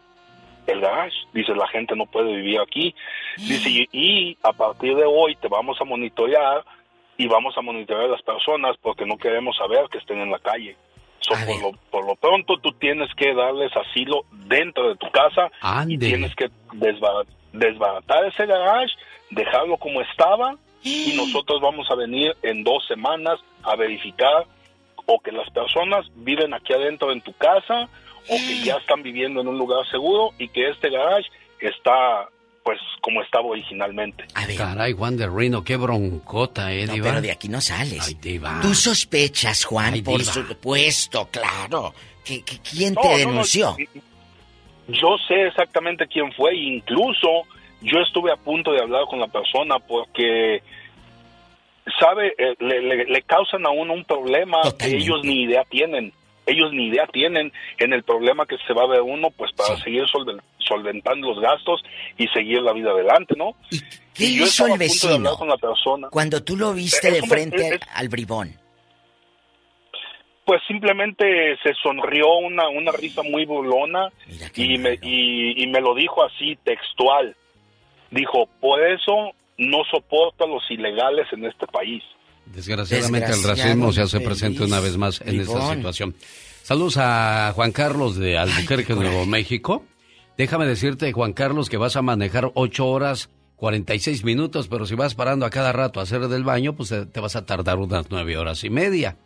el garage. Dice, la gente no puede vivir aquí. Dice, y, y a partir de hoy te vamos a monitorear y vamos a monitorear a las personas porque no queremos saber que estén en la calle. So, por, lo, por lo pronto tú tienes que darles asilo dentro de tu casa y tienes que desba- desbaratar ese garage, dejarlo como estaba y nosotros vamos a venir en dos semanas a verificar o que las personas viven aquí adentro en tu casa o que ya están viviendo en un lugar seguro y que este garage está pues como estaba originalmente. Caray, Juan de Rino, qué broncota, ¿eh, No, Diva? pero de aquí no sales. Ay, Diva. Tú sospechas, Juan, Ay, por supuesto, claro. ¿Que, que- quién No, te no, no, denunció? Yo sé exactamente quién fue, incluso yo estuve a punto de hablar con la persona porque, sabe, Eh, le, le- le causan a uno un problema que ellos ni idea tienen. Ellos ni idea tienen en el problema que se va a ver uno, pues para seguir solven- solventando los gastos y seguir la vida adelante, ¿no? ¿Qué Y yo hizo el vecino? con la persona. Cuando tú lo viste Es de frente es- al bribón. pues simplemente se sonrió una, una risa muy burlona y me, y, y me lo dijo así textual. Dijo, por eso no soporto a los ilegales en este país. Desgraciadamente el racismo se hace presente una vez más en esta situación. Saludos a Juan Carlos de Albuquerque, Nuevo México. Déjame decirte, Juan Carlos, que vas a manejar 8 horas 46 minutos, pero si vas parando a cada rato a hacer del baño, pues te, te vas a tardar unas 9 horas y media.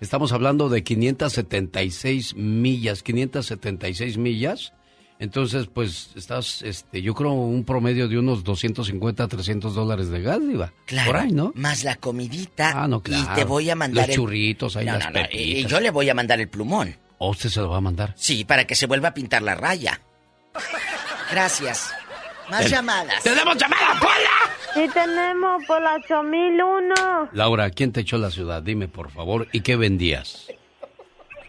Estamos hablando de 576 millas, 576 millas. Entonces, pues estás, este, yo creo, un promedio de unos 250, 300 dólares de gas, Diva. Claro. Por ahí, ¿no? Más la comidita. Ah, no, Y claro. te voy a mandar Los el- churritos, ahí No, las no, no, y- y yo le voy a mandar el plumón. ¿O usted se lo va a mandar? Sí, para que se vuelva a pintar la raya. Gracias. Más Ten- llamadas. ¡Tenemos llamada, Sí tenemos por la 8001. Laura, ¿quién te echó la ciudad? Dime, por favor, ¿y qué vendías?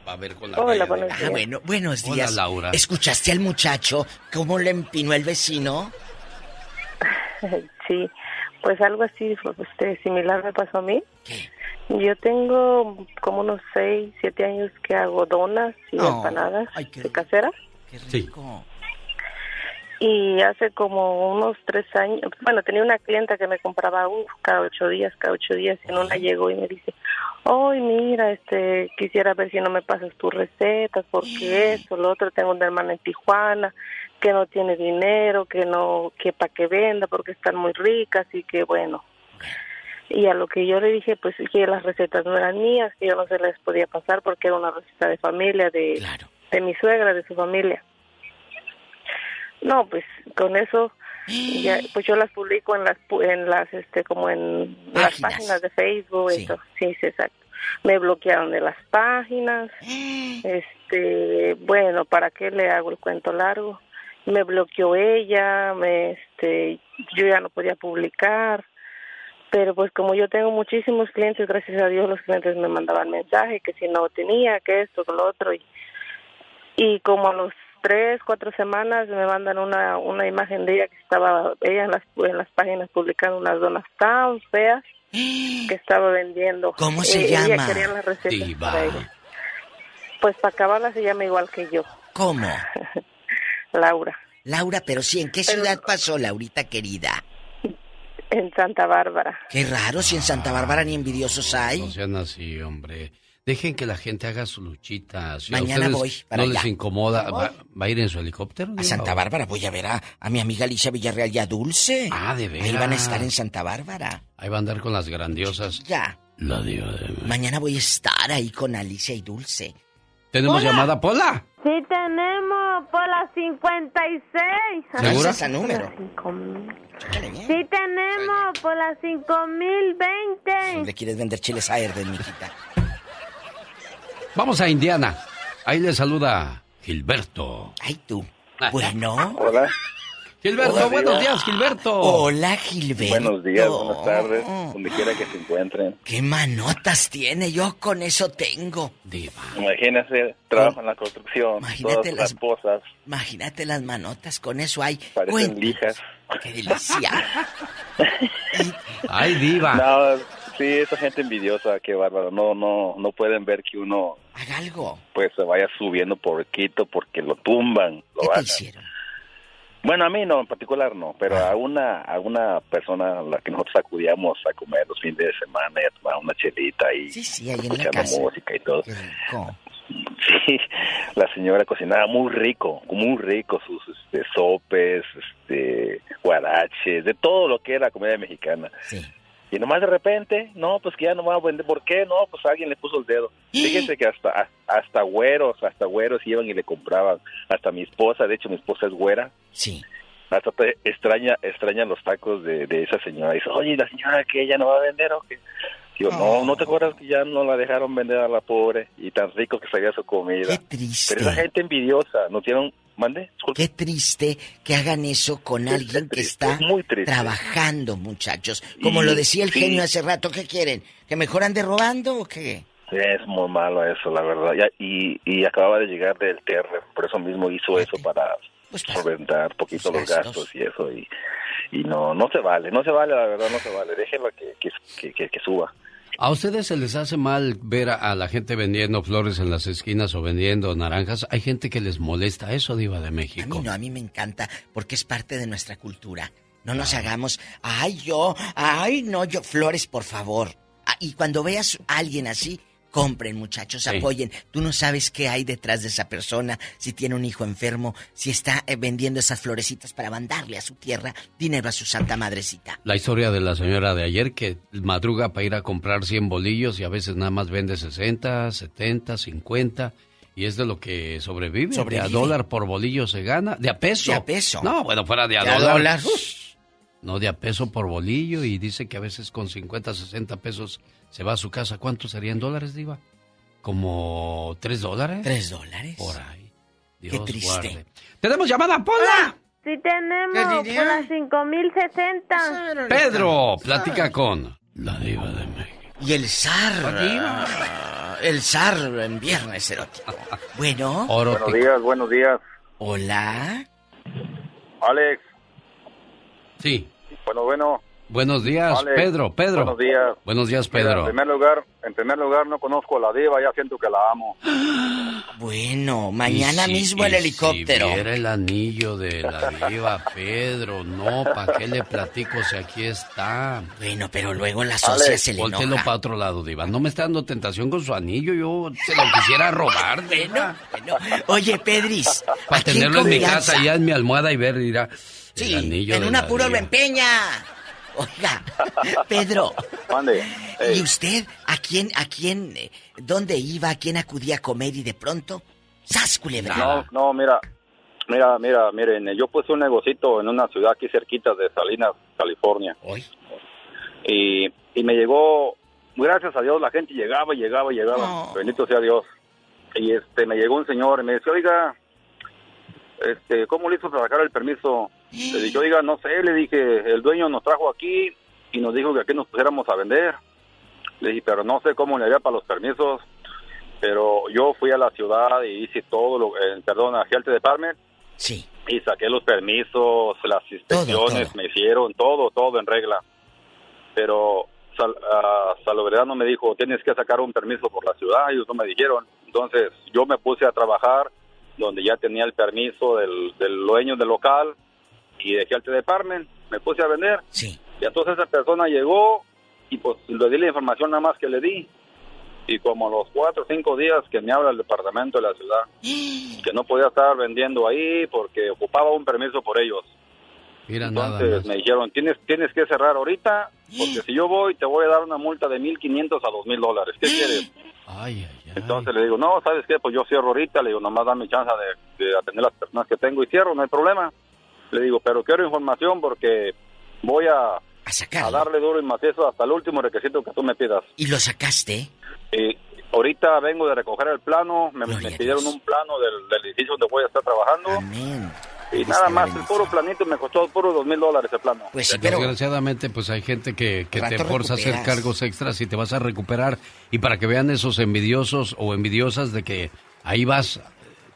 A ver con la Hola, buenos de- Ah, bueno, buenos Hola, días. Laura. ¿Escuchaste al muchacho cómo le empinó el vecino? Sí, pues algo así, este, similar me pasó a mí. Yo tengo como unos 6, 7 años que hago donas y Oh, empanadas de caseras. Sí. Y hace como unos tres años, bueno, tenía una clienta que me compraba uf, cada ocho días, cada ocho días, y en una llegó y me dice, hoy mira, este, quisiera ver si no me pasas tus recetas, porque eso, lo otro, tengo una hermana en Tijuana que no tiene dinero, que no, que para que venda, porque están muy ricas y que bueno. Y a lo que yo le dije, pues que las recetas no eran mías, que yo no se les podía pasar porque era una receta de familia, de, de mi suegra, de su familia. No, pues con eso ya, pues yo las publico en las en las este como en las Páginas. páginas de Facebook, Sí. eso, sí, sí, exacto. Me bloquearon de las páginas. Este, bueno, ¿para qué le hago el cuento largo? me bloqueó ella, me, este, yo ya no podía publicar, pero pues como yo tengo muchísimos clientes, gracias a Dios los clientes me mandaban mensaje que si no tenía, que esto, que lo otro, y, y como a los tres, cuatro semanas me mandan una, una imagen de ella que estaba, ella en las, en las páginas publicando unas donas tan feas que estaba vendiendo. ¿Cómo se Eh, Ella llama? quería las recetas Diva. para ella. Pues para acabarla se llama igual que yo. ¿Cómo? Laura. Laura, pero sí, ¿en qué ciudad pasó, Laurita querida? En Santa Bárbara. Qué raro, si en Santa Bárbara ni envidiosos hay. No sean así, hombre. Dejen que la gente haga su luchita. Si Mañana voy para no les allá. incomoda, Voy. ¿va, va a ir en su helicóptero? A Santa Bárbara voy a ver a, a mi amiga Alicia Villarreal y a Dulce. Ah, de Ahí van a veras. estar en Santa Bárbara. Ahí va a andar con las grandiosas. Ya. La diva de... Mañana voy a estar ahí con Alicia y Dulce. ¿Tenemos Hola. llamada, Pola? Sí tenemos por las 56. ¿Segura? ese número. Sí tenemos por las 5020. Le quieres vender chiles a Erden, mijita. Vamos a Indiana. Ahí le saluda Gilberto. Ay, tú. Bueno. Hola. Gilberto, Hola, buenos Diva. días, Gilberto. Hola, Gilberto. Buenos días, buenas tardes, donde quiera que se encuentren. ¿Qué manotas tiene? Yo con eso tengo. Imagínense, trabajo en la construcción, Imagínate todas las esposas Imagínate las manotas, con eso hay. parecen Cuenta. lijas. ¡Qué delicia! Ay, diva. No, sí, esa gente envidiosa, qué bárbaro. No, no, no pueden ver que uno Haga algo. pues se vaya subiendo poquito porque lo tumban, lo ¿Qué te hicieron? Bueno, a mí no, en particular no, pero a una a una persona a la que nosotros acudíamos a comer los fines de semana y a tomar una chelita y Sí, sí, ahí en la escuchando casa. música y todo. Sí, la señora cocinaba muy rico, muy rico, sus este, sopes, este, guaraches, de todo lo que era comida mexicana. Y nomás de repente, no, pues que ya no va a vender. ¿Por qué? No, pues alguien le puso el dedo. Fíjense que hasta hasta güeros, hasta güeros iban y le compraban. Hasta mi esposa, de hecho mi esposa es güera. Sí. Hasta extraña, extraña los tacos de, de esa señora. Dice, oye, la señora que ella no va a vender o qué. Digo, no, ¿no te acuerdas que ya no la dejaron vender a la pobre y tan rico que salía su comida? Qué triste. Pero esa gente envidiosa, no tienen... ¿Mande? Qué triste que hagan eso con alguien que está trabajando, muchachos. Como Y- lo decía el sí. genio hace rato, ¿qué quieren? ¿Que mejor ande robando o qué? Es muy malo eso, la verdad. Y, y acababa de llegar del TR, por eso mismo hizo eso para solventar poquito los gastos y eso. Y, y no no se vale, no se vale, la verdad, no se vale. Déjenla que, que, que, que- que suba. ¿A ustedes se les hace mal ver a, a la gente vendiendo flores en las esquinas o vendiendo naranjas? Hay gente que les molesta eso, Diva de A México. mí no, a mí me encanta porque es parte de nuestra cultura. No nos hagamos, ay yo, ay no yo, flores por favor. Ah, y cuando veas a alguien así, compren muchachos, Sí. apoyen. Tú no sabes qué hay detrás de esa persona, si tiene un hijo enfermo, si está eh, vendiendo esas florecitas para mandarle a su tierra dinero a su santa madrecita. La historia de la señora de ayer que madruga para ir a comprar 100 bolillos y a veces nada más vende 60, 70, 50 y es de lo que sobrevive. Sobrevive. De a dólar por bolillo se gana. De a peso. De a peso. No, bueno, fuera de a De a dólar. No, de a peso por bolillo y dice que a veces con 50, 60 pesos se va a su casa. ¿Cuánto serían dólares, Diva? ¿Como 3 dólares? ¿Tres dólares? Por ahí. Qué triste. guarde. ¡Tenemos llamada, Pola! Sí tenemos por las 5060. Pedro, platica con la Diva de México. Y el zar. ah, El zar en viernes erótico. Bueno. Buenos días, buenos días. Hola. Alex, Sí. bueno, bueno. Buenos días, Pedro, Pedro. Buenos días. Buenos días, Mira, Pedro. en primer lugar, en primer lugar no conozco a la diva, ya siento que la amo. Bueno, mañana Y si- mismo el y helicóptero. Si viera el anillo de la diva, Pedro, no, ¿para qué le platico si aquí está? Bueno, pero luego la socia se le Voltelo enoja. para otro lado, diva. No me está dando tentación con su anillo, yo se lo quisiera robar, diva. Oye, Pedris. Para tenerlo en mi casa, ya en mi almohada y ver, dirá, Sí, en un apuro lo empeña. Oiga, Pedro. ¿Y usted a quién, a quién, eh, dónde iba, a quién acudía a comer y de pronto, ¡sas culebra! No, no, mira, mira, mira, miren, yo puse un negocito en una ciudad aquí cerquita de Salinas, California. Y, y me llegó, gracias a Dios, la gente llegaba llegaba llegaba. Bendito sea Dios. Y este, me llegó un señor y me dice, oiga, este, ¿cómo le hizo para sacar el permiso? Le dije, oiga, no sé, le dije, el dueño nos trajo aquí y nos dijo que aquí nos pusiéramos a vender. Le dije, pero no sé cómo le haría para los permisos. Pero yo fui a la ciudad y hice todo, lo, eh, perdón, a Health Department. Sí. Y saqué los permisos, las inspecciones, me hicieron todo, todo en regla. Pero Sal, uh, Salobredano me dijo, tienes que sacar un permiso por la ciudad, ellos no me dijeron. Entonces yo me puse a trabajar donde ya tenía el permiso del, del dueño del local y dejé al department, me puse a vender. Sí. Y entonces esa persona llegó y pues le di la información nada más que le di. Y como los cuatro o cinco días que me habla el departamento de la ciudad, que no podía estar vendiendo ahí porque ocupaba un permiso por ellos. Mira Entonces me dijeron, tienes, tienes que cerrar ahorita, porque si yo voy te voy a dar una multa de 1.500 a 2.000 dólares. ¿Qué quieres? Ay, ay, ay. Entonces le digo, no, ¿sabes qué? Pues yo cierro ahorita, le digo, nomás dame chance de, de atender las personas que tengo y cierro, no hay problema. Le digo, pero quiero información porque voy a, a, darle duro y macizo hasta el último requisito que tú me pidas. ¿Y lo sacaste? Y ahorita vengo de recoger el plano, me, me pidieron un plano del, del, edificio donde voy a estar trabajando. Amén. Y nada más, el puro planito me costó puro dos mil dólares el plano. Pues sí, pero... Desgraciadamente, pues hay gente que, que te forza a hacer cargos extras y te vas a recuperar. Y para que vean esos envidiosos o envidiosas de que ahí vas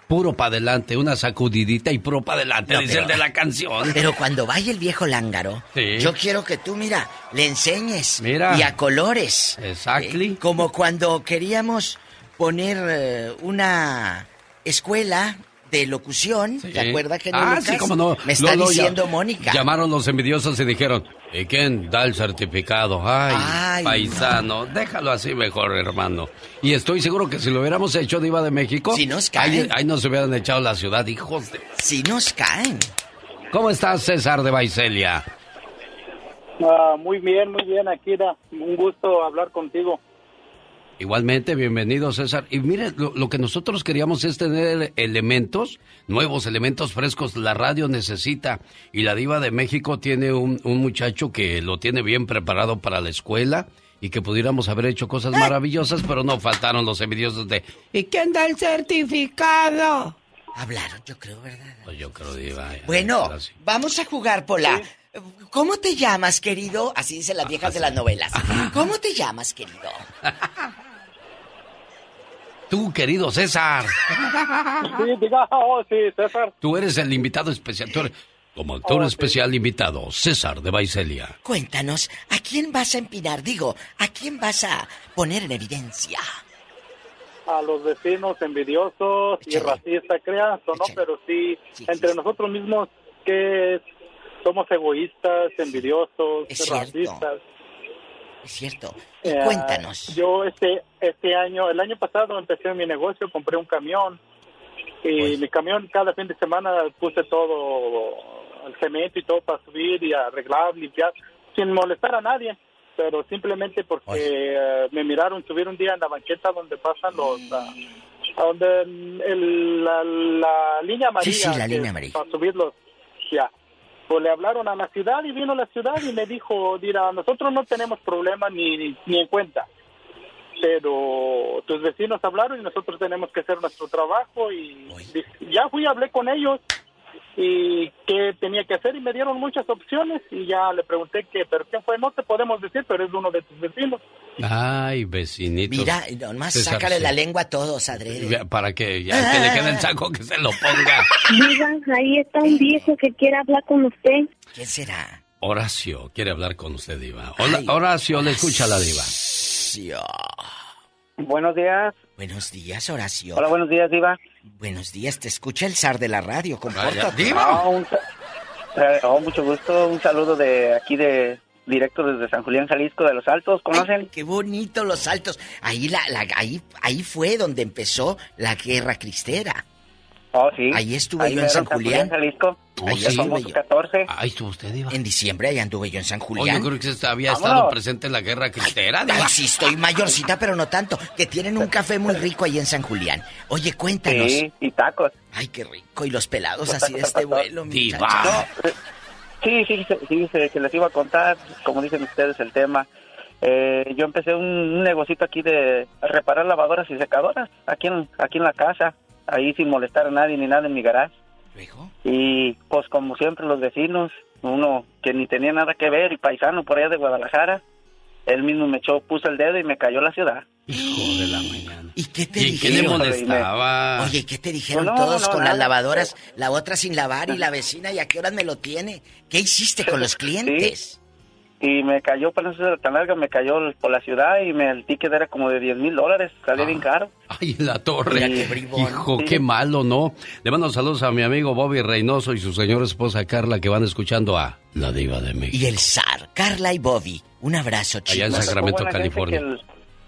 puro para adelante, una sacudidita y puro para adelante, No, dice pero- el de la canción. Pero cuando vaya el viejo lángaro, Sí. yo quiero que tú, mira, le enseñes. Mira. Y a colores. Exactly. Eh, como cuando queríamos poner eh, una escuela de locución. ¿Te acuerdas que no, Ah, Lucas? sí, cómo no. Me está ya- diciendo Mónica. Llamaron los envidiosos y dijeron, ¿y quién da el certificado? Ay, Ay, paisano, déjalo así mejor, hermano. Y estoy seguro que si lo hubiéramos hecho Diva de México, Si nos caen. ahí, ahí nos hubieran echado la ciudad, hijos de... Si nos caen. ¿Cómo estás, César de Baicelia? Ah, muy bien, muy bien, Akira. Un gusto hablar contigo. Igualmente, bienvenido César. Y mire, lo, lo que nosotros queríamos es tener elementos, nuevos elementos frescos. La radio necesita. Y la diva de México tiene un, un muchacho que lo tiene bien preparado para la escuela y que pudiéramos haber hecho cosas maravillosas, pero no faltaron los envidiosos de... ¿Y quién da el certificado? Hablaron, yo creo, ¿verdad? Pues yo creo, diva. Bueno, sí. vamos a jugar, Pola. ¿Cómo te llamas, querido? Así dicen las viejas de las novelas. ¿Cómo te llamas, querido? Tú, querido César, Sí, diga, oh, sí, César. tú eres el invitado especial. Tú eres, como actor especial invitado, César de Baicelia. Cuéntanos, ¿a quién vas a empinar? Digo, ¿a quién vas a poner en evidencia? A los vecinos envidiosos y racistas, creas o no, pero sí, entre nosotros mismos que somos egoístas, envidiosos, Es cierto. Es cierto. Eh, Cuéntanos. Yo este este año, el año pasado empecé mi negocio, compré un camión y mi camión cada fin de semana puse todo el cemento y todo para subir y arreglar, limpiar, sin molestar a nadie, pero simplemente porque eh, me miraron subir un día en la banqueta donde pasan los a donde el- la, la línea amarilla, Sí, sí, la línea amarilla. para subirlos, ya. Pues le hablaron a la ciudad y vino la ciudad y me dijo, mira, nosotros no tenemos problema ni, ni, ni en cuenta, pero tus vecinos hablaron y nosotros tenemos que hacer nuestro trabajo y ya fui, hablé con ellos y qué tenía que hacer y me dieron muchas opciones y ya le pregunté que, pero qué fue, no te podemos decir, pero es uno de tus vecinos. Ay, vecinitos. Mira, nomás César, sácale sí. la lengua a todos, adrede. Para que ya que le quede el saco que se lo ponga. Diga, ahí está un viejo que quiere hablar con usted. ¿Quién será? Horacio quiere hablar con usted, Diva. Hola, Horacio, le escucha la Diva. Buenos días. Buenos días, Horacio. Hola, buenos días, Diva. Buenos días, te escucha el zar de la radio, compórtate. Ah, un eh, oh, mucho gusto. Un saludo de aquí de directo desde San Julián, Jalisco, de Los Altos. ¿Conocen? Qué bonito los altos. Ahí la, la- ahí, ahí fue donde empezó la guerra cristera. Oh, sí. Ahí estuve yo en San Julián. Jalisco. Oh, Ahí sí. estuve yo. 14. Ahí estuvo usted, Diva. En diciembre ahí anduve yo en San Oh, Julián. yo creo que usted había Vámonos. estado presente en la guerra cristera, Diva. Ay, sí, estoy mayorcita, pero no tanto. Que tienen un café muy rico ahí en San Julián. Oye, cuéntanos. Sí, y tacos. Ay, qué rico. Y los pelados así de este vuelo, mi Diva. muchacho. Sí, sí, sí, sí, se, se les iba a contar, como dicen ustedes, el tema. Eh, yo empecé un, un negocito aquí de reparar lavadoras y secadoras, aquí en, aquí en la casa, ahí sin molestar a nadie ni nada en mi garage. Y pues como siempre los vecinos, uno que ni tenía nada que ver y paisano por allá de Guadalajara, él mismo me echó, puso el dedo y me cayó la ciudad. Hijo de la mañana. ¿Y qué te ¿Y qué le dijeron? molestaba? Oye, ¿qué te dijeron No, todos no, con nada. las lavadoras? La otra sin lavar y la vecina, ¿y a qué horas me lo tiene? ¿Qué hiciste con los clientes? Y me cayó, para no ser tan larga, me cayó por la ciudad y me, el ticket era como de 10 mil dólares, salía bien caro. Ay, en la torre. Hijo, Sí. qué malo, ¿no? Le mando saludos a mi amigo Bobby Reynoso y su señora esposa Carla que van escuchando a La Diva de México. Y el zar, Carla y Bobby. Un abrazo, chicos. Allá en Sacramento, California. el-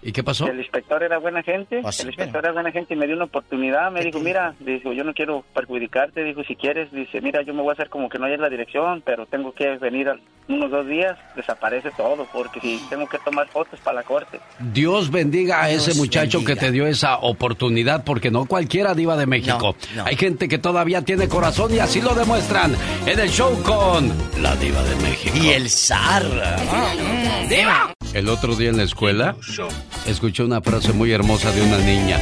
¿Y qué pasó? El inspector era buena gente, Oh, sí, el inspector era buena gente y me dio una oportunidad, me dijo, mira, dijo, yo no quiero perjudicarte, dijo, si quieres, dice, mira, yo me voy a hacer como que no hay en la dirección, pero tengo que venir a unos dos días, desaparece todo, porque si tengo que tomar fotos para la corte. Dios bendiga a Dios ese muchacho bendiga. que te dio esa oportunidad, porque no cualquiera diva de México. No, no. Hay gente que todavía tiene corazón y así lo demuestran en el show con La Diva de México. Y el zar. ¡Diva! El otro día en la escuela escuché una frase muy hermosa de una niña.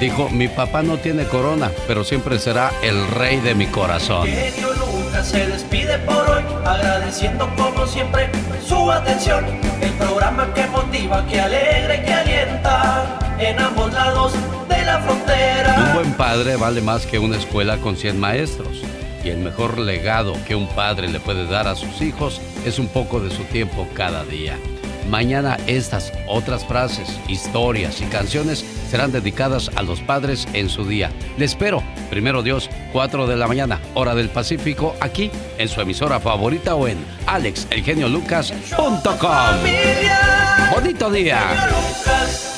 Dijo, mi papá no tiene corona, pero siempre será el rey de mi corazón. Se despide por hoy, agradeciendo como siempre su atención. El programa que motiva, que alegra y que alienta en ambos lados de la frontera. Un buen padre vale más que una escuela con 100 maestros. Y el mejor legado que un padre le puede dar a sus hijos es un poco de su tiempo cada día. Mañana estas otras frases, historias y canciones serán dedicadas a los padres en su día. Le espero, primero Dios, 4 de la mañana, hora del Pacífico, aquí en su emisora favorita o en alexelgeniolucas.com. Bonito día.